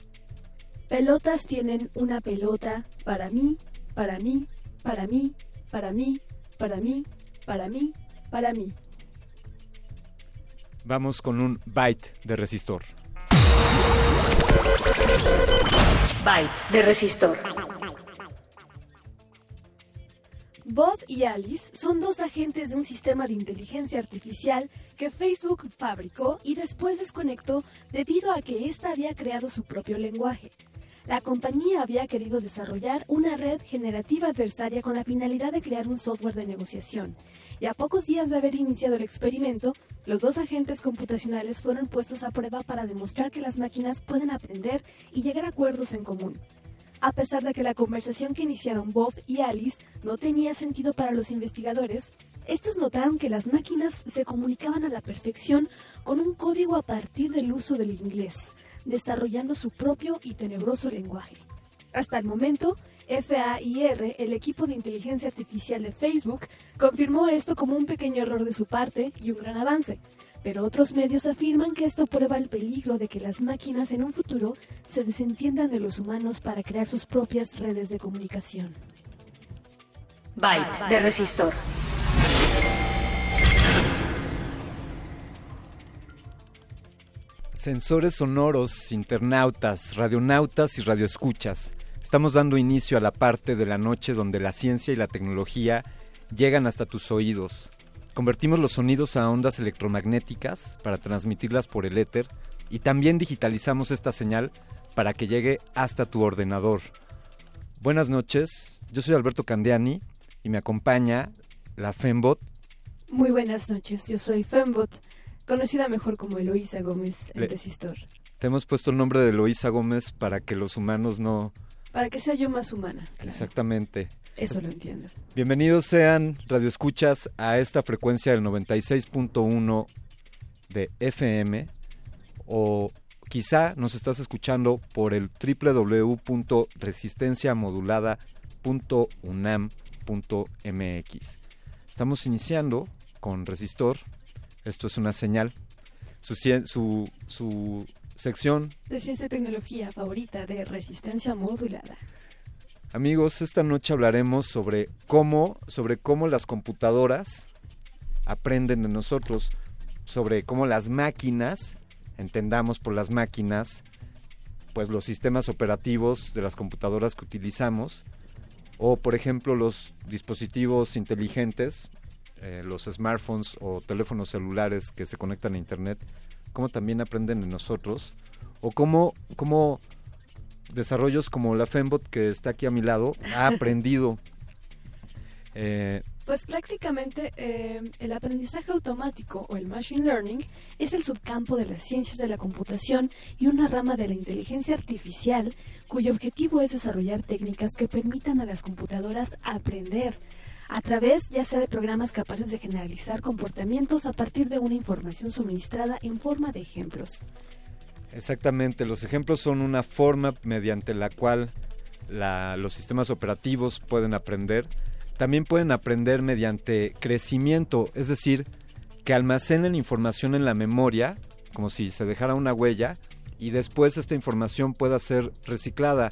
Pelotas tienen una pelota para mí, para mí, para mí, para mí, para mí, para mí, para mí.
Vamos con un byte de resistor.
Byte de resistor.
Bob y Alice son dos agentes de un sistema de inteligencia artificial que Facebook fabricó y después desconectó debido a que ésta había creado su propio lenguaje. La compañía había querido desarrollar una red generativa adversaria con la finalidad de crear un software de negociación. Y a pocos días de haber iniciado el experimento, los dos agentes computacionales fueron puestos a prueba para demostrar que las máquinas pueden aprender y llegar a acuerdos en común. A pesar de que la conversación que iniciaron Bob y Alice no tenía sentido para los investigadores, estos notaron que las máquinas se comunicaban a la perfección con un código a partir del uso del inglés, desarrollando su propio y tenebroso lenguaje. Hasta el momento, FAIR, el equipo de inteligencia artificial de Facebook, confirmó esto como un pequeño error de su parte y un gran avance, pero otros medios afirman que esto prueba el peligro de que las máquinas en un futuro se desentiendan de los humanos para crear sus propias redes de comunicación.
Byte de resistor.
Sensores sonoros, internautas, radionautas y radioescuchas. Estamos dando inicio a la parte de la noche donde la ciencia y la tecnología llegan hasta tus oídos. Convertimos los sonidos a ondas electromagnéticas para transmitirlas por el éter y también digitalizamos esta señal para que llegue hasta tu ordenador. Buenas noches, yo soy Alberto Candiani y me acompaña la Fembot.
Muy buenas noches, yo soy Fembot, conocida mejor como Eloísa Gómez, el
Le-
resistor.
Te hemos puesto el nombre de Eloísa Gómez para que los humanos no...
Para que sea yo más humana. claro.
Exactamente.
Eso lo entiendo.
Bienvenidos sean radioescuchas a esta frecuencia del 96.1 de FM o quizá nos estás escuchando por el www.resistenciamodulada.unam.mx. Estamos iniciando con Resistor, esto es una señal, su, su sección
De ciencia y tecnología favorita de resistencia modulada.
Amigos, esta noche hablaremos sobre cómo, sobre cómo las computadoras aprenden de nosotros, sobre cómo las máquinas, entendamos por las máquinas, pues los sistemas operativos de las computadoras que utilizamos, o por ejemplo los dispositivos inteligentes, eh, los smartphones o teléfonos celulares que se conectan a internet, cómo también aprenden de nosotros, o cómo, cómo desarrollos como la Fembot que está aquí a mi lado ha [laughs] aprendido. Eh,
Pues prácticamente eh, el aprendizaje automático o el machine learning es el subcampo de las ciencias de la computación y una rama de la inteligencia artificial cuyo objetivo es desarrollar técnicas que permitan a las computadoras aprender a través ya sea de programas capaces de generalizar comportamientos a partir de una información suministrada en forma de ejemplos.
Exactamente, los ejemplos son una forma mediante la cual los sistemas operativos pueden aprender. también pueden aprender mediante crecimiento, es decir, que almacenen información en la memoria, como si se dejara una huella, y después esta información pueda ser reciclada.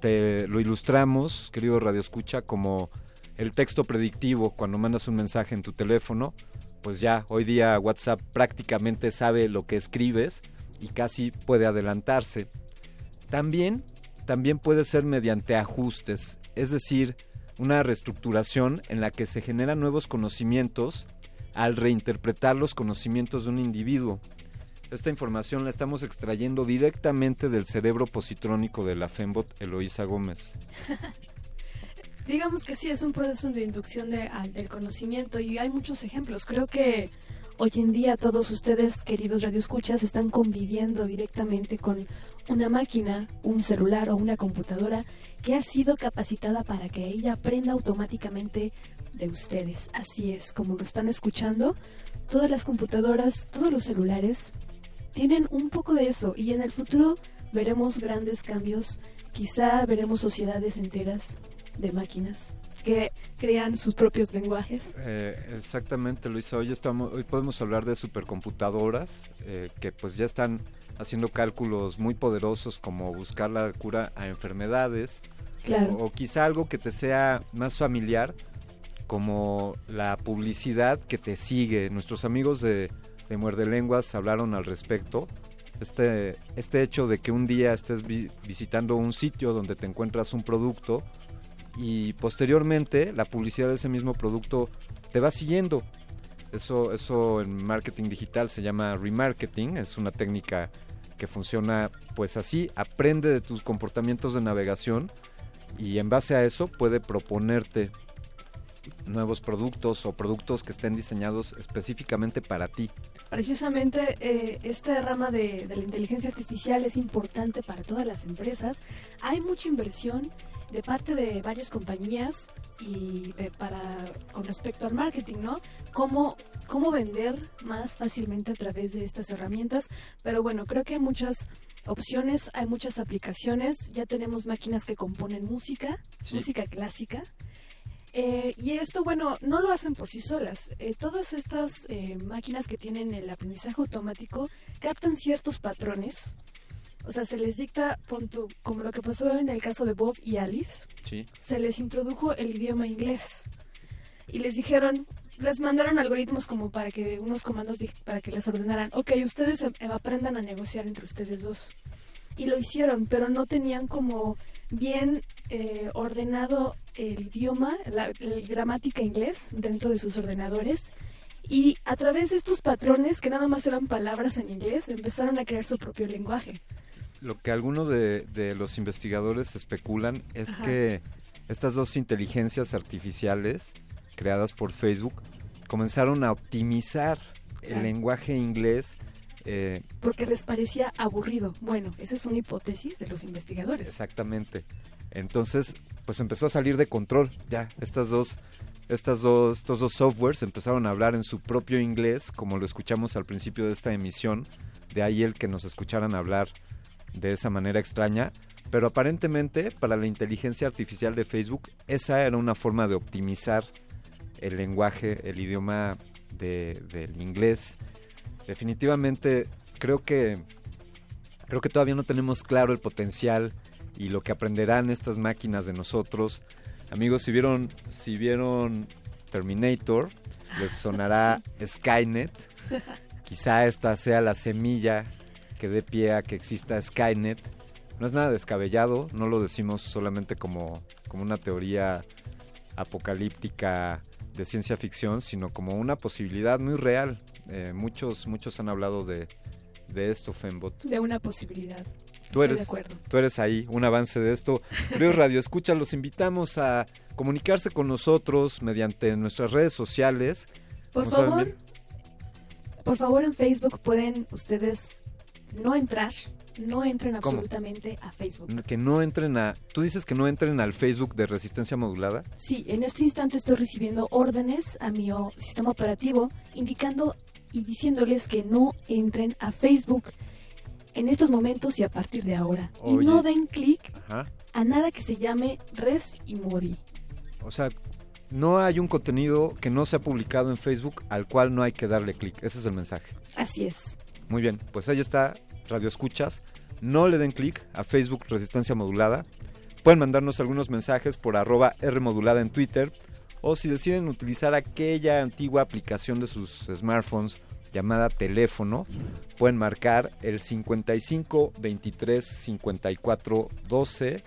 Te lo ilustramos, querido Radio Escucha, como el texto predictivo cuando mandas un mensaje en tu teléfono, pues ya hoy día WhatsApp prácticamente sabe lo que escribes y casi puede adelantarse. También, también puede ser mediante ajustes, es decir, una reestructuración en la que se generan nuevos conocimientos al reinterpretar los conocimientos de un individuo. Esta información la estamos extrayendo directamente del cerebro positrónico de la Fembot Eloísa Gómez. [laughs]
Digamos que sí, es un proceso de inducción de- al- del conocimiento y hay muchos ejemplos. Creo que hoy en día todos ustedes, queridos radioescuchas, están conviviendo directamente con una máquina, un celular o una computadora que ha sido capacitada para que ella aprenda automáticamente de ustedes. Así es, como lo están escuchando, todas las computadoras, todos los celulares tienen un poco de eso y en el futuro veremos grandes cambios. Quizá veremos sociedades enteras de máquinas que crean sus propios lenguajes.
Eh, exactamente, Luisa. Hoy estamos, hoy podemos hablar de supercomputadoras eh, que pues ya están haciendo cálculos muy poderosos como buscar la cura a enfermedades
Claro.
o, o quizá algo que te sea más familiar como la publicidad que te sigue. Nuestros amigos de, de Muerde Lenguas hablaron al respecto. Este, este hecho de que un día estés vi- visitando un sitio donde te encuentras un producto y posteriormente la publicidad de ese mismo producto te va siguiendo. Eso, eso en marketing digital se llama remarketing, es una técnica que funciona pues así, aprende de tus comportamientos de navegación y en base a eso puede proponerte nuevos productos o productos que estén diseñados específicamente para ti.
Precisamente eh, esta rama de, de la inteligencia artificial es importante para todas las empresas. Hay mucha inversión de parte de varias compañías y eh, para con respecto al marketing, ¿no? Cómo cómo vender más fácilmente a través de estas herramientas. Pero bueno, creo que hay muchas opciones, hay muchas aplicaciones. Ya tenemos máquinas que componen música,
Sí.
música clásica. Eh, y esto, bueno, no lo hacen por sí solas. Eh, todas estas eh, máquinas que tienen el aprendizaje automático captan ciertos patrones. O sea, se les dicta, pon tú, como lo que pasó en el caso de Bob y Alice,
Sí.
se les introdujo el idioma inglés. Y les dijeron, les mandaron algoritmos como para que, unos comandos para que les ordenaran, ok, ustedes eh, aprendan a negociar entre ustedes dos. Y lo hicieron, pero no tenían como bien eh, ordenado el idioma, la, el gramática inglés dentro de sus ordenadores. Y a través de estos patrones, que nada más eran palabras en inglés, empezaron a crear su propio lenguaje.
Lo que algunos de, de los investigadores especulan es
Ajá.
que estas dos inteligencias artificiales creadas por Facebook comenzaron a optimizar el lenguaje inglés. eh,
Porque les parecía aburrido. Bueno, esa es una hipótesis de los investigadores.
exactamente. Entonces, pues empezó a salir de control. Ya, estas dos, estas dos, estos dos softwares empezaron a hablar en su propio inglés, como lo escuchamos al principio de esta emisión. De ahí el que nos escucharan hablar de esa manera extraña. Pero aparentemente, para la inteligencia artificial de Facebook, esa era una forma de optimizar el lenguaje, el idioma de- del inglés. Definitivamente, creo que creo que todavía no tenemos claro el potencial y lo que aprenderán estas máquinas de nosotros. Amigos, si vieron, si vieron Terminator, les sonará [laughs] Skynet. Quizá esta sea la semilla que dé pie a que exista Skynet. No es nada descabellado, no lo decimos solamente como, como una teoría apocalíptica de ciencia ficción, sino como una posibilidad muy real. Eh, muchos, muchos han hablado de, de esto, Fembot.
De una posibilidad.
Tú
Estoy
eres,
de
tú eres ahí, un avance de esto. Ríos [laughs] Radio Escucha, los invitamos a comunicarse con nosotros mediante nuestras redes sociales.
Por favor, por favor en Facebook pueden ustedes no entrar, no entren
¿Cómo?
absolutamente a Facebook.
que no entren a... Tú dices que no entren al Facebook de Resistencia Modulada.
Sí, en este instante estoy recibiendo órdenes a mi sistema operativo indicando y diciéndoles que no entren a Facebook en estos momentos y a partir de ahora. Y no den clic a nada que se llame Res y Modi.
O sea, no hay un contenido que no se ha publicado en Facebook al cual no hay que darle clic. Ese es el mensaje.
Así es.
Muy bien, pues ahí está Radio Escuchas. No le den clic a Facebook Resistencia Modulada. Pueden mandarnos algunos mensajes por arroba R modulada en Twitter. O si deciden utilizar aquella antigua aplicación de sus smartphones llamada teléfono, pueden marcar el 55 23 54 12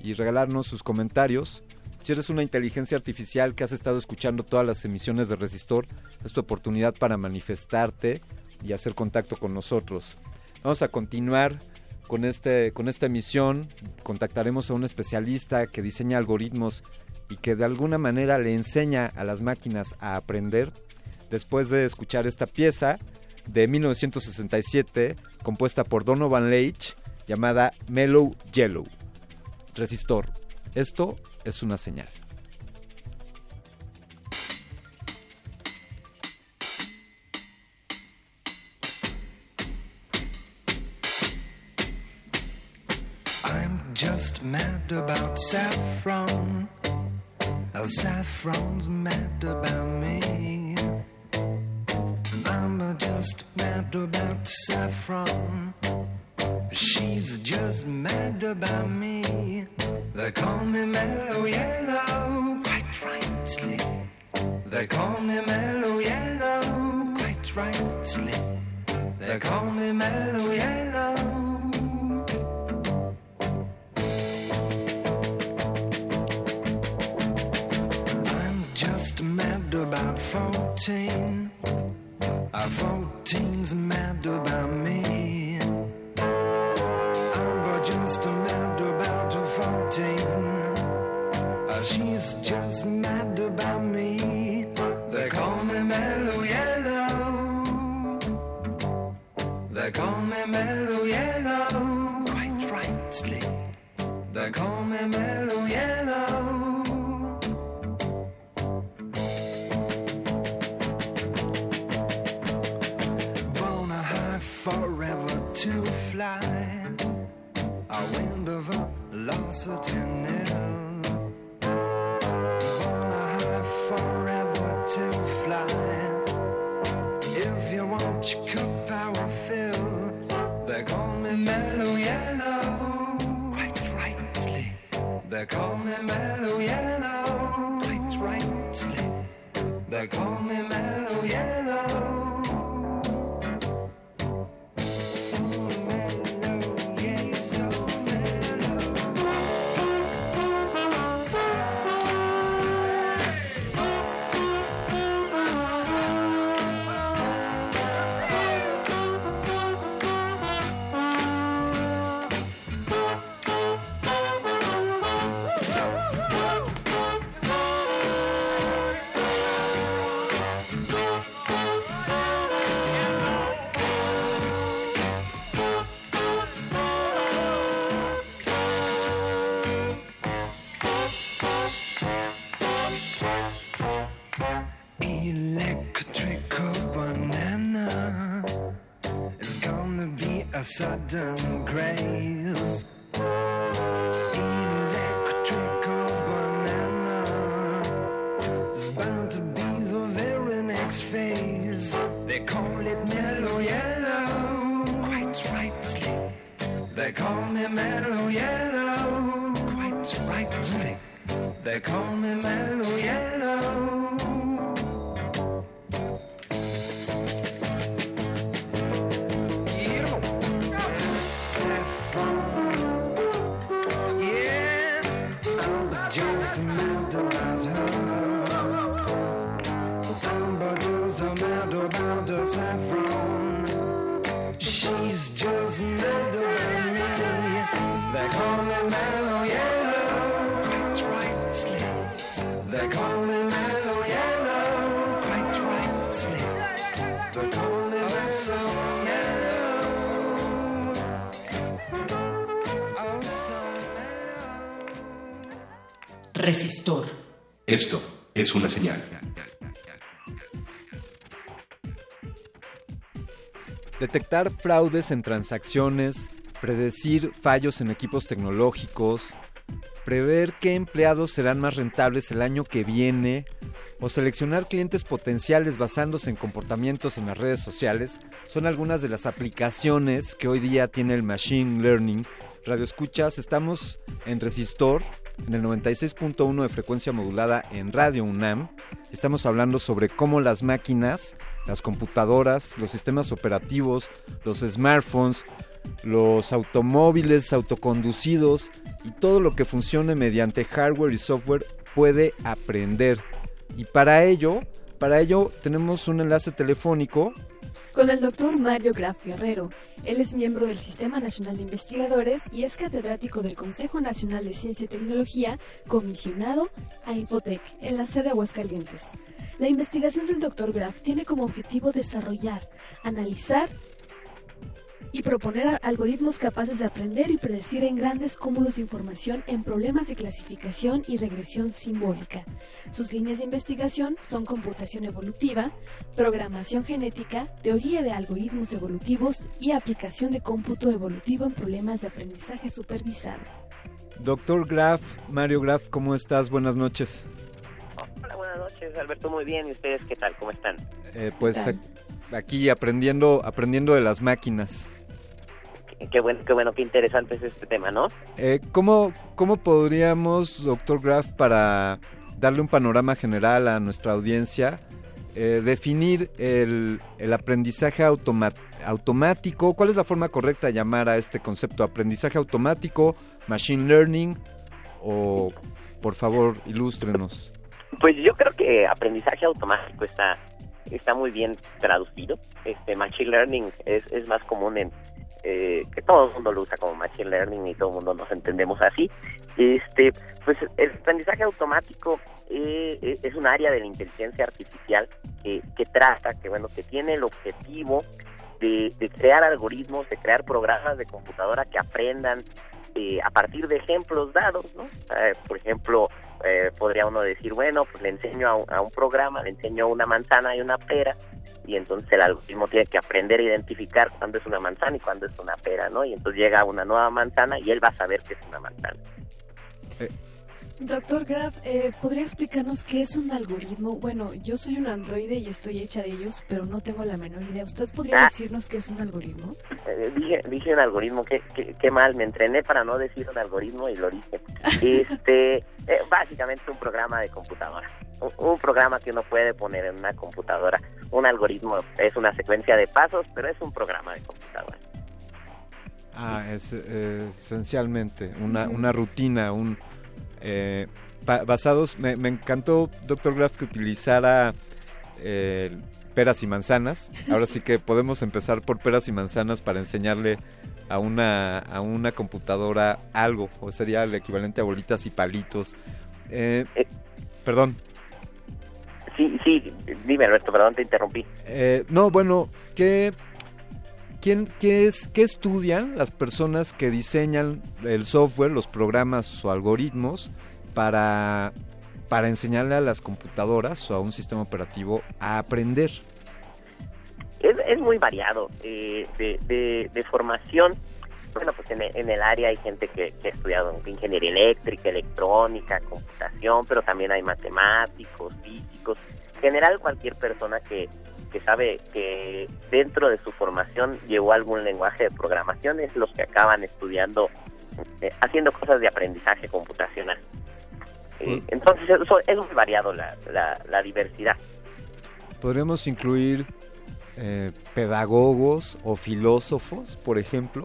y regalarnos sus comentarios. Si eres una inteligencia artificial que has estado escuchando todas las emisiones de Resistor, es tu oportunidad para manifestarte y hacer contacto con nosotros. Vamos a continuar con, este, con esta emisión. Contactaremos a un especialista que diseña algoritmos y que de alguna manera le enseña a las máquinas a aprender. Después de escuchar esta pieza de 1967, compuesta por Donovan Leitch, llamada Mellow Yellow. Resistor. Esto es una señal.
Just mad about saffron. Uh, Saffron's mad about me. I'm just mad about saffron. She's just mad about me. They call me mellow yellow, quite rightly. They call me mellow yellow, quite rightly. They call me mellow yellow. 14. Uh, 14's mad about me. I'm just mad about 14. Uh, she's just mad about me. They call me mellow yellow. They call me mellow yellow. Quite rightly. They call me mellow yellow. They call me mellow
down.
Detectar fraudes en transacciones, predecir fallos en equipos tecnológicos, prever qué empleados serán más rentables el año que viene o seleccionar clientes potenciales basándose en comportamientos en las redes sociales son algunas de las aplicaciones que hoy día tiene el Machine Learning. Radio Escuchas, estamos en Resistor, en el 96.1 de frecuencia modulada en Radio UNAM. Estamos hablando sobre cómo las máquinas, las computadoras, los sistemas operativos, los smartphones, los automóviles autoconducidos y todo lo que funcione mediante hardware y software puede aprender. Y para ello, para ello tenemos un enlace telefónico
Con el doctor Mario Graf Guerrero. Él es miembro del Sistema Nacional de Investigadores y es catedrático del Consejo Nacional de Ciencia y Tecnología, comisionado a Infotec en la sede de Aguascalientes. La investigación del doctor Graf tiene como objetivo desarrollar, analizar y proponer algoritmos capaces de aprender y predecir en grandes cúmulos de información en problemas de clasificación y regresión simbólica. Sus líneas de investigación son computación evolutiva, programación genética, teoría de algoritmos evolutivos y aplicación de cómputo evolutivo en problemas de aprendizaje supervisado.
Doctor Graf, Mario Graf, ¿cómo estás? Buenas noches.
Hola, buenas noches, Alberto. Muy bien. ¿Y ustedes qué tal? ¿Cómo están?
Eh, pues
¿Qué
aquí aprendiendo, aprendiendo de las máquinas.
Qué bueno, qué bueno, qué interesante es este tema, ¿no?
Eh, ¿cómo, ¿Cómo podríamos, doctor Graf, para darle un panorama general a nuestra audiencia, eh, definir el, el aprendizaje automa- automático? ¿Cuál es la forma correcta de llamar a este concepto? ¿Aprendizaje automático, machine learning? O, por favor, ilústrenos.
Pues yo creo que aprendizaje automático está está muy bien traducido. Este machine learning es, es más común en eh, que todo el mundo lo usa como machine learning y todo el mundo nos entendemos así. Este, pues el aprendizaje automático eh, es un área de la inteligencia artificial que, trata, que bueno, que tiene el objetivo de crear algoritmos, de crear programas de computadora que aprendan eh, a partir de ejemplos dados, ¿no? Eh, por ejemplo, eh, podría uno decir, bueno, pues le enseño a a un programa, le enseño una manzana y una pera, y entonces el algoritmo tiene que aprender a identificar cuándo es una manzana y cuándo es una pera, ¿no? Y entonces llega una nueva manzana y él va a saber que es una manzana.
Doctor Graf, eh, ¿podría explicarnos qué es un algoritmo? Bueno, yo soy un androide y estoy hecha de ellos, pero no tengo la menor idea. ¿Usted podría
Ah.
decirnos qué es un algoritmo?
Eh, dije, dije un algoritmo, qué, qué, qué mal, me entrené para no decir un algoritmo y lo dije. Este, [laughs] eh, básicamente un programa de computadora, un, un programa que uno puede poner en una computadora. Un algoritmo es una secuencia de pasos, pero es un programa de computadora.
Ah, es eh, esencialmente una, una rutina, un eh, basados. Me, me encantó, doctor Graf, que utilizara eh, peras y manzanas. Ahora sí que podemos empezar por peras y manzanas para enseñarle a una a una computadora algo, o sería el equivalente a bolitas y palitos. Eh, perdón.
Sí, sí, dime Alberto, perdón, te interrumpí.
No, bueno, ¿qué, quién, qué, es, ¿qué estudian las personas que diseñan el software, los programas o algoritmos para, para enseñarle a las computadoras o a un sistema operativo a aprender?
Es, es muy variado eh, de, de, formación. Bueno, pues en, en el área hay gente que, que ha estudiado ingeniería eléctrica, electrónica, computación, pero también hay matemáticos, físicos. En general, cualquier persona que, que sabe que dentro de su formación llevó algún lenguaje de programación es los que acaban estudiando, eh, haciendo cosas de aprendizaje computacional. Eh, entonces, eso, es muy variado la, la, la diversidad.
¿Podríamos incluir eh, pedagogos o filósofos, por ejemplo?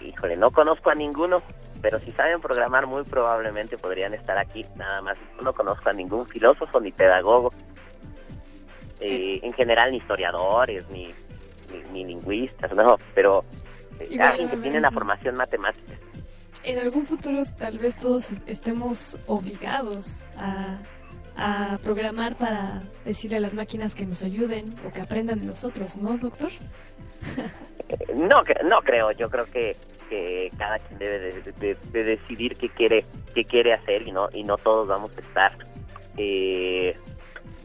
Híjole, no conozco a ninguno, pero si saben programar muy probablemente podrían estar aquí. Nada más, no conozco a ningún filósofo ni pedagogo. Eh, en general ni historiadores ni, ni, ni lingüistas, no, pero eh, alguien que tiene una formación matemática.
En algún futuro tal vez todos estemos obligados a, a programar para decirle a las máquinas que nos ayuden o que aprendan de nosotros, ¿no, doctor?
Eh, No, no creo, yo creo que, que cada quien debe de, de- de decidir qué quiere qué quiere hacer y no y no todos vamos a estar eh,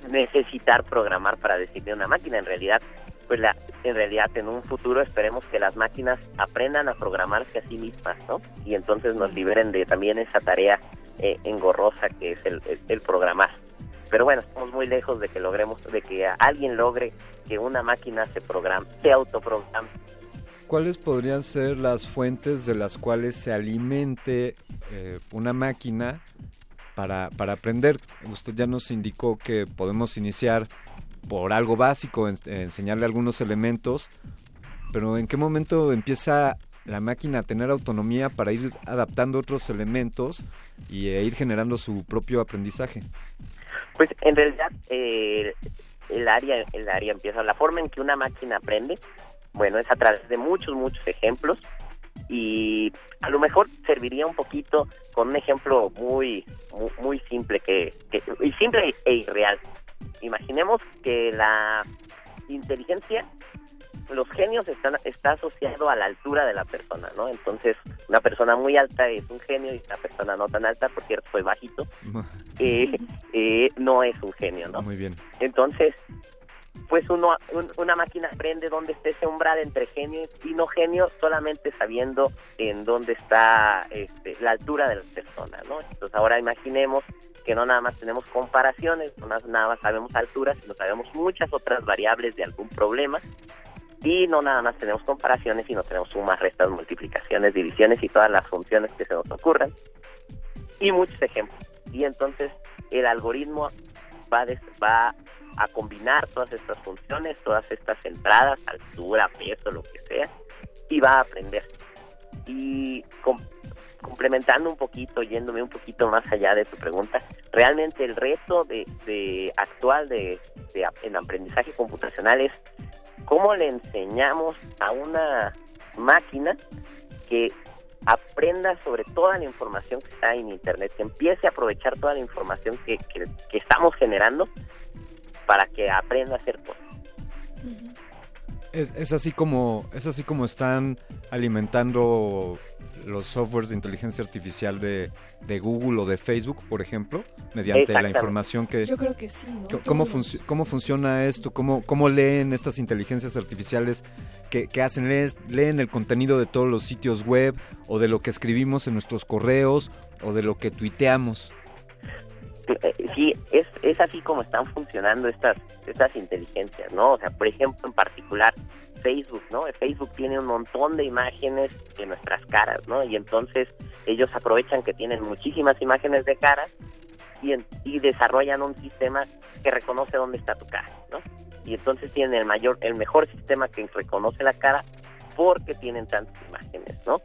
necesitar programar para decirle a una máquina. En realidad, pues la, en realidad en un futuro esperemos que las máquinas aprendan a programarse a sí mismas, ¿no? Y entonces nos liberen de también esa tarea eh, engorrosa que es el, el- el programar. Pero bueno, estamos muy lejos de que logremos, de que alguien logre que una máquina se programe, se autoprograme.
¿Cuáles podrían ser las fuentes de las cuales se alimente eh, una máquina para, para aprender? Usted ya nos indicó que podemos iniciar por algo básico, en- enseñarle algunos elementos, pero ¿en qué momento empieza la máquina a tener autonomía para ir adaptando otros elementos y e ir generando su propio aprendizaje?
Pues en realidad eh, el área el área empieza la forma en que una máquina aprende, bueno, es a través de muchos muchos ejemplos y a lo mejor serviría un poquito con un ejemplo muy muy, muy simple que, que y simple e irreal. Imaginemos que la inteligencia los genios están está asociado a la altura de la persona, ¿no? Entonces, una persona muy alta es un genio y una persona no tan alta, por cierto, soy bajito, [laughs] eh, eh, no es un genio, ¿no?
Muy bien.
Entonces, pues una máquina aprende dónde está ese umbral entre genio y no genio solamente sabiendo en dónde está este, la altura de la persona, ¿no? Entonces ahora imaginemos que no nada más tenemos comparaciones, no nada más sabemos alturas, sino sabemos muchas otras variables de algún problema y no nada más tenemos comparaciones, sino tenemos sumas, restas, multiplicaciones, divisiones y todas las funciones que se nos ocurran y muchos ejemplos. Y entonces el algoritmo va, va a combinar todas estas funciones, todas estas entradas, altura, peso, lo que sea, y va a aprender. Y com- complementando un poquito, yéndome un poquito más allá de tu pregunta, realmente el reto de, de actual de, de en aprendizaje computacional es cómo le enseñamos a una máquina que aprenda sobre toda la información que está en Internet, que empiece a aprovechar toda la información que, que- que estamos generando para que aprenda a hacer cosas.
Es, es así como es así como están alimentando los softwares de inteligencia artificial de, de Google o de Facebook, por ejemplo, mediante la información que...
Yo creo que sí,
¿Cómo, func- cómo funciona esto? ¿Cómo, ¿Cómo leen estas inteligencias artificiales que, que hacen? ¿Lees- ¿Leen el contenido de todos los sitios web o de lo que escribimos en nuestros correos o de lo que tuiteamos?
Sí, es, es así como están funcionando estas, estas inteligencias, ¿no? O sea, por ejemplo, en particular Facebook, ¿no? Facebook tiene un montón de imágenes de nuestras caras, ¿no? Y entonces ellos aprovechan que tienen muchísimas imágenes de caras y, en- y desarrollan un sistema que reconoce dónde está tu cara, ¿no? Y entonces tienen el mayor, el mejor sistema que reconoce la cara porque tienen tantas imágenes, ¿no?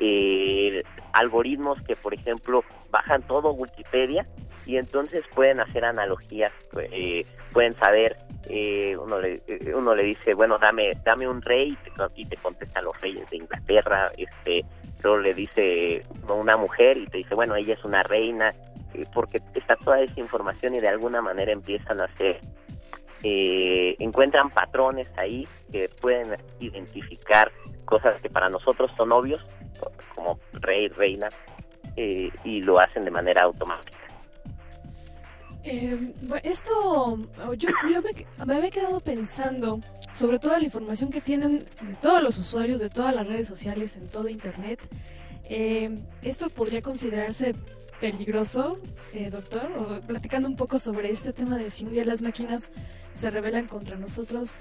Eh, algoritmos que, por ejemplo, bajan todo Wikipedia y entonces pueden hacer analogías, eh, pueden saber, eh, uno, le, eh, uno le dice, bueno, dame dame un rey y te, y te contesta los reyes de Inglaterra, este, luego le dice una mujer y te dice, bueno, ella es una reina, eh, porque está toda esa información y de alguna manera empiezan a hacer eh, encuentran patrones ahí que pueden identificar cosas que para nosotros son obvios, como rey, reina, y lo hacen de manera automática.
Eh, esto, yo, me, me había quedado pensando sobre toda la información que tienen de todos los usuarios de todas las redes sociales en todo Internet. Eh, ¿Esto podría considerarse peligroso, eh, doctor? Platicando un poco sobre este tema de si un día las máquinas se rebelan contra nosotros,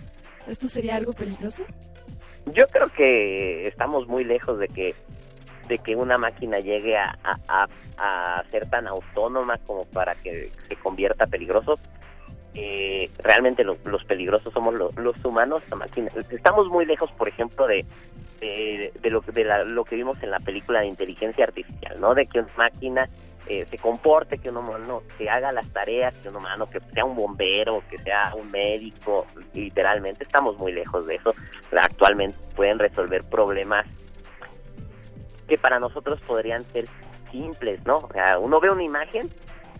¿esto sería algo peligroso?
Yo creo que estamos muy lejos de que de que una máquina llegue a, a, a- ser tan autónoma como para que se convierta peligroso. Eh, realmente lo- los peligrosos somos lo- los humanos, la máquina. Estamos muy lejos, por ejemplo, de, de, de lo, de la- lo que vimos en la película de inteligencia artificial, ¿no? De que una máquina eh, se comporte, que un humano que haga las tareas, que un humano que sea un bombero, que sea un médico, literalmente estamos muy lejos de eso. Actualmente pueden resolver problemas que para nosotros podrían ser simples, ¿no? O sea, uno ve una imagen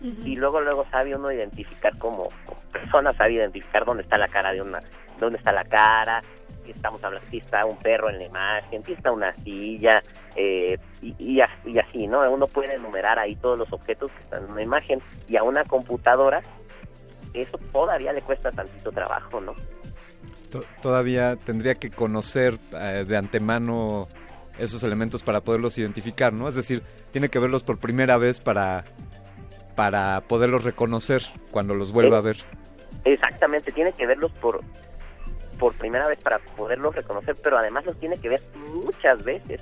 y luego luego sabe uno identificar como, como persona sabe identificar dónde está la cara de una dónde está la cara si estamos hablando si está un perro en la imagen si está una silla eh, y, y y así no uno puede enumerar ahí todos los objetos que están en una imagen y a una computadora eso todavía le cuesta tantito trabajo no
To- todavía tendría que conocer eh, de antemano esos elementos para poderlos identificar, ¿no? Es decir, tiene que verlos por primera vez para, para poderlos reconocer cuando los vuelva a ver.
Exactamente, tiene que verlos por por primera vez para poderlos reconocer, pero además los tiene que ver muchas veces.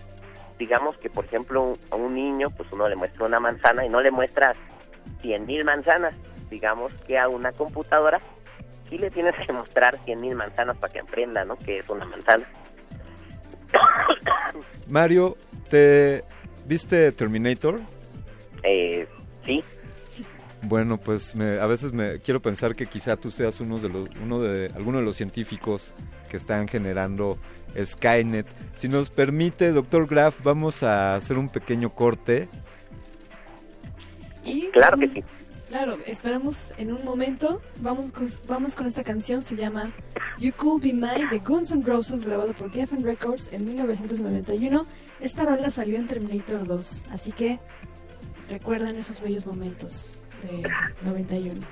Digamos que, por ejemplo, a un niño, pues uno le muestra una manzana y no le muestra cien mil manzanas. Digamos que a una computadora sí le tienes que mostrar cien mil manzanas para que aprenda, ¿no? Que es una manzana. [coughs]
Mario, ¿te viste Terminator?
Eh, sí,
Bueno, pues me- a veces me quiero pensar que quizá tú seas uno de los, uno de alguno de los científicos que están generando Skynet. Si nos permite, doctor Graf, vamos a hacer un pequeño corte.
Y
Claro que sí.
Claro, esperamos en un momento. Vamos con, vamos con esta canción, se llama You Could Be Mine de Guns N' Roses, grabado por Geffen Records en 1991. Esta rola salió en Terminator 2, así que recuerdan esos bellos momentos de 91.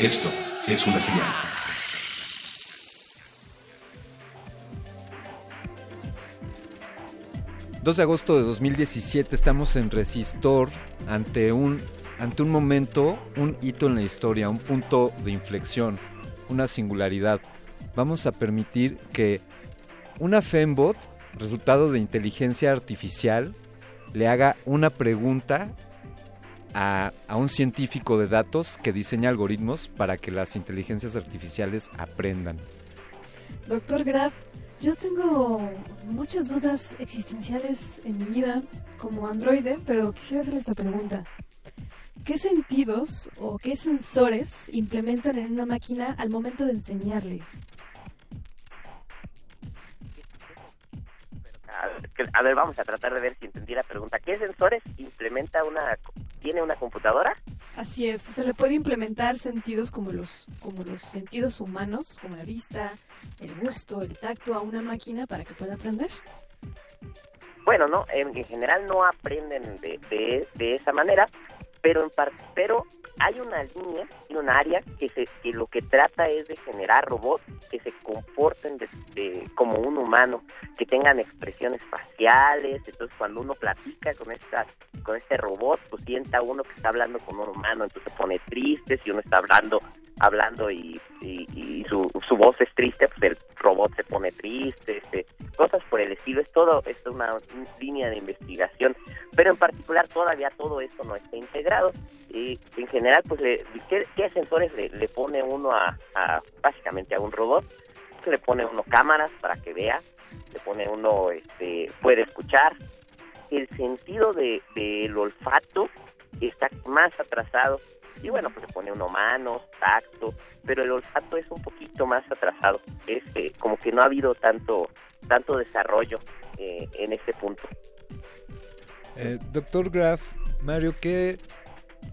Esto es una señal.
...2 de agosto de 2017 estamos en Resistor ante un, ante un momento, un hito en la historia, un punto de inflexión, una singularidad. Vamos a permitir que una Fembot, resultado de inteligencia artificial, le haga una pregunta a, a un científico de datos que diseña algoritmos para que las inteligencias artificiales aprendan.
Doctor Graf, yo tengo muchas dudas existenciales en mi vida como androide, pero quisiera hacerle esta pregunta. ¿Qué sentidos o qué sensores implementan en una máquina al momento de enseñarle?
A ver, que- a ver, vamos a tratar de ver si entendí la pregunta. ¿Qué sensores implementa una, tiene una computadora?
Así es, se le puede implementar sentidos como los, como los sentidos humanos, como la vista, el gusto, el tacto a una máquina para que pueda aprender.
Bueno, no, en, en general no aprenden de, de, de esa manera, pero en par- pero hay una línea área que se que lo que trata es de generar robots que se comporten de- como un humano, que tengan expresiones faciales, entonces cuando uno platica con esta con este robot, pues sienta uno que está hablando con un humano, entonces se pone triste, si uno está hablando hablando y, y- y su, su voz es triste, pues el robot se pone triste, este, cosas por el estilo, es todo, es una línea de investigación, pero en particular todavía todo esto no está integrado. Y en general, pues, le- ¿qué, qué sensores le, le pone uno a, básicamente a un robot? Le pone uno cámaras para que vea, le pone uno, este, puede escuchar. El sentido de, del olfato está más atrasado. Y bueno, pues le pone uno manos, tacto, pero el olfato es un poquito más atrasado. Es eh, como que no ha habido tanto, tanto desarrollo eh, en este punto.
Eh, Doctor Graf, Mario, ¿qué,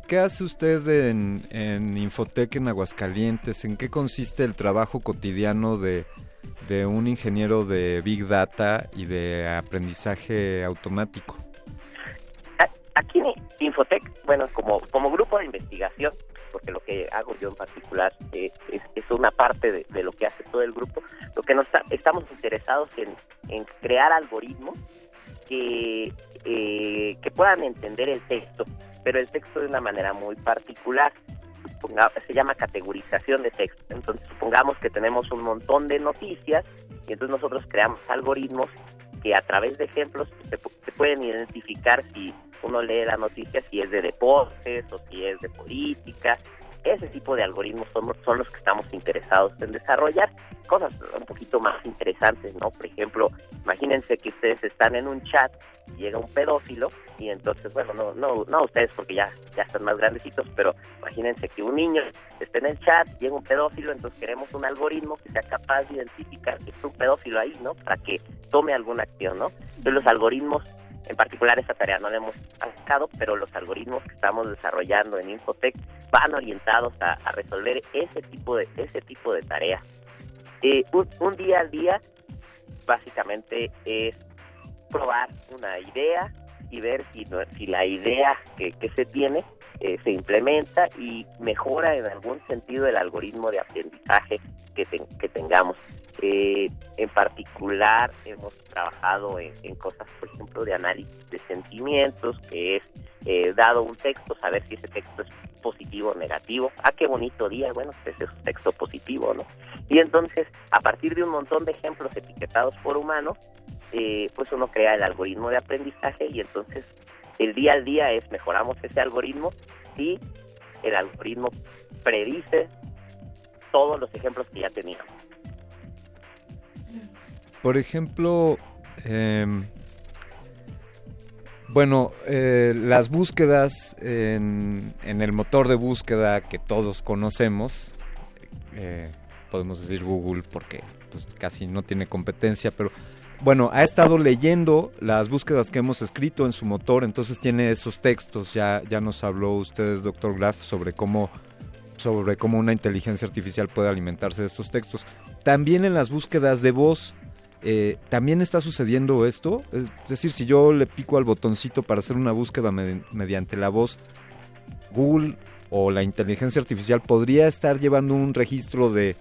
qué hace usted en, en Infotec en Aguascalientes? ¿En qué consiste el trabajo cotidiano de, un ingeniero de Big Data y de aprendizaje automático?
Aquí en Infotec, bueno, como, grupo de investigación, porque lo que hago yo en particular es, una parte de, lo que hace todo el grupo, lo que nos estamos interesados en, en crear algoritmos que, eh, que puedan entender el texto, pero el texto de una manera muy particular. Suponga- se llama categorización de texto. Entonces, supongamos que tenemos un montón de noticias y entonces nosotros creamos algoritmos que a través de ejemplos se, se pueden identificar si uno lee la noticia, si es de deportes o si es de política. Ese tipo de algoritmos son, son los que estamos interesados en desarrollar. Cosas un poquito más interesantes, ¿no? Por ejemplo, imagínense que ustedes están en un chat y llega un pedófilo y entonces, bueno, no, no, no ustedes porque ya, ya están más grandecitos, pero imagínense que un niño esté en el chat, llega un pedófilo, entonces queremos un algoritmo que sea capaz de identificar que es un pedófilo ahí, ¿no? Para que tome alguna acción, ¿no? Entonces los algoritmos, en particular esa tarea no la hemos sacado, pero los algoritmos que estamos desarrollando en Infotec van orientados a, resolver ese tipo de ese tipo de tareas. Eh, un, día al día, básicamente es probar una idea y ver si, no- si la idea que, se tiene eh, se implementa y mejora en algún sentido el algoritmo de aprendizaje que, ten- que tengamos. Eh, en particular hemos trabajado en, cosas, por ejemplo, de análisis de sentimientos, que es eh, dado un texto, saber si ese texto es positivo o negativo. Ah, qué bonito día, bueno, pues es un texto positivo, ¿no? Y entonces, a partir de un montón de ejemplos etiquetados por humanos, eh, pues uno crea el algoritmo de aprendizaje y entonces el día al día es mejoramos ese algoritmo y el algoritmo predice todos los ejemplos que ya teníamos.
Por ejemplo, em, bueno, eh, las búsquedas en, el motor de búsqueda que todos conocemos, eh, podemos decir Google porque pues, casi no tiene competencia, pero bueno, ha estado leyendo las búsquedas que hemos escrito en su motor, entonces tiene esos textos. Ya, ya nos habló usted, doctor Graf, sobre cómo sobre cómo una inteligencia artificial puede alimentarse de estos textos. También en las búsquedas de voz, eh, también está sucediendo esto. Es decir, si yo le pico al botoncito para hacer una búsqueda me- mediante la voz, Google o la inteligencia artificial podría estar llevando un registro de,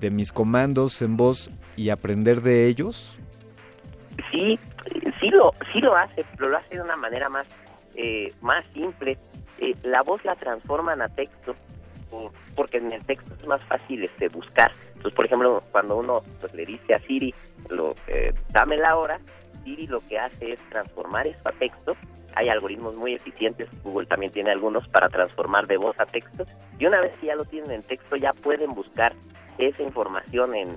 de mis comandos en voz y aprender de ellos?
sí, sí lo, sí lo hace, pero lo hace de una manera más, eh, más simple. Eh, la voz la transforman a texto, porque en el texto es más fácil este, buscar. Entonces, por ejemplo, cuando uno pues, le dice a Siri, lo, eh, dame la hora, Siri lo que hace es transformar eso a texto. Hay algoritmos muy eficientes, Google también tiene algunos para transformar de voz a texto. Y una vez que ya lo tienen en texto, ya pueden buscar esa información en,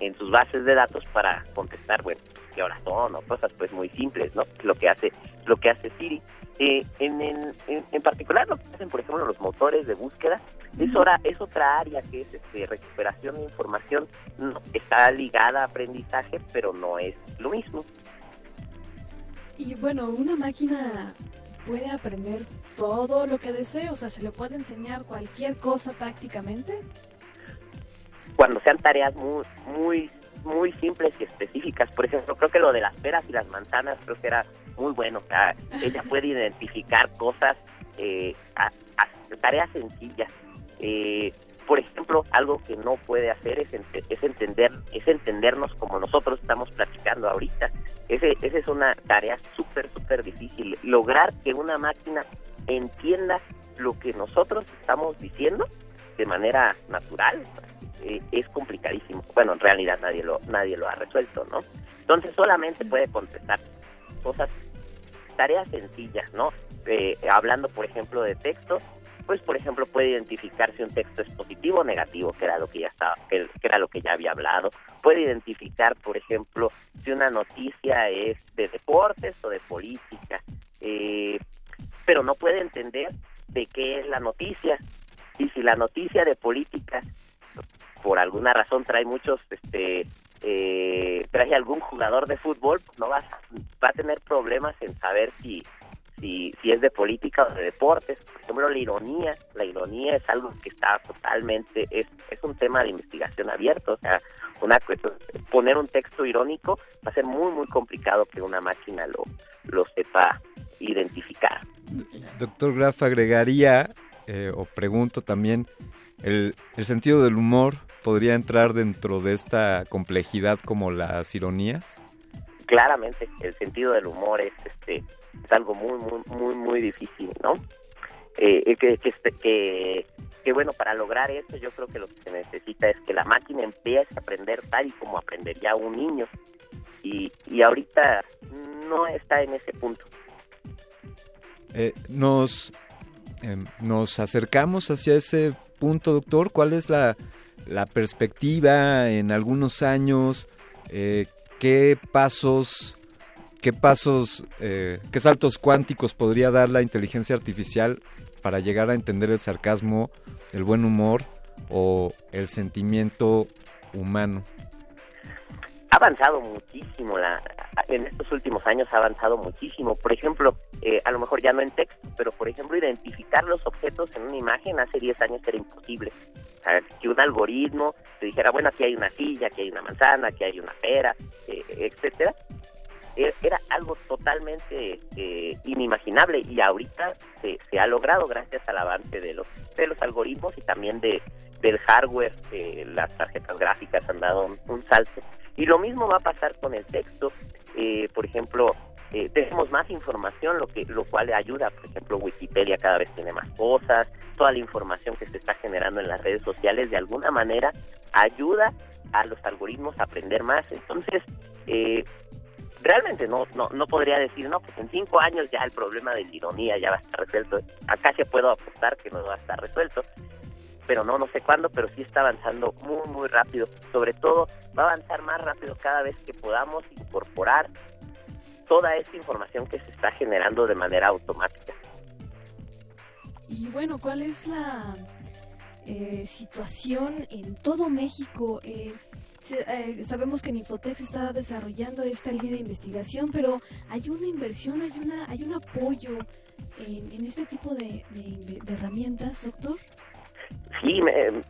en sus bases de datos para contestar, bueno, qué horas son o cosas pues muy simples, ¿no? Lo que hace, lo que hace Siri. Eh, en, en, en, en particular lo que hacen, por ejemplo, los motores de búsqueda, es, hora, es otra área que es este, recuperación de información, no, está ligada a aprendizaje, pero no es lo mismo.
Y bueno, una máquina puede aprender todo lo que desee, o sea, se le puede enseñar cualquier cosa prácticamente.
Cuando sean tareas muy, muy, muy simples y específicas, por ejemplo, creo que lo de las peras y las manzanas creo que era muy bueno, o sea, ella puede identificar cosas, eh, a- a- tareas sencillas. Eh, por ejemplo, algo que no puede hacer es, es entender es entendernos como nosotros estamos platicando ahorita. Ese, esa es una tarea súper, súper difícil. Lograr que una máquina entienda lo que nosotros estamos diciendo de manera natural eh, es complicadísimo. Bueno, en realidad nadie lo nadie lo ha resuelto, ¿no? Entonces solamente puede contestar cosas, tareas sencillas, ¿no? Eh, hablando, por ejemplo, de texto, pues por ejemplo puede identificar si un texto es positivo o negativo, que era lo que ya estaba, que, era lo que ya había hablado. Puede identificar, por ejemplo, si una noticia es de deportes o de política, eh, pero no puede entender de qué es la noticia. Y si la noticia de política por alguna razón trae muchos, este, eh, trae algún jugador de fútbol, pues no vas, va a tener problemas en saber si, si, si es de política o de deportes. Por ejemplo, la ironía, la ironía es algo que está totalmente, es, es un tema de investigación abierto, o sea, una cuestión- poner un texto irónico va a ser muy, muy complicado que una máquina lo, lo sepa identificar.
Doctor Graf, agregaría, eh, o pregunto también, el, ¿el sentido del humor podría entrar dentro de esta complejidad como las ironías?
claramente el sentido del humor es este es algo muy muy muy muy difícil no Eh, que, que, este- que, que, bueno para lograr eso yo creo que lo que se necesita es que la máquina empiece a aprender tal y como aprendería un niño. Y, y ahorita no está en ese punto.
Eh, nos, em, nos acercamos hacia ese punto, doctor. ¿Cuál es la, la perspectiva en algunos años? Eh, ¿Qué pasos, qué pasos, eh, qué saltos cuánticos podría dar la inteligencia artificial para llegar a entender el sarcasmo, el buen humor o el sentimiento humano?
Ha avanzado muchísimo la en estos últimos años ha avanzado muchísimo. Por ejemplo eh, a lo mejor ya no en texto pero por ejemplo identificar los objetos en una imagen hace 10 años era imposible. O que un algoritmo te dijera bueno aquí hay una silla aquí hay una manzana aquí hay una pera eh, etcétera era algo totalmente eh, inimaginable y ahorita se, se ha logrado gracias al avance de los de los algoritmos y también de del hardware eh, las tarjetas gráficas han dado un, un salto. Y lo mismo va a pasar con el texto. Eh, por ejemplo eh, tenemos más información lo que lo cual ayuda por ejemplo Wikipedia cada vez tiene más cosas toda la información que se está generando en las redes sociales de alguna manera ayuda a los algoritmos a aprender más. Entonces eh, realmente no, no no podría decir no pues en cinco años ya el problema de la ironía ya va a estar resuelto. Acá se puedo apostar que no va a estar resuelto pero no no sé cuándo pero sí está avanzando muy muy rápido. Sobre todo va a avanzar más rápido cada vez que podamos incorporar toda esta información que se está generando de manera automática.
Y bueno, ¿cuál es la eh, situación en todo México? Eh, eh, sabemos que en Infotex está desarrollando esta línea de investigación, pero hay una inversión, hay una, hay un apoyo en, en este tipo de, de herramientas, doctor.
Sí, me- eh,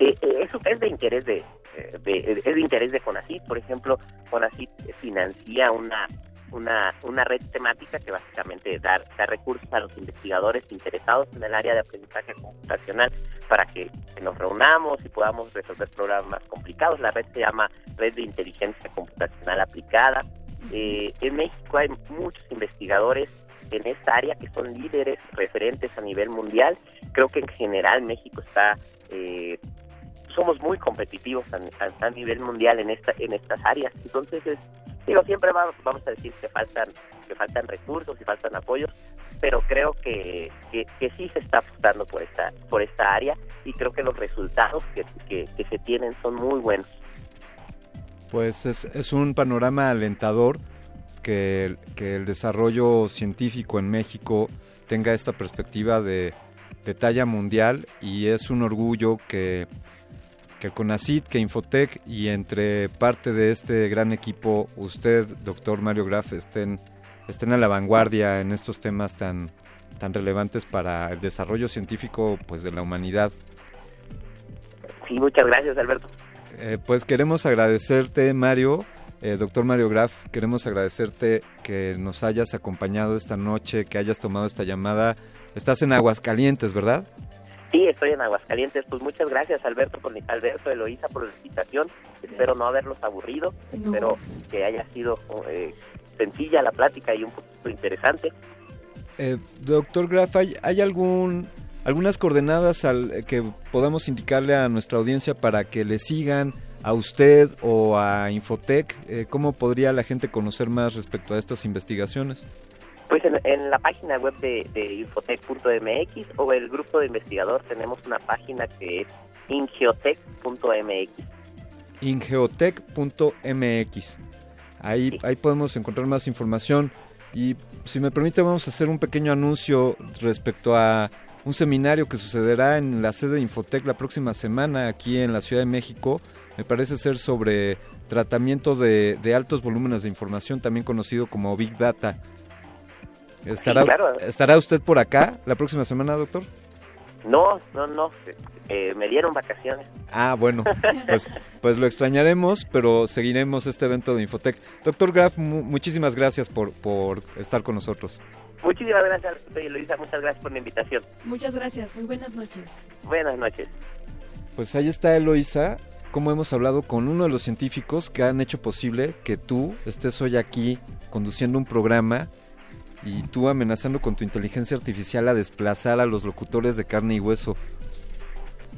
eh, eso es de interés de, eh, de- es de interés de CONACYT. Por ejemplo, CONACYT financia una una, una red temática que básicamente da, da recursos a los investigadores interesados en el área de aprendizaje computacional para que, nos reunamos y podamos resolver problemas más complicados. La red se llama Red de Inteligencia Computacional Aplicada. Eh, en México hay muchos investigadores en esta área que son líderes, referentes a nivel mundial. Creo que en general México está eh, somos muy competitivos a, a- a nivel mundial en esta en estas áreas. Entonces, es- digo, siempre va- vamos a decir que faltan que faltan recursos y faltan apoyos, pero creo que, que, que sí se está apostando por esta por esta área y creo que los resultados que, que, que se tienen son muy buenos.
Pues es, es un panorama alentador que, que el desarrollo científico en México tenga esta perspectiva de, de talla mundial y es un orgullo que, que CONACIT, que Infotec y entre parte de este gran equipo, usted, doctor Mario Graf, estén, estén a la vanguardia en estos temas tan, tan relevantes para el desarrollo científico pues, de la humanidad.
Sí, muchas gracias, Alberto.
Eh, pues queremos agradecerte, Mario, eh, doctor Mario Graf, queremos agradecerte que nos hayas acompañado esta noche, que hayas tomado esta llamada. Estás en Aguascalientes, ¿verdad?
Sí, estoy en Aguascalientes. Pues muchas gracias, Alberto, por, Alberto, Eloísa, por la invitación. Espero no haberlos aburrido.
No.
Espero que haya sido eh, sencilla la plática y un poquito interesante.
Eh, doctor Graf, ¿hay, hay algún, algunas coordenadas al, que podamos indicarle a nuestra audiencia para que le sigan a usted o a Infotec? Eh, ¿Cómo podría la gente conocer más respecto a estas investigaciones?
Pues en, en la página web de, de infotec.mx o el grupo de investigador tenemos una página que es ingeotec.mx.
ingeotec.mx. Ahí, ahí podemos encontrar más información. Y si me permite, vamos a hacer un pequeño anuncio respecto a un seminario que sucederá en la sede de Infotec la próxima semana aquí en la Ciudad de México. Me parece ser sobre tratamiento de, de altos volúmenes de información, también conocido como Big Data. ¿Estará,
claro.
¿Estará usted por acá la próxima semana, doctor?
No, no, no. eh, me dieron vacaciones.
Ah, bueno, [laughs] pues, pues lo extrañaremos, pero seguiremos este evento de Infotec. Doctor Graf, mu- muchísimas gracias por, por estar con nosotros.
Muchísimas gracias, Luisa. Muchas gracias por la invitación.
Muchas gracias, muy buenas noches.
Buenas noches.
Pues ahí está Eloisa, como hemos hablado con uno de los científicos que han hecho posible que tú estés hoy aquí conduciendo un programa y tú amenazando con tu inteligencia artificial a desplazar a los locutores de carne y hueso.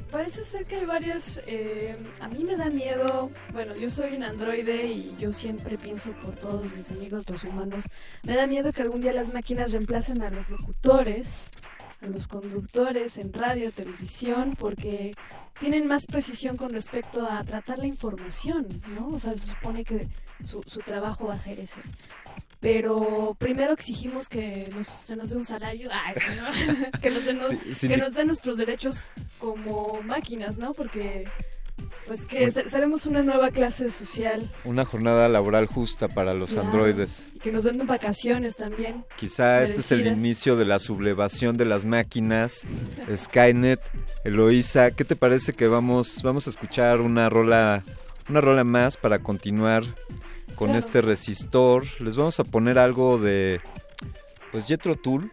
Parece ser que hay varias... eh, a mí me da miedo, bueno, yo soy un androide y yo siempre pienso por todos mis amigos, los humanos, me da miedo que algún día las máquinas reemplacen a los locutores, a los conductores en radio, televisión, porque tienen más precisión con respecto a tratar la información, ¿no? O sea, se supone que su, su trabajo va a ser ese. Pero primero exigimos que nos, se nos dé un salario, [laughs] ah, [laughs] que, nos den,
Sí, sí,
que nos den nuestros derechos como máquinas, ¿no? Porque pues que
Pues-
se- seremos una nueva clase social
Una jornada laboral justa para los
Claro.
androides.
y que nos den vacaciones también.
Quizá este es el inicio de la sublevación de las máquinas. Skynet, Eloísa, ¿qué te parece que vamos, vamos a escuchar una rola, una rola más para continuar con
Claro.
este resistor? Les vamos a poner algo de, pues Jetro Tool.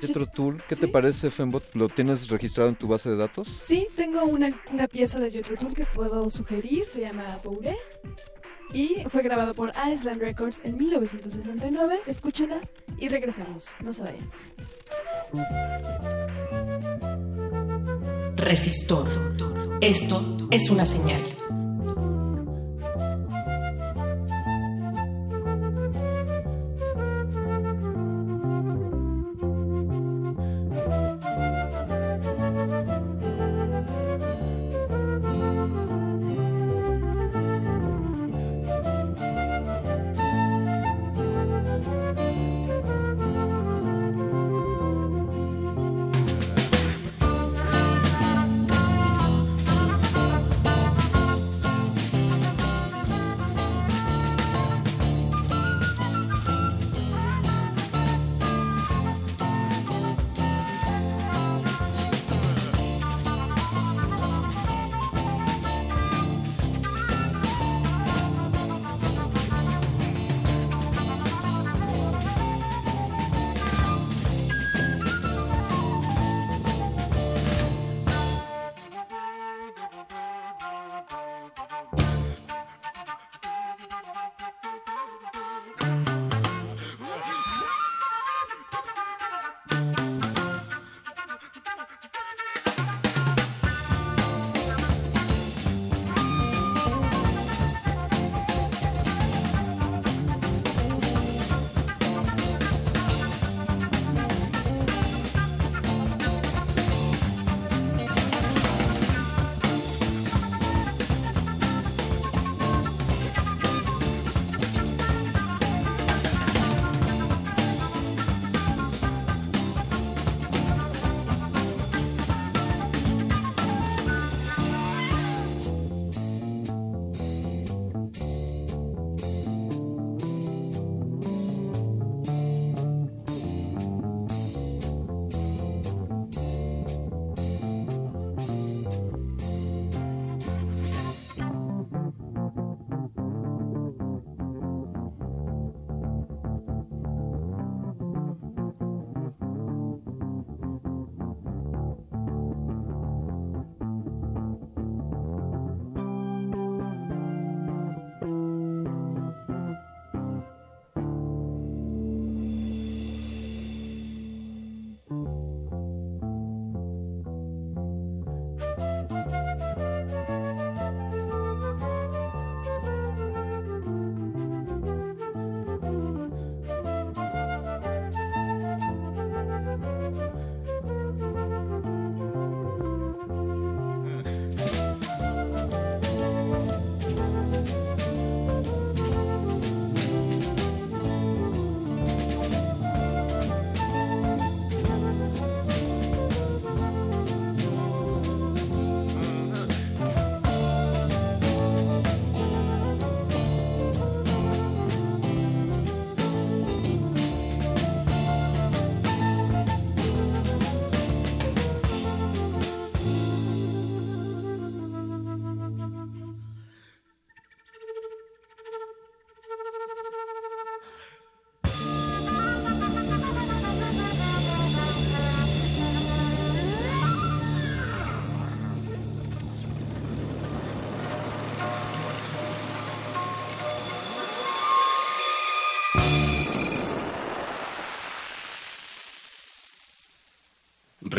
Jetro Tool, ¿qué te parece, Fembot? ¿Lo tienes registrado en tu base de datos?
Sí, tengo una, una pieza de Jethro Tull que puedo sugerir, se llama Bouré y fue grabado por Island Records en 1969. Escúchenla y regresamos. No se vayan.
Resistor. Esto es una señal.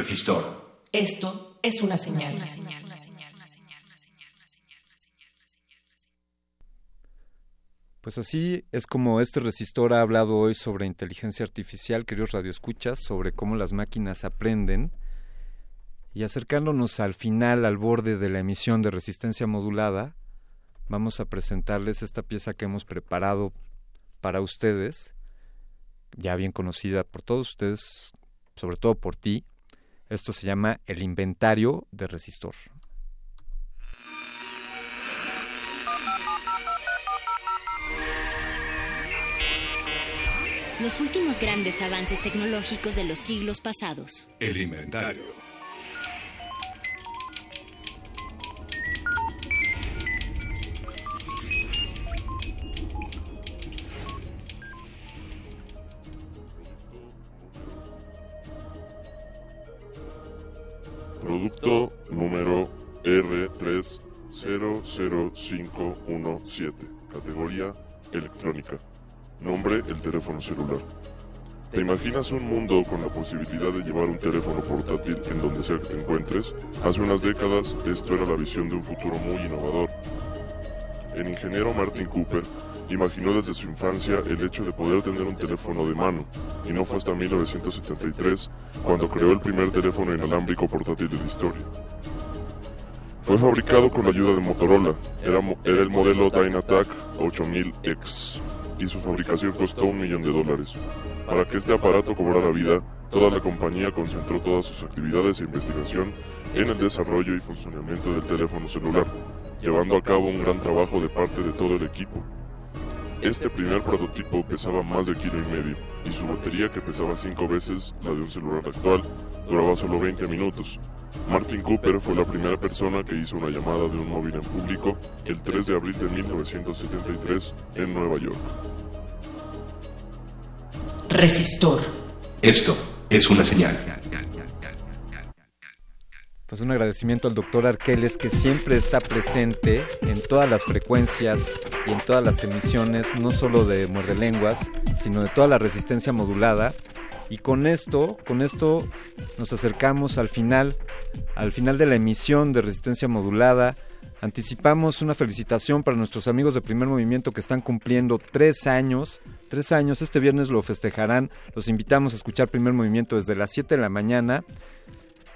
Resistor.
Esto es una señal.
Pues así es como este resistor ha hablado hoy sobre inteligencia artificial, queridos radioescuchas, sobre cómo las máquinas aprenden. Y acercándonos al final, al borde de la emisión de resistencia modulada, vamos a presentarles esta pieza que hemos preparado para ustedes, ya bien conocida por todos ustedes, sobre todo por ti. Esto se llama el inventario de resistor.
Los últimos grandes avances tecnológicos de los siglos pasados.
El inventario.
R300517. Categoría electrónica. Nombre el teléfono celular. ¿Te imaginas un mundo con la posibilidad de llevar un teléfono portátil en donde sea que te encuentres? Hace unas décadas esto era la visión de un futuro muy innovador. El ingeniero Martin Cooper imaginó desde su infancia el hecho de poder tener un teléfono de mano, y no fue hasta 1973 cuando creó el primer teléfono inalámbrico portátil de la historia. Fue fabricado con la ayuda de Motorola, era, el modelo Dynatac 8000X, y su fabricación costó un millón de dólares. Para que este aparato cobrara vida, toda la compañía concentró todas sus actividades e investigación en el desarrollo y funcionamiento del teléfono celular, llevando a cabo un gran trabajo de parte de todo el equipo. Este primer prototipo pesaba más de kilo y medio, y su batería, que pesaba cinco veces la de un celular actual, duraba solo 20 minutos. Martin Cooper fue la primera persona que hizo una llamada de un móvil en público el 3 de abril de 1973 en Nueva York.
Resistor.
Esto es una señal.
Pues un agradecimiento al doctor Arqueles que siempre está presente en todas las frecuencias y en todas las emisiones, no solo de Muerde Lenguas, sino de toda la resistencia modulada. Y con esto, con esto nos acercamos al final, al final de la emisión de resistencia modulada. Anticipamos una felicitación para nuestros amigos de primer movimiento que están cumpliendo tres años. Tres años, este viernes lo festejarán. Los invitamos a escuchar primer movimiento desde las 7 de la mañana.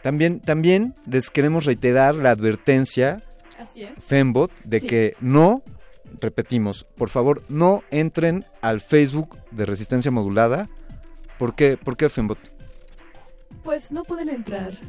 También, también les queremos reiterar la advertencia,
Así es.
Fembot, de
Sí.
que no, repetimos, por favor, no entren al Facebook de Resistencia Modulada. ¿Por qué, ¿Por qué Fembot?
Pues no pueden entrar.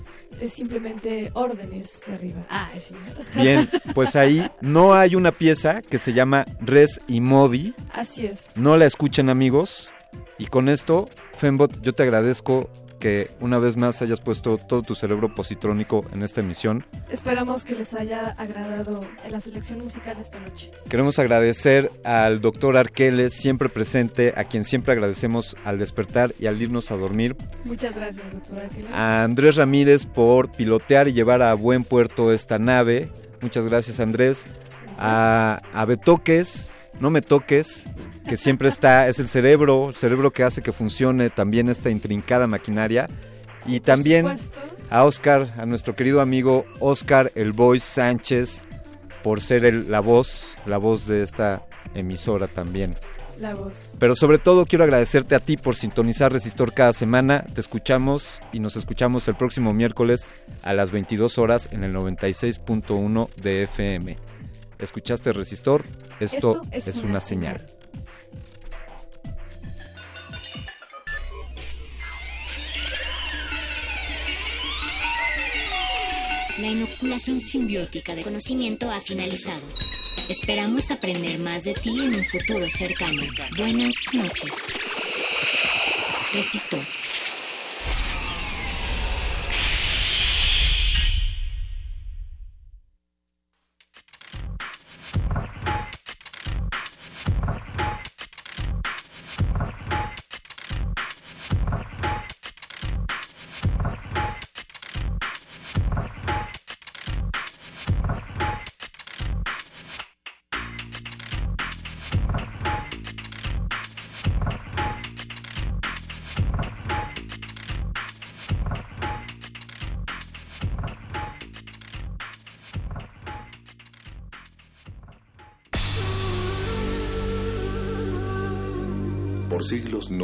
Es simplemente órdenes de arriba. Ah, sí.
Bien, pues ahí no hay una pieza que se llama Res y Modi.
Así es.
No la escuchen amigos. Y con esto, Fembot, yo te agradezco que una vez más hayas puesto todo tu cerebro positrónico en esta emisión.
Esperamos que les haya agradado la selección musical de esta noche.
Queremos agradecer al doctor Arqueles, siempre presente, a quien siempre agradecemos al despertar y al irnos a dormir.
Muchas gracias, doctora Ángela.
A Andrés Ramírez por pilotear y llevar a buen puerto esta nave. Muchas gracias Andrés. A, a Betoques, no me toques, que siempre está, es el cerebro, el cerebro que hace que funcione también esta intrincada maquinaria. Y también a Oscar, a nuestro querido amigo Oscar El Boy Sánchez, por ser el- la voz, la voz de esta emisora también.
La voz.
Pero sobre todo quiero agradecerte a ti por sintonizar Resistor cada semana. Te escuchamos y nos escuchamos el próximo miércoles a las 22 horas en el 96.1 de FM. ¿Escuchaste Resistor? Esto, es, una, señal.
La inoculación simbiótica de conocimiento ha finalizado. Esperamos aprender más de ti en un futuro cercano. Buenas noches. Resistor.